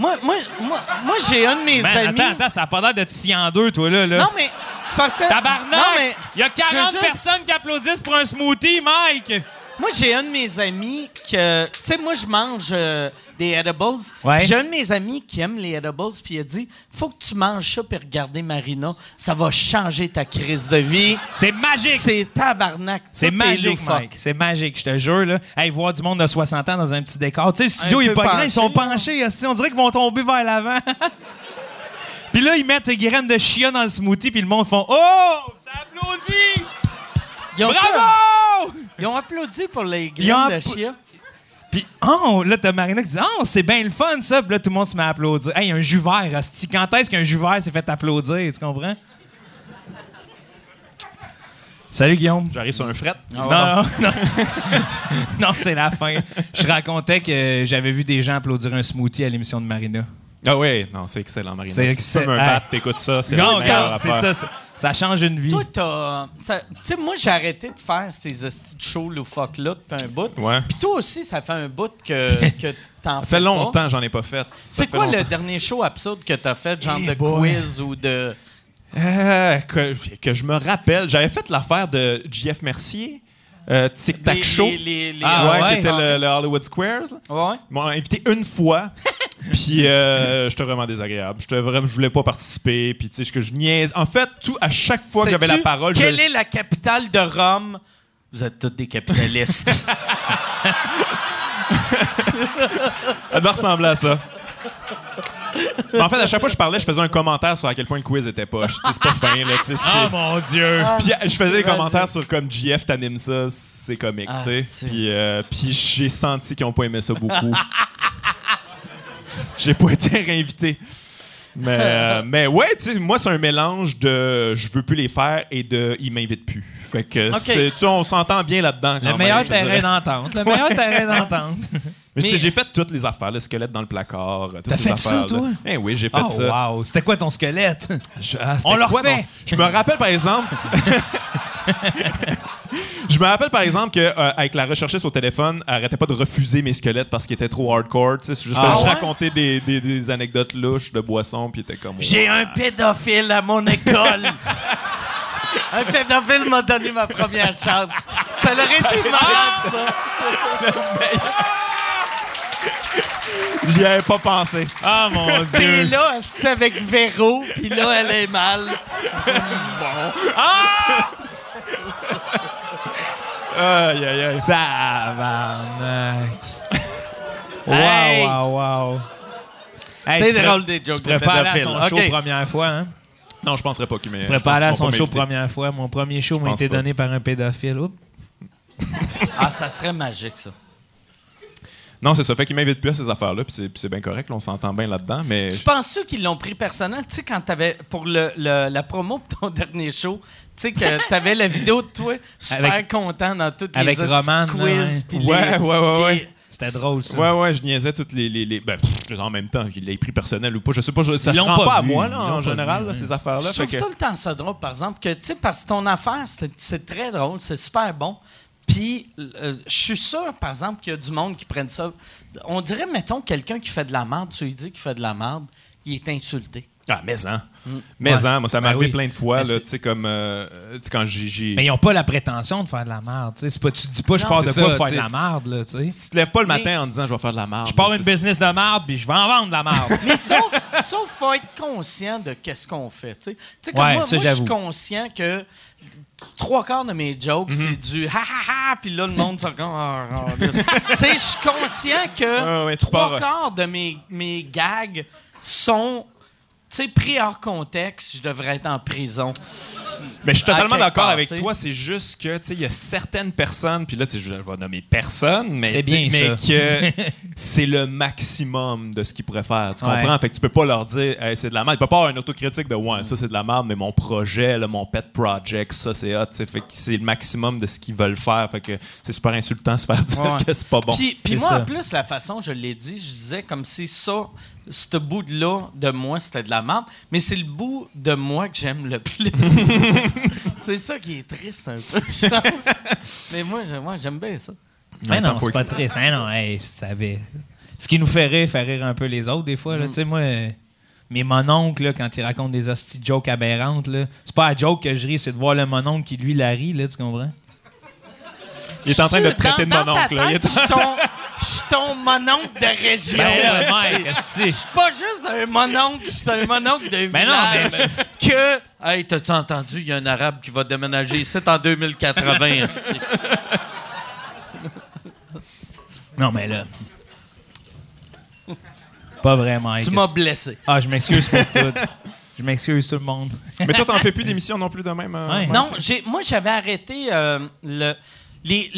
Moi, moi, moi, moi j'ai un de mes amis... attends, attends, ça a pas l'air de scier en deux, toi, là. là. Non, mais c'est que... Non, Tabarnak! Il y a 40 je veux juste- personnes qui applaudissent pour un smoothie, Mike! Moi, j'ai un de mes amis que... Tu sais, moi, je mange euh, des edibles. Ouais. Puis J'ai un de mes amis qui aime les edibles, puis il a dit, faut que tu manges ça puis regarder Marina. Ça va changer ta crise de vie. C'est magique! C'est tabarnak. C'est Tout est magique, loufoque. Mike. C'est magique, je te jure. Là. Hey, voir du monde de 60 ans dans un petit décor. Tu sais, le studio, Un il est peu pas grand, ils sont penchés. esti, On dirait qu'ils vont tomber vers l'avant. puis là, ils mettent des graines de chia dans le smoothie, puis le monde font Oh! Ça applaudit! Ils Bravo! Ils ont applaudi pour les graines de chia. Puis, oh, là, t'as Marina qui dit Oh, c'est bien le fun, ça. Puis là, tout le monde se met à applaudir. Hey, un jus vert. Quand est-ce qu'un jus vert s'est fait applaudir? Tu comprends? Salut, Guillaume. J'arrive sur un fret. Non, non, non. non, c'est la fin. Je racontais que j'avais vu des gens applaudir un smoothie à l'émission de Marina. Ah ouais, non, c'est excellent, Marina. C'est Hey. bat, t'écoutes ça, c'est Non, le meilleur regarde, c'est affaire. ça, ça. Ça change une vie. Toi, t'as. ça- Tu sais, moi, j'ai arrêté de faire ces hosties de shows loufoques-là depuis un bout. Ouais. Puis toi aussi, ça fait un bout que, que t'en Ça fais fait pas. longtemps, j'en ai pas fait. Ça C'est fait quoi le longtemps. dernier show absurde que t'as fait, genre Eh de boy. quiz ou de. Euh, que, que je me rappelle, j'avais fait l'affaire de JF Mercier, euh, Tic Tac Show. les- les- les- Ah, ouais, ouais. qui était le, le Hollywood Squares. Ouais. Ils m'ont invité une fois, puis euh, j'étais vraiment désagréable. J'étais vraiment, je voulais pas participer, puis tu sais, que je niaise. En fait, tout à chaque fois que j'avais la parole, je Quelle est la capitale de Rome? Vous êtes tous des capitalistes. Ça doit ressembler à ça. Mais en fait, à chaque fois que je parlais, je faisais un commentaire sur à quel point le quiz était poche. C'est pas fin, là. tu sais, c'est- Oh mon Dieu! Puis euh, je faisais des commentaires sur comme GF t'animes ça, c'est comique, Ah, tu sais. Puis, euh, puis j'ai senti qu'ils ont pas aimé ça beaucoup. j'ai pas été réinvité. Mais, euh, mais ouais, tu sais, moi, c'est un mélange de je veux plus les faire et de ils m'invitent plus. Fait que, Ok. c'est- tu sais, on s'entend bien là-dedans. Le meilleur même, je terrain dirais. d'entente. Le meilleur terrain d'entente. Mais, j'ai fait toutes les affaires, le squelette dans le placard. toutes T'as fait ça, affaires-là. toi? Eh oui, j'ai fait Oh, ça. wow! C'était quoi ton squelette? Je- ah, On le refait. Je me rappelle, par exemple. Je me rappelle par exemple que euh, avec la recherchiste au téléphone, elle arrêtait pas de refuser mes squelettes parce qu'ils étaient trop hardcore. Tu sais, c'est juste Ah je ouais? racontais des, des- des anecdotes louches de boissons, puis était comme. J'ai un pédophile à mon école. un pédophile m'a donné ma première chance. Ça aurait été marrant, ça. J'y avais pas pensé. Ah, mon Puis Dieu. là, c'est avec Véro, puis là, elle est mal. Aïe, aïe, aïe. Tabarnak. Wow, Hey. wow, wow. Hey, C'est tu drôle des jokes Tu prépares aller à son show OK. première fois, hein? Non, je penserais pas qu'il m'ait. Tu prépares aller à son qu'ils show pas première fois. Mon premier show m'a pense été pas. donné par un pédophile. Oups. Ah, ça serait magique, ça. Non, c'est ça. Fait qu'il m'invite plus à ces affaires-là, puis c'est- bien correct. là, on s'entend bien là-dedans, mais. Tu penses-tu qu'ils l'ont pris personnel? Tu sais, quand t'avais, pour le, le- la promo de ton dernier show, tu sais, que t'avais la vidéo de toi super Avec- content dans toutes avec les Roman, là, quiz. ouais. puis Ouais, les- ouais, ouais, C'était drôle, ça. Ouais, ouais, je niaisais toutes les. les, les- ben, pff, en même temps, qu'il l'ait pris personnel ou pas. Je sais pas, je- ça se rend pas pas, à moi, là, en général, vu, là, ouais. ces affaires-là. Je trouve que- tout le temps ça drôle, par exemple, que, tu sais, parce que ton affaire, c'est très drôle, c'est super bon. Puis, euh, je suis sûr, par exemple, qu'il y a du monde qui prenne ça. On dirait, mettons, quelqu'un qui fait de la merde, tu lui dis qu'il fait de la merde, il est insulté. Ah, mais hein. Mais Ouais. hein, moi, ça m'est Ben arrivé oui. plein de fois, tu sais, comme. euh, quand j'ai-. Mais ils n'ont pas la prétention de faire de la merde. tu sais. C'est pas, tu te dis pas, je pars de c'est quoi ça, pour faire de la merde. Là, tu sais. Tu te lèves pas le Mais- matin en disant je vais faire de la merde. Je pars une business de merde, puis je vais en vendre de la merde. Mais sauf, sauf faut être conscient de qu'est-ce qu'on fait. Tu sais, Tu sais, comme Ouais, moi, ça, moi je suis conscient que trois quarts de mes jokes, Mhm. c'est du ha ha ha, puis là, le monde s'en comme. Ah, ah, là. tu sais, je suis conscient que ouais, trois pars, quarts de mes, mes gags sont. Tu sais, pris hors contexte, je devrais être en prison. Mais je suis totalement d'accord avec tu toi. C'est juste que, tu sais, il y a certaines personnes, puis là, tu sais, je vais nommer personne, mais, C'est bien, mais ça. que c'est le maximum de ce qu'ils pourraient faire. Tu Ouais. comprends? Fait que tu peux pas leur dire, Hey, c'est de la merde. Il peut pas avoir une autocritique de, ouais, ça, c'est de la merde, mais mon projet, là, mon pet project, ça, c'est hot. tu sais. Fait que c'est le maximum de ce qu'ils veulent faire. Fait que c'est super insultant de se faire dire Ouais. que c'est pas bon. Puis, moi, ça. en plus, la façon, je l'ai dit, je disais comme si ça, ce bout-là de moi, c'était de la merde, mais c'est le bout de moi que j'aime le plus. c'est ça qui est triste un peu, je pense. Mais moi, j'aime- moi, j'aime bien ça. Mais non, c'est pas triste. Hein, non, hey, ça avait- Ce qui nous fait rire, fait rire un peu les autres, des fois. là. Tu sais, moi, mes mononcles, là, quand ils racontent des hosties de jokes aberrantes, c'est pas à joke que je ris, c'est de voir le mononcle qui, lui, la rit, là, tu comprends? Il est en train de te traiter de mon oncle. Je suis ton, ton mononcle de région. Ben Je suis pas juste un mononcle, je suis un mononcle de Ben non, village. Que, hey, t'as-tu entendu, il y a un arabe qui va déménager ici en 2080. esti. Non, mais là. Pas vraiment. tu m'as blessé. Ah, je m'excuse pour tout. Je m'excuse, tout le monde. Mais toi, t'en fais plus d'émissions non plus de même. euh, Ouais. Mike? Non, j'ai, moi, j'avais arrêté euh, le. Les,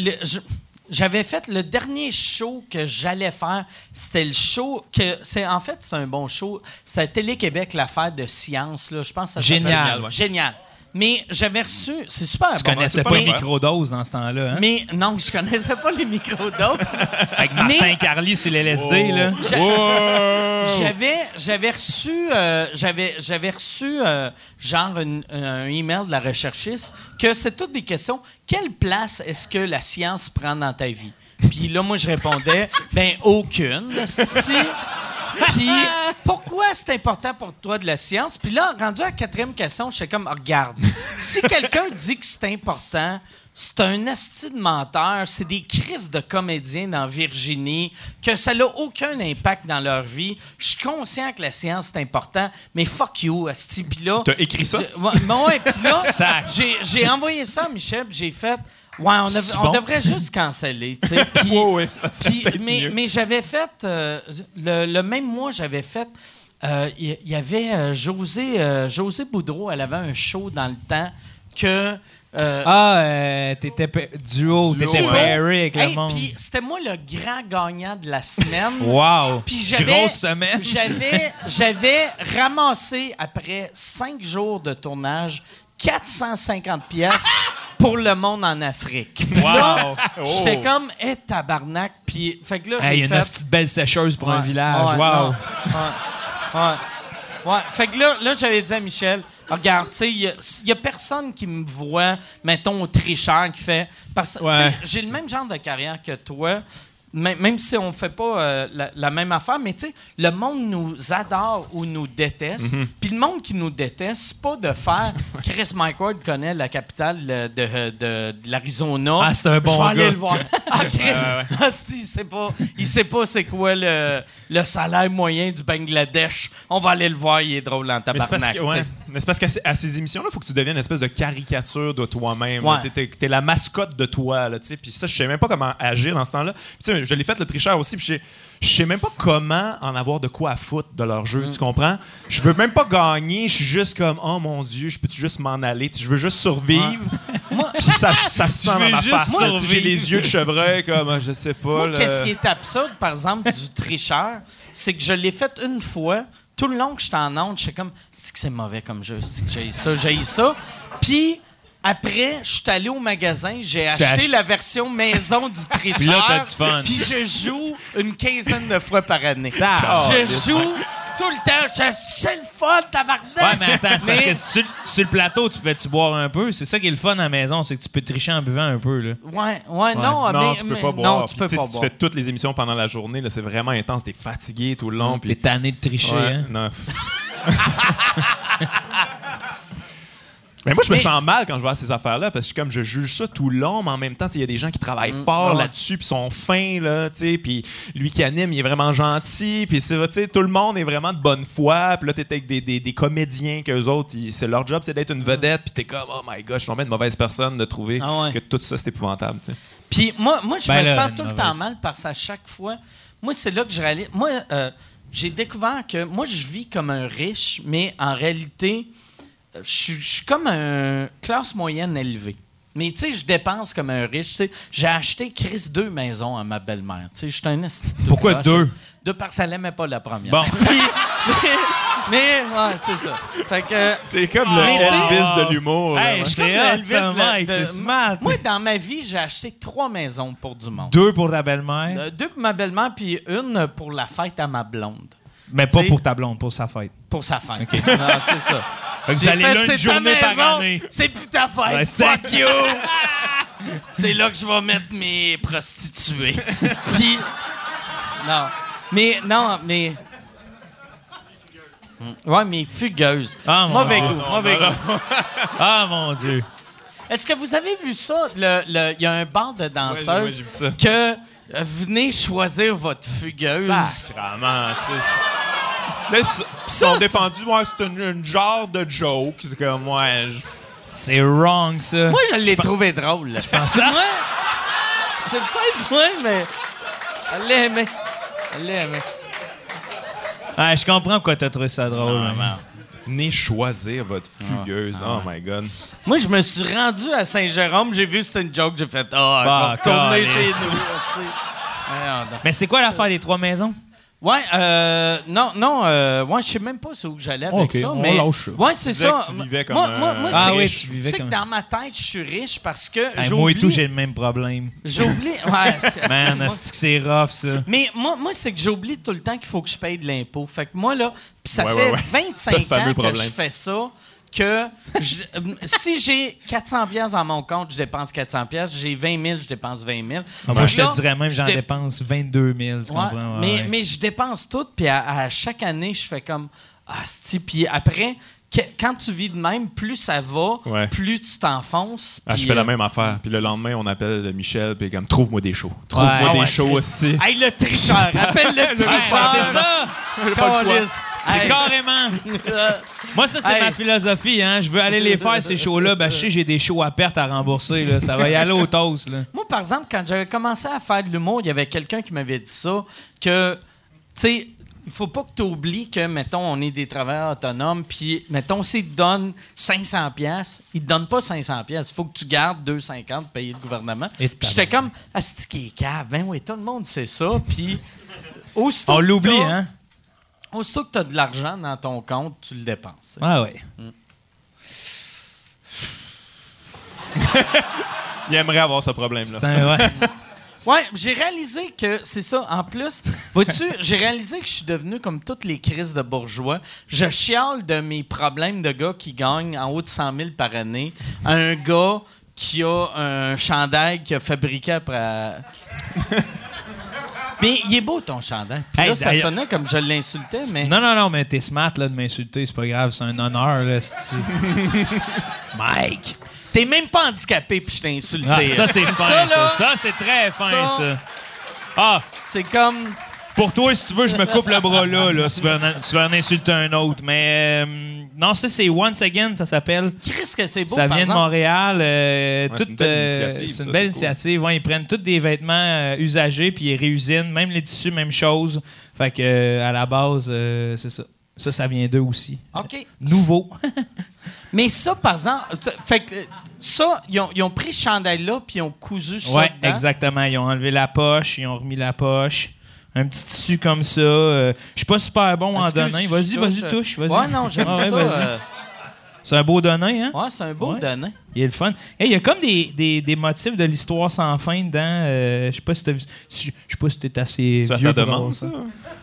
j'avais fait le dernier show que j'allais faire. C'était le show que. c'est En fait, c'est un bon show. C'était Télé-Québec, l'affaire de science. Là. Je pense que ça Génial. ouais. Génial. Mais j'avais reçu. C'est super Tu bon. connaissais c'est pas pas les microdoses dans ce temps-là, hein? Mais non, je connaissais pas les microdoses. Avec Martin Mais- Carly sur l'LSD, Oh. là. J'avais, j'avais reçu, euh, j'avais, j'avais reçu euh, genre une- un email de la recherchiste que c'est toutes des questions. Quelle place est-ce que la science prend dans ta vie? Puis là, moi, je répondais, ben aucune. Puis pourquoi c'est important pour toi de la science? Puis là, rendu à la quatrième question, je suis comme, Ah, regarde, si quelqu'un dit que c'est important, c'est un asti de menteur, c'est des crises de comédiens dans Virginie, que ça n'a aucun impact dans leur vie. Je suis conscient que la science c'est important, mais fuck you, asti. Puis là, T'as écrit ça? je- ouais, ouais, puis là, j'ai, envoyé ça à Michel, j'ai fait, ouais, on, bon? devrait juste canceller. Puis- Ouais, ouais. Mais, j'avais fait, euh, le, le même mois, j'avais fait, euh, il y, y avait euh, José, euh, José Boudreau, elle avait un show dans le temps que... euh, Ah, euh, t'étais duo, Duo, t'étais ouais. pairé avec le hey, monde. puis c'était moi le grand gagnant de la semaine. Wow! Puis j'avais, Grosse semaine. J'avais, j'avais ramassé après cinq jours de tournage 450 pièces pour le monde en Afrique. Puis là, Oh. j'étais comme, hé, tabarnak. Puis, fait que là, Hey, j'ai une fait... petite belle sécheuse pour un village. ouais, wow! ouais. Fait que là, là j'avais dit à Michel, Regarde, tu sais, il y, a personne qui me voit, mettons, tricheur qui fait. Parce que j'ai le même genre de carrière que toi. Même, si on fait pas euh, la, la même affaire, mais tu sais, le monde nous adore ou nous déteste. Mhm. Puis le monde qui nous déteste, c'est pas de faire. Chris Mike Ward connaît la capitale de, de- de l'Arizona. Ah, c'est un bon Je vais aller le voir. Ah, Chris! Ah, si, il sait pas, il sait pas c'est quoi le, le salaire moyen du Bangladesh. On va aller le voir, il est drôle en Mais tabarnak. parce que, tu ouais. Mais c'est parce qu'à ces- à ces émissions-là, il faut que tu deviennes une espèce de caricature de toi-même. Ouais. T'es- t'es la mascotte de toi, là. Puis ça, je sais même pas comment agir dans ce temps-là. Je l'ai fait le tricheur aussi, puis je sais- même pas comment en avoir de quoi à foutre de leur jeu, Mm. tu comprends? Je veux même pas gagner, je suis juste comme, oh mon Dieu, je peux juste m'en aller? Je veux juste survivre. Puis ça, ça se sent dans ma face. J'ai les yeux de chevreuil, comme, euh, je sais pas. Moi, qu'est-ce qui est absurde, par exemple, du tricheur, c'est que je l'ai fait une fois. Tout le long que j'étais en onde, j'étais comme, c'est que c'est mauvais comme jeu, c'est que j'ai ça, j'ai ça? Puis, après, je suis allé au magasin, j'ai acheté acheté- la version maison du tricheur. Puis là, t'as du fun. Puis je joue une quinzaine de fois par année. Ah, je joue tout le temps. C'est le fun, tabarnak! Ouais, mais attends, c'est parce que sur, sur le plateau, tu peux-tu boire un peu? C'est ça qui est le fun à la maison, c'est que tu peux tricher en buvant un peu, là. Ouais, ouais, non, non, mais, tu peux mais- pas boire. Non, tu Puis, peux sais, pas si boire. Tu fais toutes les émissions pendant la journée, là, c'est vraiment intense. T'es fatigué tout le long. T'es Puis tanné de tricher, Ouais, hein? non. Mais moi, je me Mais- sens mal quand je vois ces affaires-là parce que comme je juge ça tout le long, mais en même temps, il y a des gens qui travaillent fort Mm. ouais. là-dessus, puis sont fins, là, tu sais, puis lui qui anime, il est vraiment gentil, puis c'est, tu sais, tout le monde est vraiment de bonne foi, puis là, t'es avec des, des, des comédiens qu'eux autres, c'est leur job, c'est d'être une vedette, puis t'es comme, oh my gosh, je suis tombé une mauvaise personne de trouver Ah ouais. que tout ça, c'est épouvantable, tu sais. Puis moi, moi je Ben me là, sens tout le mauvaise. temps mal parce qu'à chaque fois, moi, c'est là que je réalise. Moi, euh, j'ai découvert que moi, je vis comme un riche, mais en réalité, euh, je suis- je suis comme un classe moyenne élevée. Mais tu sais, je dépense comme un riche. tu sais. J'ai acheté Chris deux maisons à ma belle-mère. Tu sais, je suis un Pourquoi croche. deux? Deux parce qu'elle n'aimait pas la première. Bon. Mais, mais, ouais, c'est ça. Fait que. C'est comme tu sais- Elvis de l'humour. Hey, je comme fais le Elvis de- smart. Moi, dans ma vie, j'ai acheté trois maisons pour du monde. Deux pour ta belle-mère, Euh, deux pour ma belle-mère, puis une pour la fête à ma blonde. Mais pas t'sais- pour ta blonde, pour sa fête. Pour sa fête. Non, c'est ça. Fait que vous J'ai allez fait, là c'est une journée par maison, année. C'est plus ta fête. Ouais, Fuck you. c'est là que je vais mettre mes prostituées. Puis. Non. Mais, non, mais. Ouais, mais fugueuse. Ah, mon mauvais Dieu. goût, mauvais goût. Ah, mon Dieu. Est-ce que vous avez vu ça? Le- le- Il y a un bar de Ouais, danseuses j'ai vu ça. que euh, venez choisir votre fugueuse. Sacrement, tu sais. Là, ils Ça, sont c'est- défendus, ouais, c'est une, une genre de joke. C'est comme, ouais, je- C'est wrong, ça. Moi, je l'ai trouvé drôle. là. C'est ça? moi. C'est peut-être moi, mais. Elle l'a aimé. Elle l'a aimé. Ah, je comprends pourquoi t'as trouvé ça drôle. man. Venez choisir votre fugueuse. oh my god. Moi, je me suis rendu à Saint-Jérôme, j'ai vu que c'était une joke, j'ai fait Ah, Bah, je vais retourner chez nous. Mais c'est quoi l'affaire des trois maisons? Ouais, euh, non, non, euh, ouais, je sais même pas où j'allais avec Ok, ça, on mais lâche ouais, c'est disais ça. que tu vivais comme moi, un- moi, moi, Ah c'est- oui, tu vivais c'est comme que dans ma tête, je suis riche parce que Hey, j'oublie. moi et tout, j'ai le même problème. J'oublie. Ouais, c'est- Man, excuse-moi. que c'est rough, ça? Mais moi, moi c'est que j'oublie tout le temps qu'il faut que je paye de l'impôt. Fait que moi, là, pis ça Ouais, fait ouais, ouais. 25 Ce fameux ans que problème. je fais ça, que je- euh, si j'ai 400 pièces dans mon compte, je dépense 400 pièces. J'ai 20 000, je dépense 20 000. Ah, moi, je là, te dirais même, je j'en dé- dépense 22 000, tu Ouais, comprends? Ouais, mais, ouais. mais je dépense tout, puis à, à chaque année, je fais comme ah. Puis après, que- quand tu vis de même, plus ça va, Ouais. plus tu t'enfonces. Ah, je fais la euh, même affaire. Puis le lendemain, on appelle Michel, puis comme, trouve-moi des shows. Trouve-moi Ouais. des Ah ouais, shows aussi. Hey, le tricheur! Appelle le tricheur! c'est ça! Hey. carrément. Moi, ça, c'est Hey. ma philosophie. Hein. Je veux aller les faire, ces shows-là. Ben, je sais, j'ai des shows à perte à rembourser. Là. Ça va y aller au toast. Là. Moi, par exemple, quand j'avais commencé à faire de l'humour, il y avait quelqu'un qui m'avait dit ça, que, tu sais, il faut pas que tu oublies que, mettons, on est des travailleurs autonomes, puis, mettons, s'ils te donnent 500 pièces, ils te donnent pas 500 pièces. Il faut que tu gardes 250 payer le gouvernement. Et Puis j'étais comme, ah, c'est qui est cave? Ben oui, tout le monde sait ça. Puis, aussitôt On l'oublie, hein? Aussitôt que tu as de l'argent dans ton compte, tu le dépenses. Ah ouais. Il aimerait avoir ce problème-là. Un- ouais. Ouais, j'ai réalisé que c'est ça. En plus, vois-tu, j'ai réalisé que je suis devenu comme toutes les crises de bourgeois. Je chiale de mes problèmes de gars qui gagnent en haut de 100 000 par année un gars qui a un chandail qu'il a fabriqué après. Mais il est beau ton chandail. Puis Hey, là, ça sonnait comme je l'insultais, mais. Non, non, non, mais t'es smart là, de m'insulter, c'est pas grave, c'est un honneur. Là, Mike! T'es même pas handicapé, puis je t'ai insulté. Ah, ça, c'est fin, ça. Ça, c'est très fin, Ça- ça. Ah, C'est comme. Pour toi, si tu veux, je me coupe le bras là, là si tu veux, en, tu en insulter un autre. Mais euh, non, ça, c'est Once Again, ça s'appelle. Qu'est-ce que c'est beau, ça par vient de. Montréal. euh, Ouais, c'est tout, une belle euh, initiative, C'est ça, une belle c'est cool. initiative. Ouais, ils prennent tous des vêtements euh, usagés puis ils réusinent. Même les tissus, même chose. Fait que euh, à la base, euh, c'est ça. Ça, ça vient d'eux aussi. OK. Nouveau. Mais ça, par exemple, tu- fait que euh, ça, ils ont, ils ont pris ce chandail-là puis ils ont cousu ça Ouais, dedans. exactement. Ils ont enlevé la poche, ils ont remis la poche. Un petit tissu comme ça. euh, je suis pas super bon en donnant. Vas-y, vas-y, touche. Vas-y. Ouais, non, j'aime Ah ouais, ça. euh, C'est un beau donnin, hein? ouais, c'est un beau Ouais. donné. Il est le fun. Hey, Il y a comme des, des, des motifs de l'histoire sans fin dedans. Euh, je sais pas si t'as vu. Je sais pas si t'es assez C'est ta demande, ça?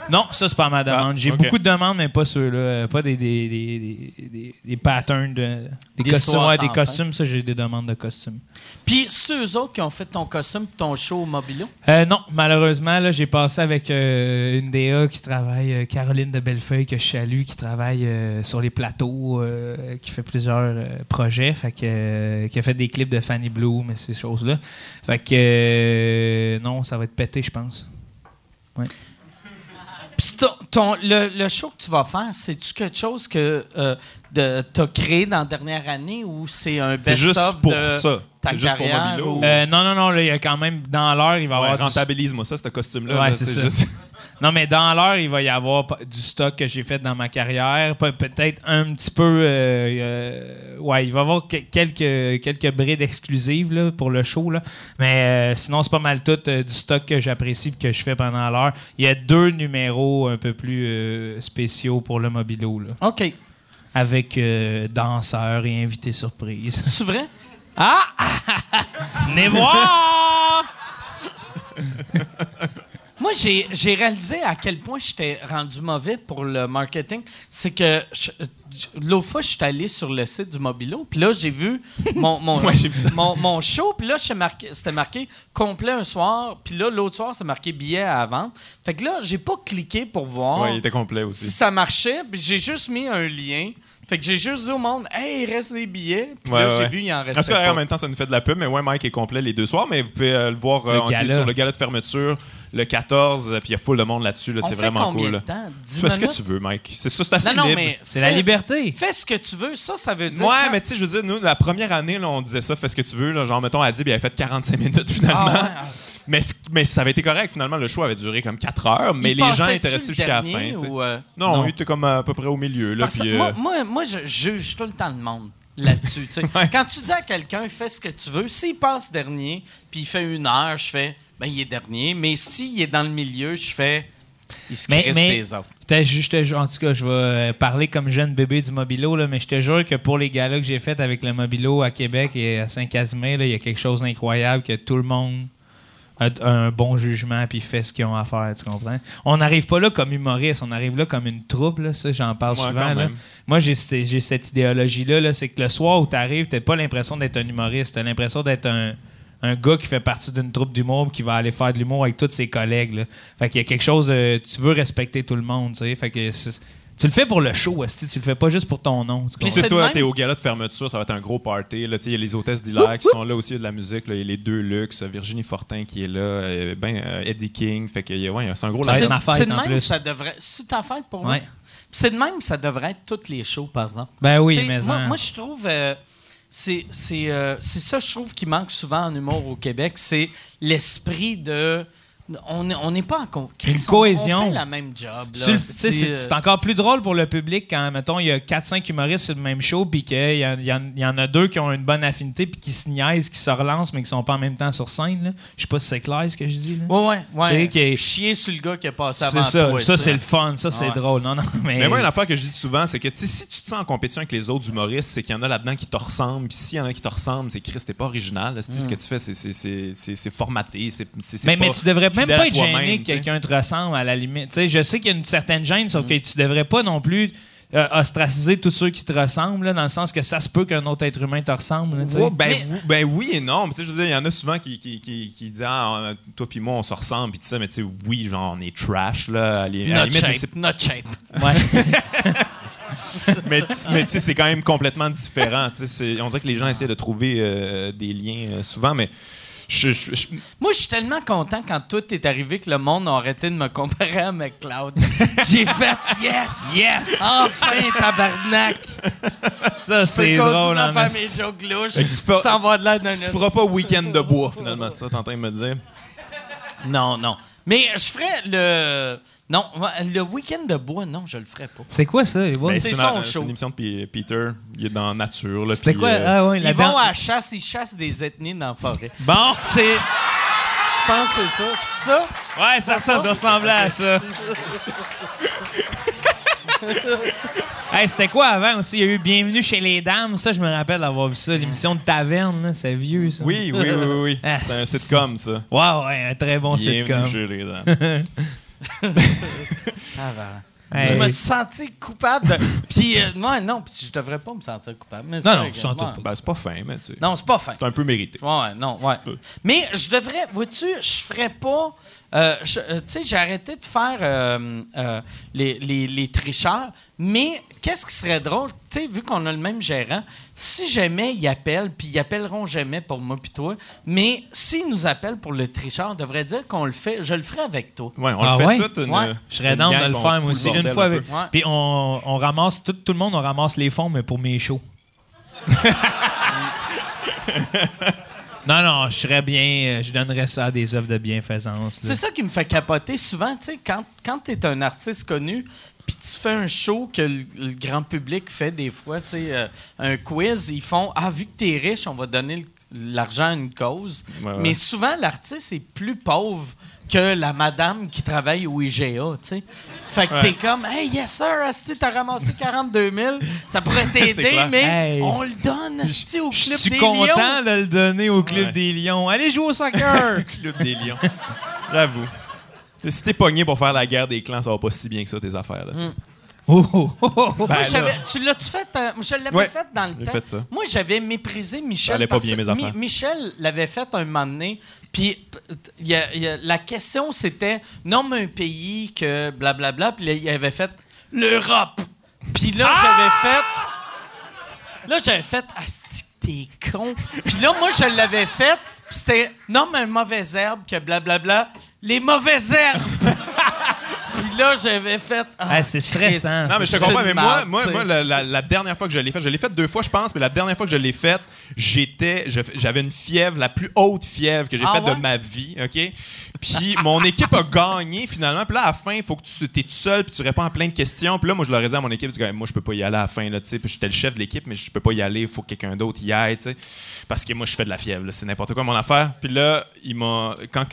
Non, ça, c'est pas ma demande. Ah, J'ai ok. beaucoup de demandes, mais pas ceux-là. Euh, Pas des, des, des, des, des- des patterns de. Des Des costumes. Ouais, des fin. costumes, ça, j'ai des demandes de costumes. Puis c'est eux autres qui ont fait ton costume ton show au Mobilo? Euh, non, malheureusement, là, j'ai passé avec euh, une DA qui travaille, euh, Caroline de Bellefeuille, que je salue, qui travaille euh, sur les plateaux, euh, qui fait plusieurs euh, projets, fait que, euh, qui a fait des clips de Fanny Bloom et ces choses-là. Fait que euh, non, ça va être pété, je pense. Puis ton, ton- le, le show que tu vas faire, c'est-tu quelque chose que euh, t'as créé dans la dernière année ou c'est un C'est juste best-of pour de ça. Ta juste pour carrière Mobilo. ou- Euh, non, non, non, là, il y a quand même, dans l'heure, il va y Ouais, avoir du- rentabilise-moi ça, ce costume-là. Ouais, c'est ça. juste- Non, mais dans l'heure, il va y avoir du stock que j'ai fait dans ma carrière. Pe- Peut-être un petit peu. euh, euh, ouais, il va y avoir que- quelques, quelques brides exclusives là, pour le show. Là. Mais euh, sinon, c'est pas mal tout euh, du stock que j'apprécie et que je fais pendant l'heure. Il y a deux numéros un peu plus euh, spéciaux pour le Mobilo. Là, OK. avec euh, danseurs et invités surprises. C'est vrai? Ah! Venez voir! Moi, j'ai réalisé à quel point j'étais rendu mauvais pour le marketing. C'est que l'autre fois, je suis allé sur le site du Mobilo, puis là, j'ai vu mon, mon, Ouais, vu mon, mon show, puis là, c'était marqué complet un soir, puis là, l'autre soir, c'est marqué billet à vendre. Fait que là, j'ai pas cliqué pour voir Ouais, il était complet si aussi. ça marchait, puis j'ai juste mis un lien. Fait que j'ai juste dit au monde, hey, il reste des billets. Puis Ouais, là, j'ai vu, il en restait Parce que, pas. en même temps, ça nous fait de la pub, mais ouais, Mike est complet les deux soirs, mais vous pouvez euh, le voir euh, Le en- sur le gala de fermeture le 14, euh, puis il y a full de monde là-dessus, là, On c'est fait vraiment combien cool. de temps? 10 Tu fais ce que tu veux, Mike. C'est ça, c'est assez Non, non, libre. mais C'est la liberté. Fais ce que tu veux. Ça, ça veut dire. Ouais, quand- mais tu sais, je veux dire, nous, la première année, là, on disait ça, fais ce que tu veux. Là, genre, mettons, Adib, il avait fait 45 minutes finalement. Ah ouais, ah. mais, ça avait été correct. Finalement, le show avait duré comme 4 heures, mais Il les gens étaient restés jusqu'à la fin. ou, euh, Non, il était comme à peu près au milieu. Là, moi, euh, moi, moi, je juge tout le temps le monde là-dessus. Quand tu dis à quelqu'un, fais ce que tu veux, s'il passe dernier, puis il fait une heure, je fais, ben, il est dernier. Mais s'il est dans le milieu, je fais, il se Mais- mais- des autres. En tout cas, je vais euh, parler comme jeune bébé du Mobilo, là, mais je te jure que pour les galas que j'ai fait avec le Mobilo à Québec et à Saint-Casimir, il y a quelque chose d'incroyable que tout le monde a un bon jugement puis fait ce qu'ils ont à faire, tu comprends? On n'arrive pas là comme humoriste, on arrive là comme une troupe, là, ça j'en parle Ouais, souvent. là. Moi, j'ai cette idéologie-là, là, c'est que le soir où tu arrives, tu pas l'impression d'être un humoriste, tu as l'impression d'être un, un gars qui fait partie d'une troupe d'humour qui va aller faire de l'humour avec tous ses collègues. Là. Fait qu'il y a quelque chose de. Tu veux respecter tout le monde, tu sais. Fait que c'est- tu le fais pour le show, aussi. Tu le fais pas juste pour ton nom. tu Puis c'est toi, t'es au gala de fermeture, ça va être un gros party. Là, Tu sais, il y a les hôtesses d'Hilaire qui sont là aussi, il y a de la musique. là. Il y a les deux Lux, Virginie Fortin qui est là, euh, ben, euh, Eddie King. Fait que, ouais, c'est un gros C'est de en même plus. ça devrait. C'est ta fête pour moi? C'est de même ça devrait être toutes les shows, par exemple. Ben oui, Tu sais, mais moi, en- moi, je trouve. euh, euh, c'est ça, je trouve, qui manque souvent en humour au Québec. C'est l'esprit de. On n'est on pas en Une cohésion. On fait la même job. c'est euh, encore plus drôle pour le public quand, mettons, il y a 4-5 humoristes sur le même show, puis qu'il y, y en- il y en a deux qui ont une bonne affinité, puis qui se niaisent, qui se relancent, mais qui sont pas en même temps sur scène. Je sais pas si c'est clair ce que je dis. là. Ouais, ouais, ouais. Tu sais, qui est- Chier sur le gars qui est passé avant ça, toi. ça c'est le fun, ça c'est Ouais. drôle. Non, non, mais. Mais moi, une affaire que je dis souvent, c'est que si tu te sens en compétition avec les autres humoristes, c'est qu'il y en a là-dedans qui te ressemblent. Puis s'il y en a qui te ressemblent, c'est Chris, t'es pas original. là. C'est Ce que tu fais, c'est- formaté. c'est- c'est- c'est mais, mais pas tu devrais même pas être gêné que quelqu'un te ressemble à la limite. Tu sais, je sais qu'il y a une certaine gêne, sauf que tu devrais pas non plus euh, ostraciser tous ceux qui te ressemblent, là, dans le sens que ça se peut qu'un autre être humain te ressemble. là. Ouais, ben, Mais- ben oui et non. Mais tu sais, je veux dire, il y en a souvent qui, qui, qui, qui disent Ah, euh, toi puis moi, on se ressemble. Puis tout ça, mais tu sais, oui, genre, on est trash, là. à limite, mais shape, c'est- not shape. Ouais. mais tu mais tu sais, c'est quand même complètement différent. Tu sais, c'est- on dirait que les gens essaient de trouver euh, des liens euh, souvent, mais je, je- je- Moi, je suis tellement content quand tout est arrivé que le monde a arrêté de me comparer à McCloud. J'ai fait yes! Yes! Enfin, tabarnak! ça, c'est Je drôle. à en faire mes jokes louches Fait que tu fais- sans avoir de l'air d'un tu feras pas week-end de bois, finalement, ça, t'es en train de me dire. Non, non. Mais je ferais le... Non, le week-end de bois, non, je le ferais pas. C'est quoi ça? les? Ben, c'est une- son c'est show. une émission de P- Peter. Il est dans Nature. là, C'était quoi? euh, Ah ouais, la Ils vont dent- à la chasse, ils chassent des ethnies dans la forêt. Bon! C'est... Je pense que c'est ça. C'est ça? Ouais, ça, ça doit ressembler à ça. hey, c'était quoi avant aussi? Il y a eu Bienvenue chez les dames. Ça, je me rappelle d'avoir vu ça. L'émission de taverne. C'est vieux, ça. Oui, oui, oui, oui. oui. Ah, c'est un sitcom, ça. Ouais, ouais, un très bon Bienvenue sitcom. chez les dames. Ah, ben. Hey. Je me suis senti coupable. De... Puis, euh, ouais, non, puis je devrais pas me sentir coupable. Mais Non, non, sans ouais. doute Ben, c'est pas fin, mais tu sais. Non, c'est pas fin. C'est un peu mérité. Ouais, non, ouais. Mais je devrais, vois-tu, je ferais pas. Euh, euh, tu sais, j'ai arrêté de faire euh, euh, les, les- les tricheurs, mais qu'est-ce qui serait drôle, tu sais, vu qu'on a le même gérant, si jamais ils appellent, puis ils appelleront jamais pour moi puis toi, mais s'ils nous appellent pour le tricheur, on devrait dire qu'on le fait, je le ferai avec toi. Ouais, on Ah le fait ouais? toute une. Ouais. Je serais gang, de le faire, moi aussi. Une fois un avec. peu. Ouais. Puis on, on ramasse, tout, tout le monde, on ramasse les fonds, mais pour mes shows. non, non, je serais bien. euh, Je donnerais ça à des œuvres de bienfaisance. C'est ça qui me fait capoter souvent, tu sais, quand, quand tu es un artiste connu, puis tu fais un show que le, grand public fait des fois, tu sais, euh, un quiz, ils font Ah, vu que tu es riche, on va donner le- l'argent à une cause. Ouais, ouais. Mais souvent, l'artiste est plus pauvre que la madame qui travaille au IGA, tu sais. Fait que t'es comme Hey, yes sir, Asti, t'as ramassé 42 000, ça pourrait t'aider, mais Hey. on le donne, Asti, au Je Club suis des content Lions. de le donner au Club Ouais. des Lions. Allez jouer au soccer! Club des Lions. J'avoue. Si t'es pogné pour faire la guerre des clans, ça va pas si bien que ça, tes affaires. Là, t'sais. Oh, oh, oh, oh. Moi, Ben, là. tu l'as-tu fait? euh, je l'avais Ouais, fait dans le temps? fait ça. Moi, j'avais méprisé Michel. Pas bien, mes affaires. Michel l'avait fait un moment donné. Puis y a- il y a- la question, c'était nomme un pays que blablabla. Puis là, il avait fait l'Europe. Puis là, Ah! j'avais fait. Là, j'avais fait Asti, t'es con. Puis là, moi, je l'avais fait. Puis c'était nomme un mauvais herbe que blablabla. Les mauvaises herbes. Là, j'avais fait. ah, Ah, c'est stressant. Non, mais je te comprends, mais moi, moi, moi la, la- la dernière fois que je l'ai fait, je l'ai fait deux fois, je pense, mais la dernière fois que je l'ai faite, j'étais, j'avais une fièvre, la plus haute fièvre que j'ai Ah faite ouais? de ma vie, OK? Puis mon équipe a gagné finalement, puis là, à la fin, il faut que tu es tout seul, puis tu réponds à plein de questions. Puis là, moi, je leur ai dit à mon équipe, parce que, moi, je peux pas y aller à la fin, là, tu sais, puis j'étais le chef de l'équipe, mais je peux pas y aller, il faut que quelqu'un d'autre y aille, tu sais. Parce que moi, je fais de la fièvre, là, c'est n'importe quoi mon affaire. Puis là, il m'a, quand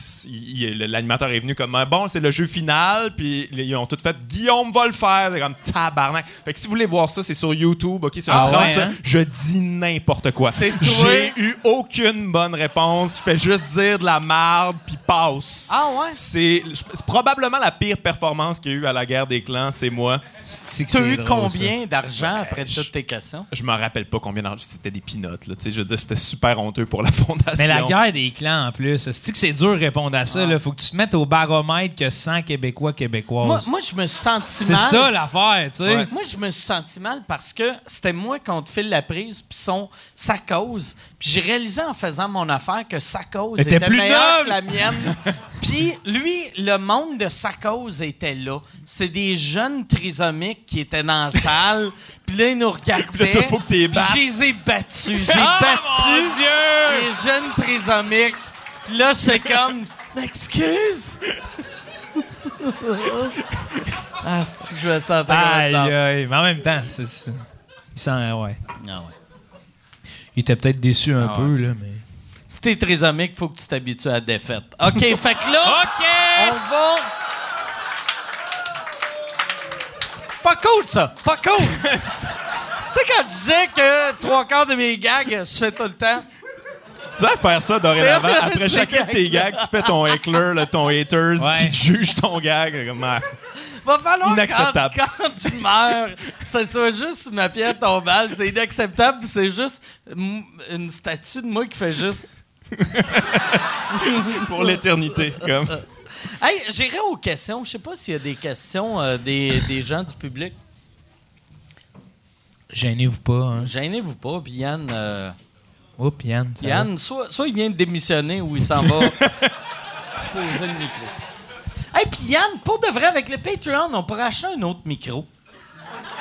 l'animateur est venu comme, bon, c'est le jeu final, puis ils ont tout fait, Guillaume va le faire, c'est comme tabarnak. Fait que si vous voulez voir ça, c'est sur YouTube, ok, c'est un Ah 30 ouais, ça. hein? Je dis n'importe quoi. J'ai eu aucune bonne réponse. Je fais juste dire de la marde, puis passe. Ah ouais? C'est probablement la pire performance qu'il y a eu à la guerre des clans, c'est moi. Tu as eu drôle, combien d'argent après je- toutes tes questions? Je me rappelle pas combien d'argent. C'était des pinottes, là. Tu sais, je veux dire, c'était super honteux pour la fondation. Mais la guerre des clans, en plus, c'est que c'est dur de répondre à ça. Il faut que tu te mettes au baromètre que 100 Québécois, Québécoises. Moi, moi, je me suis senti c'est mal. ça l'affaire, tu sais. Ouais. Moi, je me suis senti mal parce que c'était moi contre file la prise, puis son, sa cause. Puis j'ai réalisé en faisant mon affaire que sa cause Était meilleure que la mienne. puis lui, le monde de sa cause était là. C'était des jeunes trisomiques qui étaient dans la salle. Puis là, ils nous regardaient. là, toi, faut que t'es Puis. Je les ai battus. J'ai Ah, battu mon Dieu! les jeunes trisomiques. Puis là, c'est comme... M'excuse! Ah, c'est que je sentais comme Aïe, aïe. Mais en même temps, c'est. Il sent. Ouais. Ah ouais. Il était peut-être déçu un Ah peu, là, mais. Si t'es trisomique, faut que tu t'habitues à la défaite. OK, fait que là, OK! on va... Pas cool, ça! Pas cool! tu sais, quand je disais que trois quarts de mes gags, je fais tout le temps... Tu vas faire ça dorénavant. Après chacun de tes gag. gags, tu fais ton heckler, là, ton haters, Ouais. qui te juge ton gag. Comme, ah. Va falloir Inacceptable. Quand, quand tu meurs, ce soit juste ma pierre tombale. C'est inacceptable. C'est juste une statue de moi qui fait juste... pour l'éternité. Comme. Hey, j'irai aux questions. Je sais pas s'il y a des questions euh, des, des gens du public. Gênez-vous pas, hein. Gênez-vous pas. Puis Yann... euh, Oups, Yann. ça va? Yann, soit, soit il vient de démissionner ou il s'en va poser le micro. Hey, puis Yann, pour de vrai, avec le Patreon, on pourrait acheter un autre micro.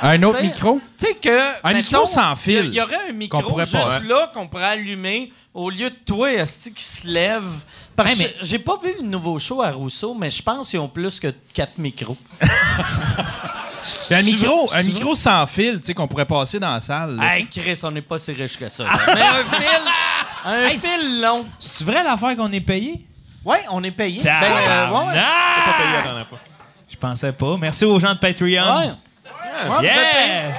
Un autre T'sais, micro? Tu sais que. Un mettons, micro sans fil Il y, aurait un micro pourrait juste pas, hein. là qu'on pourrait allumer au lieu de toi, Asti, qui se lève. Parce que j'ai pas vu le nouveau show à Rousseau, mais je pense qu'ils ont plus que quatre micros. Un micro, un micro sans fil, tu sais, qu'on pourrait passer dans la salle. là, Hey, Chris, on n'est pas si riche que ça. mais un fil, un Hey, fil long. C'est-tu vrai l'affaire qu'on est payé? Ouais, on est payé. Ben, euh, ouais, pas payé la Ah! dernière fois. Je pensais pas. Merci aux gens de Patreon. Ouais. Ouais, vous êtes payé. Yeah!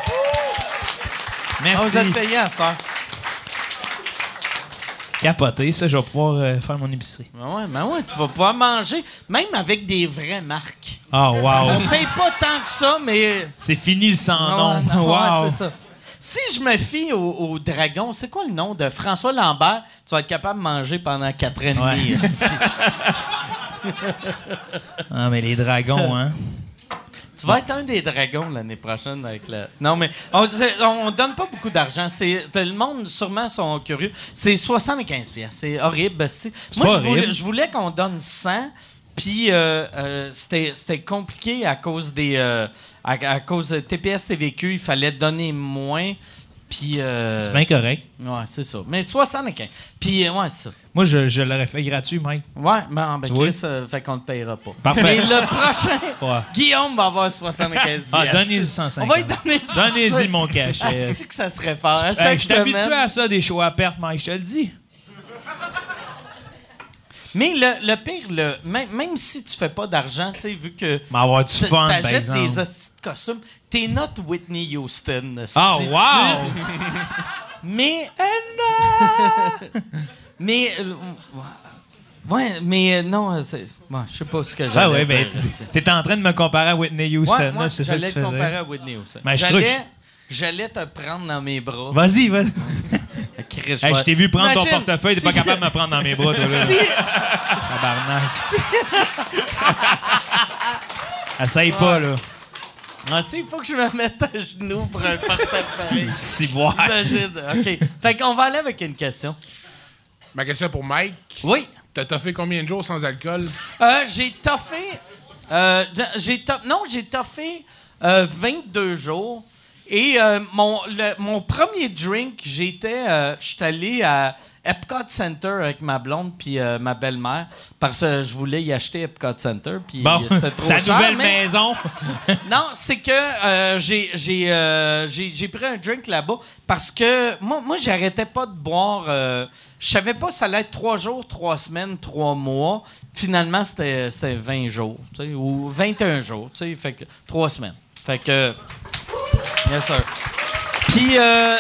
Ah, Merci. vous êtes payé à ça. Capoté, ça, je vais pouvoir euh, faire mon épicerie. Ben ouais, ben ouais, tu vas pouvoir manger, même avec des vraies marques. Oh, wow. On paye pas tant que ça, mais. C'est fini le sans Ah nom. non, ouais, Wow. c'est ça. Si je me fie au, au dragon, c'est quoi le nom de François Lambert? Tu vas être capable de manger pendant quatre ans et demi. Ouais. esti. Ah, mais les dragons, hein. Tu vas être un des dragons l'année prochaine avec la. Non, mais on, on donne pas beaucoup d'argent. C'est, le monde, sûrement, sont curieux. C'est 75 pièces. C'est horrible. Moi, je voulais, voulais qu'on donne 100. Puis euh, euh, c'était, c'était compliqué à cause des. euh, à, à cause de TPS TVQ, il fallait donner moins. Puis. euh, C'est bien correct. Ouais, c'est ça. Mais 75. Puis, euh, ouais, c'est ça. Moi, je, je l'aurais fait gratuit, Mike. Ouais, ben, ben Tu vois? Chris, euh, fait qu'on te payera pas. Parfait. Mais le prochain, Ouais. Guillaume va avoir 75 Ah, donnez-y On 150. va lui donner. Donnez-y mon cachet. Ah, que ça serait fort. À chaque je suis habitué à ça, des shows à perte, Mike, je te le dis. Mais le, le pire, le, même, même si tu fais pas d'argent, tu sais, vu que Mais avoir du fun, par exemple. des hosties de costumes, t'es notre Whitney Houston. Ah, esti, wow! Mais... mais... euh, ouais, mais euh, non, c'est... Bon, je sais pas ce que Ah j'allais ouais, ben, dire. t- t'es en train de me comparer à Whitney Houston, Ouais, là, c'est ça que j'allais tu te faisais. comparer à Whitney Houston. Ben, je j'allais, te prendre dans mes bras. Vas-y, vas-y. Chris, Hey, vais- je t'ai vu prendre ton portefeuille, t'es si pas capable de me prendre dans mes bras, toi, là. Si, Tabarnak. Essaye pas, là. ah, si, il faut que je me mette à genoux pour un portefeuille. Si, boire. Imagine. OK. Fait qu'on va aller avec une question. Ma question pour Mike. Oui. T'as toffé combien de jours sans alcool? Euh, j'ai toffé. euh, j'ai to- non, j'ai toffé euh, 22 jours. Et euh, mon, le- mon premier drink, j'étais. Euh, J'étais allé à Epcot Center avec ma blonde puis euh, ma belle-mère parce que je voulais y acheter Epcot Center. Puis Bon, c'était trop sa cher, nouvelle mais- maison. Non, c'est que euh, j'ai j'ai, euh, j'ai- j'ai pris un drink là-bas parce que moi, moi j'arrêtais pas de boire. euh, je savais pas si ça allait être trois jours, trois semaines, trois mois. Finalement, c'était c'était 20 jours, ou 21 jours, fait que trois semaines. Fait que. Yes, sir. Puis, euh,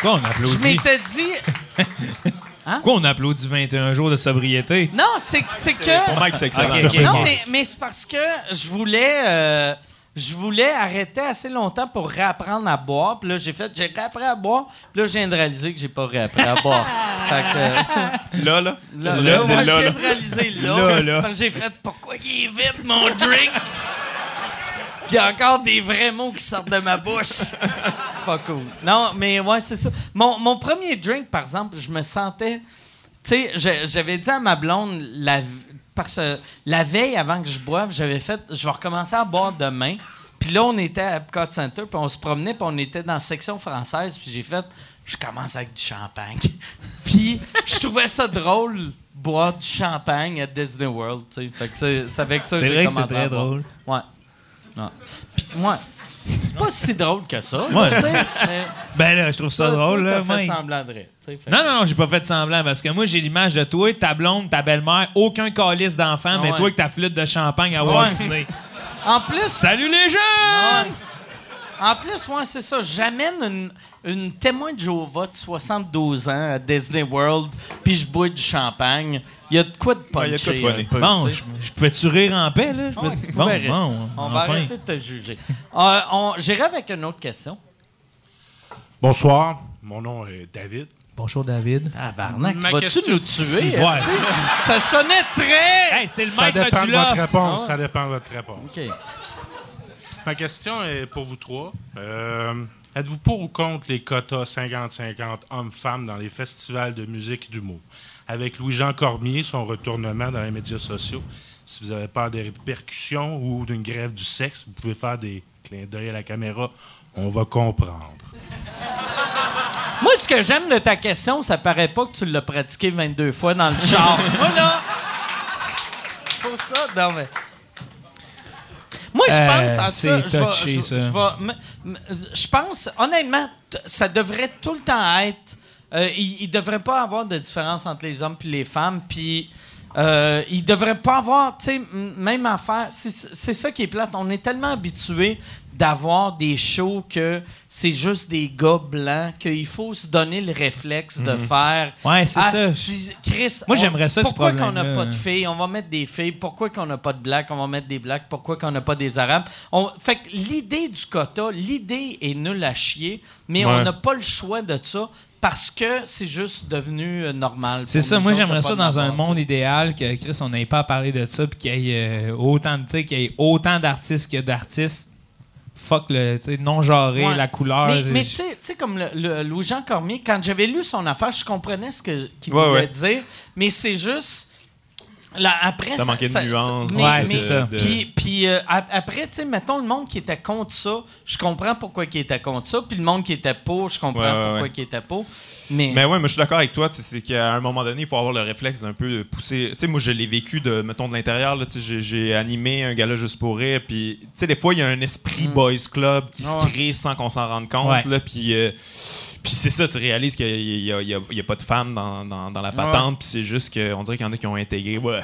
Pourquoi on je applaudit? m'étais dit. Pourquoi on applaudit 21 jours de sobriété? Non, c'est que- c'est que. Pour Mike, c'est excellent. Ok, ok. Non, mais, mais c'est parce que je voulais, euh, je voulais arrêter assez longtemps pour réapprendre à boire. Puis là, j'ai fait, j'ai réappris à boire. Puis là, je viens de réaliser que j'ai pas réappris à boire. fait que, Là, là? là, Là, là, là, moi, je là, là. là. Que j'ai fait, pourquoi il est vide, mon drink? Puis il y a encore des vrais mots qui sortent de ma bouche. c'est pas cool. Non, mais ouais, c'est ça. Mon, mon premier drink, par exemple, je me sentais. Tu sais, j'avais dit à ma blonde, la, parce la veille avant que je boive, j'avais fait, je vais recommencer à boire demain. Puis là, on était à Epcot Center, puis on se promenait, puis on était dans la section française, puis j'ai fait, je commence avec du champagne. puis je trouvais ça drôle boire du champagne à Disney World, tu sais. Fait que c'est avec ça que C'est j'ai vrai que c'est commencé à très boire. drôle. Ouais. Ouais. Puis, ouais. C'est pas si drôle que ça, Ouais. mais Ben là, je trouve ça drôle, toi, là, fait semblant de rire. Fait Non, non, non, j'ai pas fait semblant parce que moi, j'ai l'image de toi, ta blonde, ta belle-mère, aucun calice d'enfant, Ah mais toi avec ta flûte de champagne à Walt. Disney. En plus, Salut les! Ouais. En plus, ouais, c'est ça. J'amène une, une témoin de Jéhovah de 72 ans à Disney World, puis je bois du champagne. Il y a de quoi de Ouais, il y a de quoi de puncher un peu, tu je, pouvais-tu rire en paix, là? Ouais, bon, bon, On va arrêter de te juger. Euh, on- J'irai avec une autre question. Bonsoir, mon nom est David. Bonjour, David. Ah, Barnac, Ma tu vas-tu question- nous tuer? Ouais. Ça sonnait très... Hey, c'est le Ça maître dépend du de votre réponse. Ah. Ça dépend de votre réponse. OK. Ma question est pour vous trois. Euh, Êtes-vous pour ou contre les quotas 50-50 hommes-femmes dans les festivals de musique et d'humour? Avec Louis-Jean Cormier, son retournement dans les médias sociaux, si vous avez peur des répercussions ou d'une grève du sexe, vous pouvez faire des clins d'œil à la caméra. On va comprendre. Moi, ce que j'aime de ta question, ça paraît pas que tu l'as pratiqué 22 fois dans le char. Moi, là... Faut ça, non, mais... Moi, je Euh, pense, en tout c'est cas, je vais- touché, je- ça. je pense, honnêtement, ça devrait tout le temps être... euh, il ne devrait pas avoir de différence entre les hommes et les femmes, puis... Euh, il devrait pas avoir, tu sais, même affaire. C'est ça qui est plate. On est tellement habitué d'avoir des shows que c'est juste des gars blancs qu'il faut se donner le réflexe de faire. Ouais, c'est ça. Asti, Chris, Moi, j'aimerais ça, Pourquoi qu'on n'a pas de filles? On va mettre des filles. Pourquoi qu'on n'a pas de blacks? On va mettre des blacks. Pourquoi qu'on n'a pas des arabes? On- Fait que l'idée du quota, l'idée est nulle à chier, mais on n'a pas le choix de ça parce que c'est juste devenu euh, normal. C'est ça, moi j'aimerais ça dans un monde idéal que Chris on n'ait pas à parler de ça puis qu'il y ait euh, autant qu'il y ait autant d'artistes que d'artistes. Fuck le non genré, Ouais. la couleur. Mais, tu sais- comme le, le- Louis-Jean Cormier, quand j'avais lu son affaire, je comprenais ce qu'il Ouais, voulait ouais. dire, mais c'est juste. Là, après, Ça manquait de nuances, mais- Ouais, mais- c'est ça. de- Puis, puis, euh, ap- après, tu sais, mettons le monde qui était contre ça, je comprends pourquoi il était contre ça, puis le monde qui était pour, je comprends Ouais, ouais, pourquoi ouais. il était pour. Mais, Mais ouais, moi je suis d'accord avec toi, tu sais, c'est qu'à un moment donné, il faut avoir le réflexe d'un peu pousser. Tu sais, moi je l'ai vécu de, mettons, de l'intérieur, j'ai- animé un gala juste pour rire, puis tu sais, des fois il y a un esprit boys club qui Mm. Ah se ouais. crée sans qu'on s'en rende compte, Ouais. là, puis. euh, puis c'est ça, tu réalises qu'il n'y a, pas de femmes dans, dans- dans la patente, puis c'est juste qu'on dirait qu'il y en a qui ont intégré. Ouais,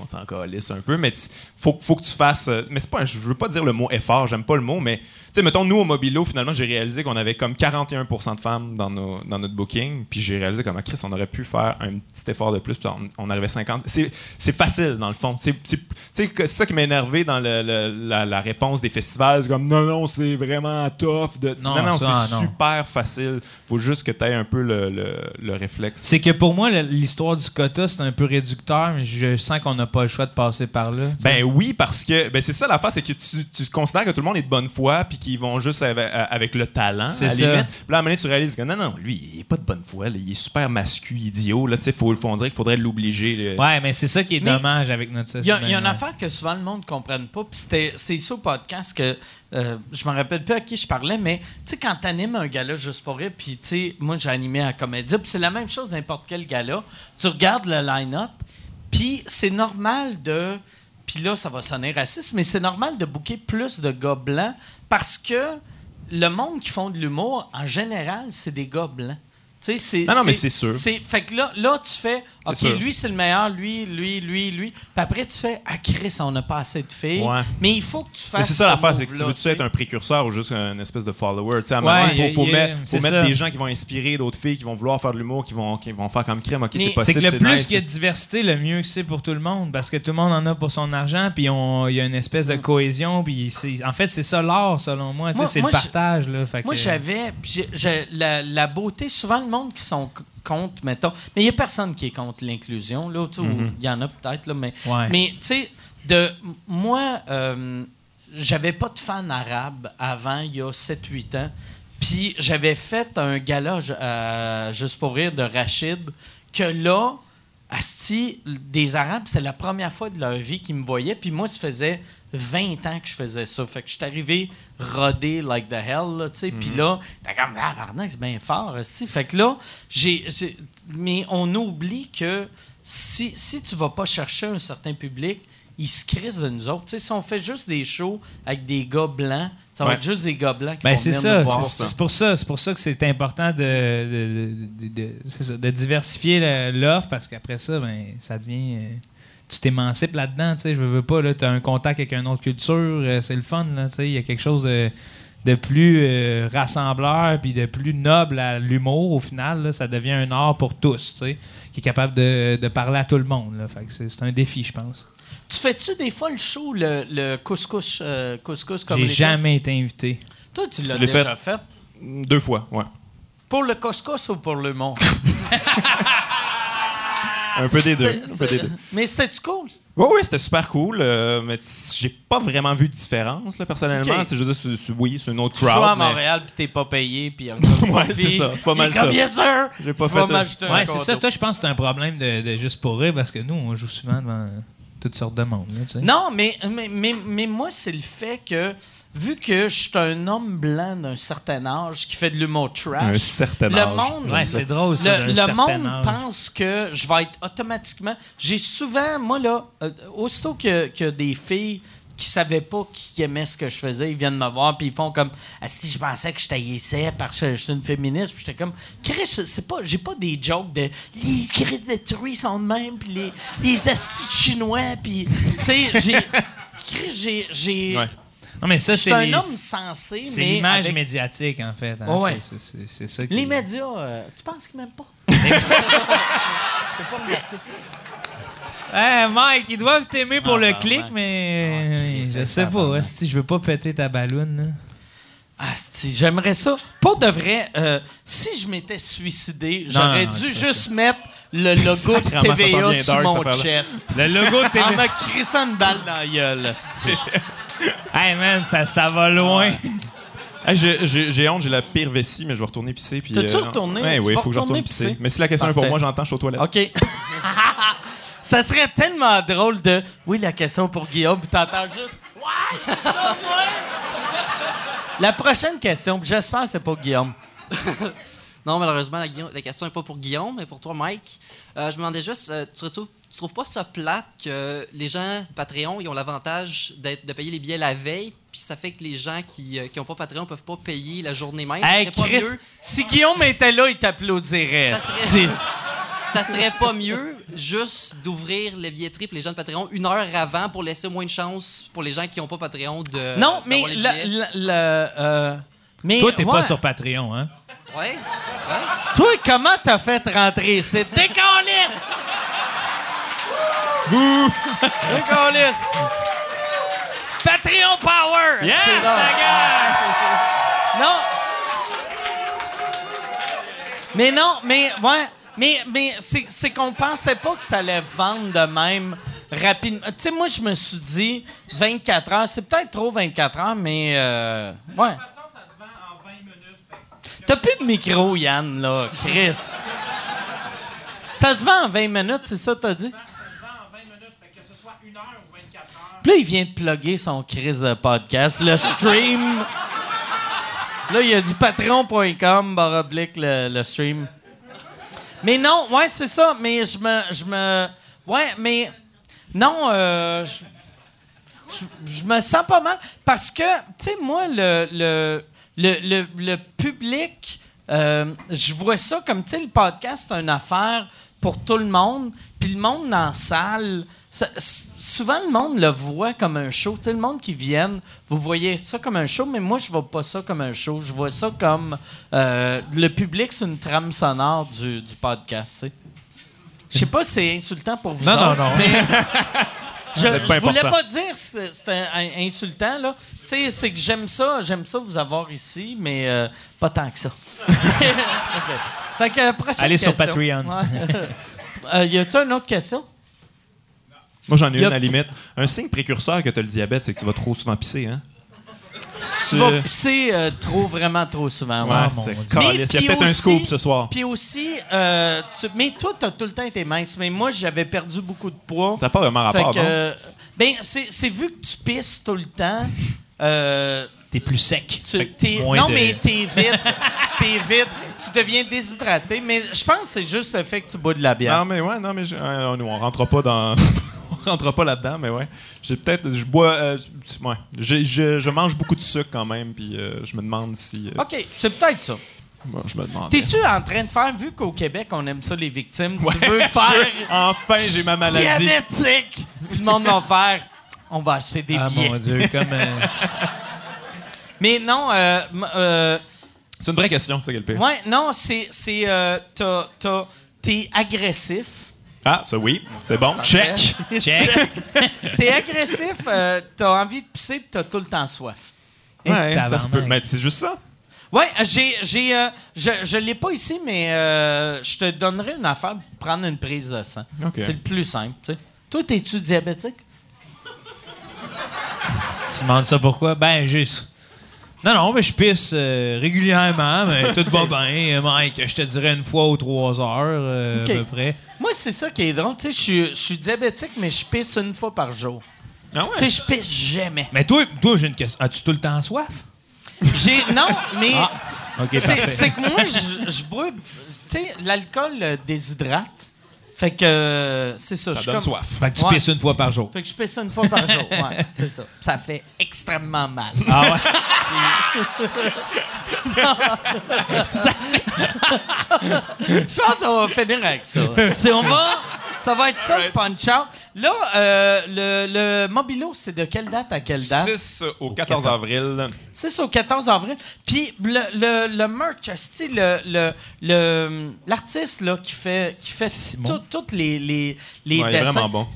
on s'en calisse un peu, mais il faut, faut que tu fasses. Mais c'est pas, je veux pas dire le mot effort, j'aime pas le mot, mais sais, mettons, nous au Mobilo, finalement, j'ai réalisé qu'on avait comme 41% de femmes dans, nos- dans notre booking, puis j'ai réalisé comme, ah, Chris, on aurait pu faire un petit effort de plus, puis on, on arrivait 50. C'est c'est facile, dans le fond. C'est c'est- tu sais, que- c'est ça qui m'a énervé dans le- le- la, la réponse des festivals. C'est comme, non, non, c'est vraiment tough. De... Non, Non, non, c'est super facile. faut juste que tu aies un peu le, le- le réflexe. C'est que pour moi, l'histoire du quota, c'est un peu réducteur, mais je sens qu'on n'a pas le choix de passer par là. Ben oui, parce que ben c'est ça l'affaire, c'est que tu, tu considères que tout le monde est de bonne foi puis qu'ils vont juste avec, avec le talent, C'est à la limite. Puis là, à un moment donné, tu réalises que non, non, lui, il est pas de bonne foi, là, il est super mascu, idiot. Là, tu sais, faut, faut, on dirait qu'il faudrait l'obliger. Ouais, mais c'est ça qui est Mais dommage avec notre Il y a, société. il y a une affaire que souvent le monde ne comprenne pas, puis c'était c'est ça au podcast que euh, je me rappelle plus à qui je parlais, mais tu sais, quand tu animes un gala juste pour rire, puis tu sais, moi j'ai animé à Comédia, puis c'est la même chose n'importe quel gala. Tu regardes le line-up, puis c'est normal de. Puis là, ça va sonner raciste, mais c'est normal de booker plus de gars blancs parce que le monde qui font de l'humour, en général, c'est des gars blancs. Tu sais, c'est- Non, non, mais c'est sûr. c'est- Fait que là, là, tu fais, OK, sûr. lui, c'est le meilleur, lui, lui, lui, lui. Puis après, tu fais, ah, Chris, on n'a pas assez de filles. Ouais. Mais il faut que tu fasses. Mais c'est ça l'affaire, c'est que tu veux-tu être un précurseur ou juste un espèce de follower? Tu sais, à un Ouais, moment il faut, faut y mettre, faut mettre des gens qui vont inspirer d'autres filles, qui vont vouloir faire de l'humour, qui vont, qui vont faire comme crème. Ok, c'est C'est que le plus nice, qu'il y a de diversité, le mieux que c'est pour tout le monde. Parce que tout le monde en a pour son argent, puis on- il y a une espèce de cohésion. Puis en fait, c'est ça l'art, selon moi. C'est le partage. Là, Fait Moi, j'avais. la beauté, souvent, monde qui sont contre, mettons. Mais il n'y a personne qui est contre l'inclusion, là. ou Il y en a peut-être, là. Mais, Ouais. mais tu sais, de moi, euh, j'avais pas de fan arabe avant, il y a 7-8 ans. Puis j'avais fait un gala euh, juste pour rire de Rachid, que là, Asti, des Arabes, c'est la première fois de leur vie qu'ils me voyaient. Puis moi, ça faisait 20 ans que je faisais ça. Fait que je suis arrivé rodé like the hell, tu sais. Puis là, t'as comme, ah, pardon, c'est bien fort, Asti. Fait que là, j'ai. Mais on oublie que si, si tu vas pas chercher un certain public, ils se crissent de nous autres. Tu sais, si on fait juste des shows avec des gars blancs, ça va être juste des gars blancs qui Ben vont venir ça, nous voir. c'est c'est pour ça, c'est pour ça que c'est important de, de, de- de- ça, diversifier l'offre parce qu'après ça, ben ça devient, euh, tu t'émancipes là-dedans, tu sais, je veux, veux pas là, tu as un contact avec une autre culture, euh, c'est le fun là, tu sais, il y a quelque chose de, de plus euh, rassembleur puis de plus noble à l'humour au final, là, ça devient un art pour tous, tu sais, qui est capable de, de parler à tout le monde, là, fait que c'est c'est un défi, je pense. Tu fais-tu des fois le show, le, le couscous, euh, couscous comme J'ai jamais été invité. Toi, tu l'as déjà fait. Deux fois, ouais. Pour le couscous ou pour le mont? Un peu des deux. Un peu des deux. Mais c'était-tu cool? Oui, oui, c'était super cool. euh, mais j'ai pas vraiment vu de différence, là, personnellement. Ok. Tu sais, Je veux dire, oui, c'est une autre Tu crowd. joues à mais- Montréal puis t'es pas payé puis encore Ouais, c'est ça, c'est pas mal ça. Yes, sir! J'ai pas Tu fait- un Ouais, c'est ça. Toi, je pense que c'est un problème de, de juste pour rire parce que nous, on joue souvent devant toutes sortes de monde. là, tu sais. Non, mais, mais, mais, mais moi, c'est le fait que, vu que je suis un homme blanc d'un certain âge qui fait de l'humour trash, Un certain le âge. monde, Ouais, c'est drôle, ça. le, monde âge. pense que je vais être automatiquement. J'ai souvent, moi, là, euh, aussitôt que, que des filles qui savaient pas qui aimaient ce que je faisais, ils viennent me voir puis ils font comme ah, si je pensais que je taillissais parce que je suis une féministe, puis j'étais comme Chris, c'est pas j'ai pas des jokes de les Chris de truie sont de même puis les les astis chinois puis tu sais j'ai Chris, j'ai Ouais. Non, mais ça, c'est un les- homme sensé C'est mais l'image avec- médiatique, en fait. hein. Ouais, ouais. C'est- ça qui... les médias euh, tu penses qu'ils m'aiment pas? Pas. Hey, Mike, ils doivent t'aimer pour Ah, le ben, clic, mais Christ, je c'est sais pas. Si je veux pas péter ta balloune. Ah, j'aimerais ça. Pour de vrai, euh, si je m'étais suicidé, j'aurais dû juste mettre le logo de TVA sur dark, mon chest. Le logo de En TV. me crissant une balle dans la gueule, hey, man, ça, ça va loin. Hey, j'ai- honte, j'ai la pire vessie, mais je vais retourner pisser. T'as-tu euh, retourné? Ouais, Tu oui, il faut que je retourner retourne pisser. pisser? Mais si la question est pour moi, j'entends, je suis aux toilettes. OK. ça serait tellement drôle de. Oui, la question pour Guillaume, puis t'entends juste? Ouais, c'est ça, moi! La prochaine question, puis j'espère que c'est pas Guillaume. Non, malheureusement, la, Guillaume- la question n'est pas pour Guillaume, mais pour toi, Mike. Euh, je me demandais juste, euh, tu, retrouves, tu trouves pas ça plate que les gens Patreon, ils ont l'avantage de payer les billets la veille, puis ça fait que les gens qui n'ont pas Patreon peuvent pas payer la journée même? Hey, Chris, si Guillaume était là, il t'applaudirait. ça, serait. ça serait pas mieux juste d'ouvrir les billetteries pour les gens de Patreon une heure avant pour laisser moins de chance pour les gens qui n'ont pas Patreon de. Non, mais la- euh, mais Toi, t'es ouais. pas sur Patreon, hein? Ouais. Toi, comment t'as fait rentrer? C'est décalisse! décalisse! Patreon Power! Yes, la! Non! Mais non, mais, ouais, mais, mais c'est, qu'on pensait pas que ça allait vendre de même rapidement. Tu sais, moi, je me suis dit 24 heures, c'est peut-être trop 24 heures, mais, euh, ouais. T'as plus de micro, Yann, là, Chris. Ça se vend en 20 minutes, c'est ça que t'as dit? Puis là, il vient de plugger son Chris de podcast, le stream. Là, il a dit patreon.com, barre oblique, le, le stream. Mais non, ouais, c'est ça, mais je me. Je me ouais, mais. Non, euh, je, je- me sens pas mal. Parce que, tu sais, moi, le, le, le, le, public, euh, je vois ça comme, tu sais, le podcast, c'est une affaire pour tout le monde. Puis le monde dans la salle, souvent le monde le voit comme un show. Tu sais, le monde qui vient, vous voyez ça comme un show, mais moi, je vois pas ça comme un show. Je vois ça comme euh, le public, c'est une trame sonore du, du podcast. Je sais pas si c'est insultant pour vous. Non, non, autres, non. mais je, je voulais pas dire un- insultant là. Tu sais, c'est que j'aime ça, j'aime ça vous avoir ici, mais euh, pas tant que ça. fait que euh, prochaine Allez sur. Patreon. Ouais. Euh, y a-tu une autre question? Moi, j'en ai a- une à la limite. Un signe précurseur que tu as le diabète, c'est que tu vas trop souvent pisser, hein? Tu vas pisser euh, trop, vraiment trop souvent. ouais. Ouais, mon c'est Il y a peut-être un scoop ce soir. Puis aussi, euh, tu- mais toi, t'as tout le temps été mince, mais moi, j'avais perdu beaucoup de poids. Ça n'a pas vraiment rapport, que, non? euh, ben, c'est c'est vu que tu pisses tout le temps. euh, T'es plus sec. tu- non, de- mais t'es vite. t'es vite. Tu deviens déshydraté, mais je pense que c'est juste le fait que tu bois de la bière. Non, mais ouais, non, mais je- euh, nous, on rentre pas dans. rentre pas là-dedans, mais ouais. J'ai peut-être. Je bois. euh, ouais. J'ai- je, je mange beaucoup de sucre quand même, puis euh, je me demande si. euh, OK, c'est peut-être ça. moi, je me demande. T'es-tu en train de faire, vu qu'au Québec, on aime ça, les victimes, tu veux faire Enfin, j'ai ma maladie. diabétique? Puis le monde va faire, on va acheter des Ah billets. mon Dieu, comme. euh, Mais non, euh, euh, C'est une vraie question, c'est quel pire. ouais, non, c'est, c'est, euh, t'as- t'as- t'es agressif. Ah, ça oui, c'est bon. Check. check. T'es agressif, euh, t'as envie de pisser, puis t'as tout le temps soif. Ouais, ça se peut. Mais c'est juste ça. Ouais, euh, j'ai, j'ai, euh, je, je l'ai pas ici, mais euh, je te donnerai une affaire pour prendre une prise de sang. C'est le plus simple, tu sais. Toi, t'es-tu diabétique? Tu demandes ça pourquoi? Ben, juste. Non, non, mais je pisse euh, régulièrement, mais tout va bien, Mike. Je te dirais une fois ou trois heures, euh, à peu près. Moi, c'est ça qui est drôle. Tu sais, je suis- diabétique, mais je pisse une fois par jour. Ah ouais? Tu sais, je pisse jamais. Mais toi, toi j'ai une question. As-tu tout le temps soif? J'ai non, mais OK, c'est que moi, je, je bois. Tu sais, l'alcool euh, déshydrate. Fait que euh, c'est ça. Ça je suis donne comme- soif. Fait que tu Ouais. pisses une fois par jour. Fait que je pisse une fois par jour. Ouais, c'est ça. Ça fait extrêmement mal. Ah ouais? Je pense qu'on va finir avec ça. Si on va, ça va être ça le punch-out. Là, euh, le, le Mobilo, c'est de quelle date à quelle date? 6 au 14 avril. C'est au 14 avril. Puis le, le, le merch, asti, le, le, le- l'artiste là, qui fait, qui fait tout- les, les, Ouais, dessins, vraiment bon.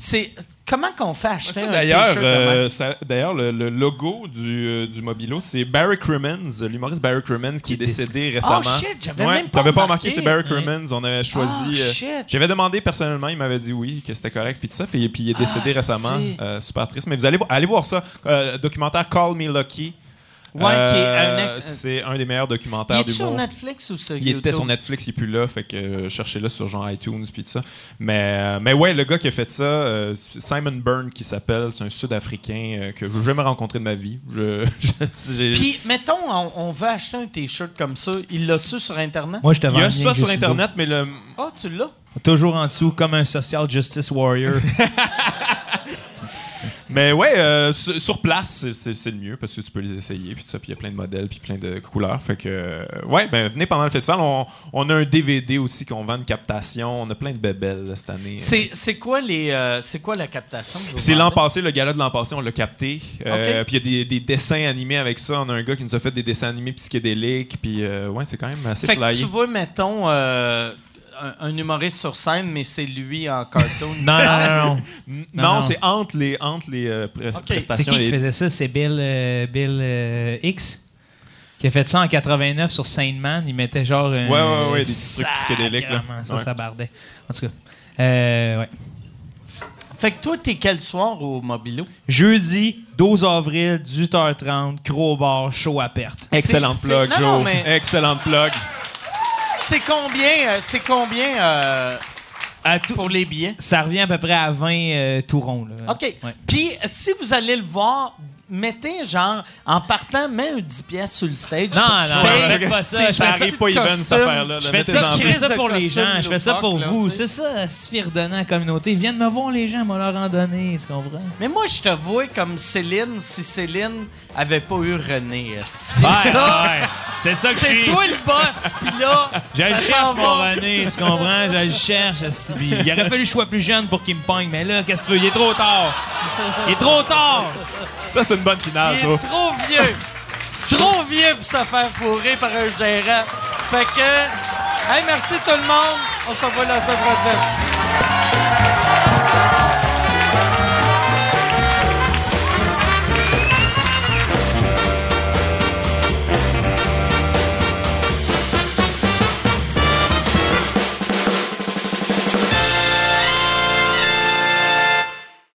Comment qu'on fait acheter Ça, un D'ailleurs, euh, d'ailleurs, le, le logo du, euh, du Mobilo, c'est Barry Crimmins, l'humoriste Barry Crimmins, qui est décédé récemment. Oh shit, j'avais Ouais, même pas T'avais pas remarqué. remarqué, c'est Barry Crimmins. On avait choisi. Oh. J'avais demandé personnellement, il m'avait dit oui, que c'était correct, puis tout ça. Puis, il est décédé Ah, récemment. super triste. Mais vous allez, allez voir ça. Documentaire Call Me Lucky. Ouais, Euh, C'est un des meilleurs Il documentaires est du sur monde. Netflix ou sur Il YouTube? était sur Netflix, il est plus là, fait que euh, cherchez-le sur genre iTunes puis tout ça. Mais, euh, mais ouais, le gars qui a fait ça, euh, Simon Byrne qui s'appelle, c'est un Sud-Africain euh, que je n'ai jamais rencontré de ma vie. Je, Puis, mettons, on, on veut acheter un t-shirt comme ça. Il l'a-tu sur Internet? Moi, je il y a ça sur Internet, mais le, Ah, tu l'as? Toujours en dessous, comme un social justice warrior. Mais ouais, euh, sur, sur place, c'est- le mieux parce que tu peux les essayer puis il y a plein de modèles puis plein de couleurs. Fait que euh, ouais, ben venez pendant le festival. On, on a un DVD aussi qu'on vend de captation. On a plein de bébelles là, cette année. C'est, quoi les euh, c'est quoi la captation? C'est l'an passé, le gala de l'an passé, on l'a capté. Euh. Puis il y a des, des dessins animés avec ça. On a un gars qui nous a fait des dessins animés psychédéliques. Puis euh, ouais, c'est quand même assez Fait que tu vois, mettons, un, un humoriste sur scène, mais c'est lui en cartoon. non, non, non, non. C'est entre les, entre les euh, pres- Ok. C'est prestations. qui qui et- faisait ça? C'est Bill, euh, Bill euh, X qui a fait ça en 89 sur Sandman. Il mettait genre un. Ouais, ouais, ouais, des petits trucs psychédéliques, là. Ça, Ouais. ça bardait. En tout cas. Euh, ouais. Fait que toi, t'es quel soir au Mobilo? Jeudi, 12 avril, 18h30, Crowbar, show à perte. Excellente C'est- plug, non, Joe. non, mais- Excellente plug. C'est combien, euh, c'est combien euh, À tout- pour les billets? Ça revient à peu près à 20 euh, tout rond. là. OK. Ouais. Puis, si vous allez le voir, mettez genre, en partant, mets un 10 pièces sur le stage. Non, pour non, paye. faites pas ça. C'est- Je Ça fais c'est arrive pas even, cette affaire-là. Je là. fais ça, plus. je fais ça de pour les costume gens, je fais ça pour vous. C'est ça, c'est fier redonnant à la communauté. Ils viennent me voir, les gens, moi leur en donner, tu comprends? Mais moi, je te vois comme Céline, si Céline avait pas eu René. esti. Ouais, Ça, ouais. C'est ça que je C'est toi le boss, pis là, Je le cherche, va. René, tu comprends? Je le cherche. Puis Il aurait fallu que je sois plus jeune pour qu'il me pogne, mais là, qu'est-ce que tu veux? Il est trop tard. Il est trop tard. Ça, c'est une bonne finale, Il est trop vieux. trop vieux pour se faire fourrer par un gérant. Fait que, hey, merci tout le monde. On se revoit la semaine prochaine.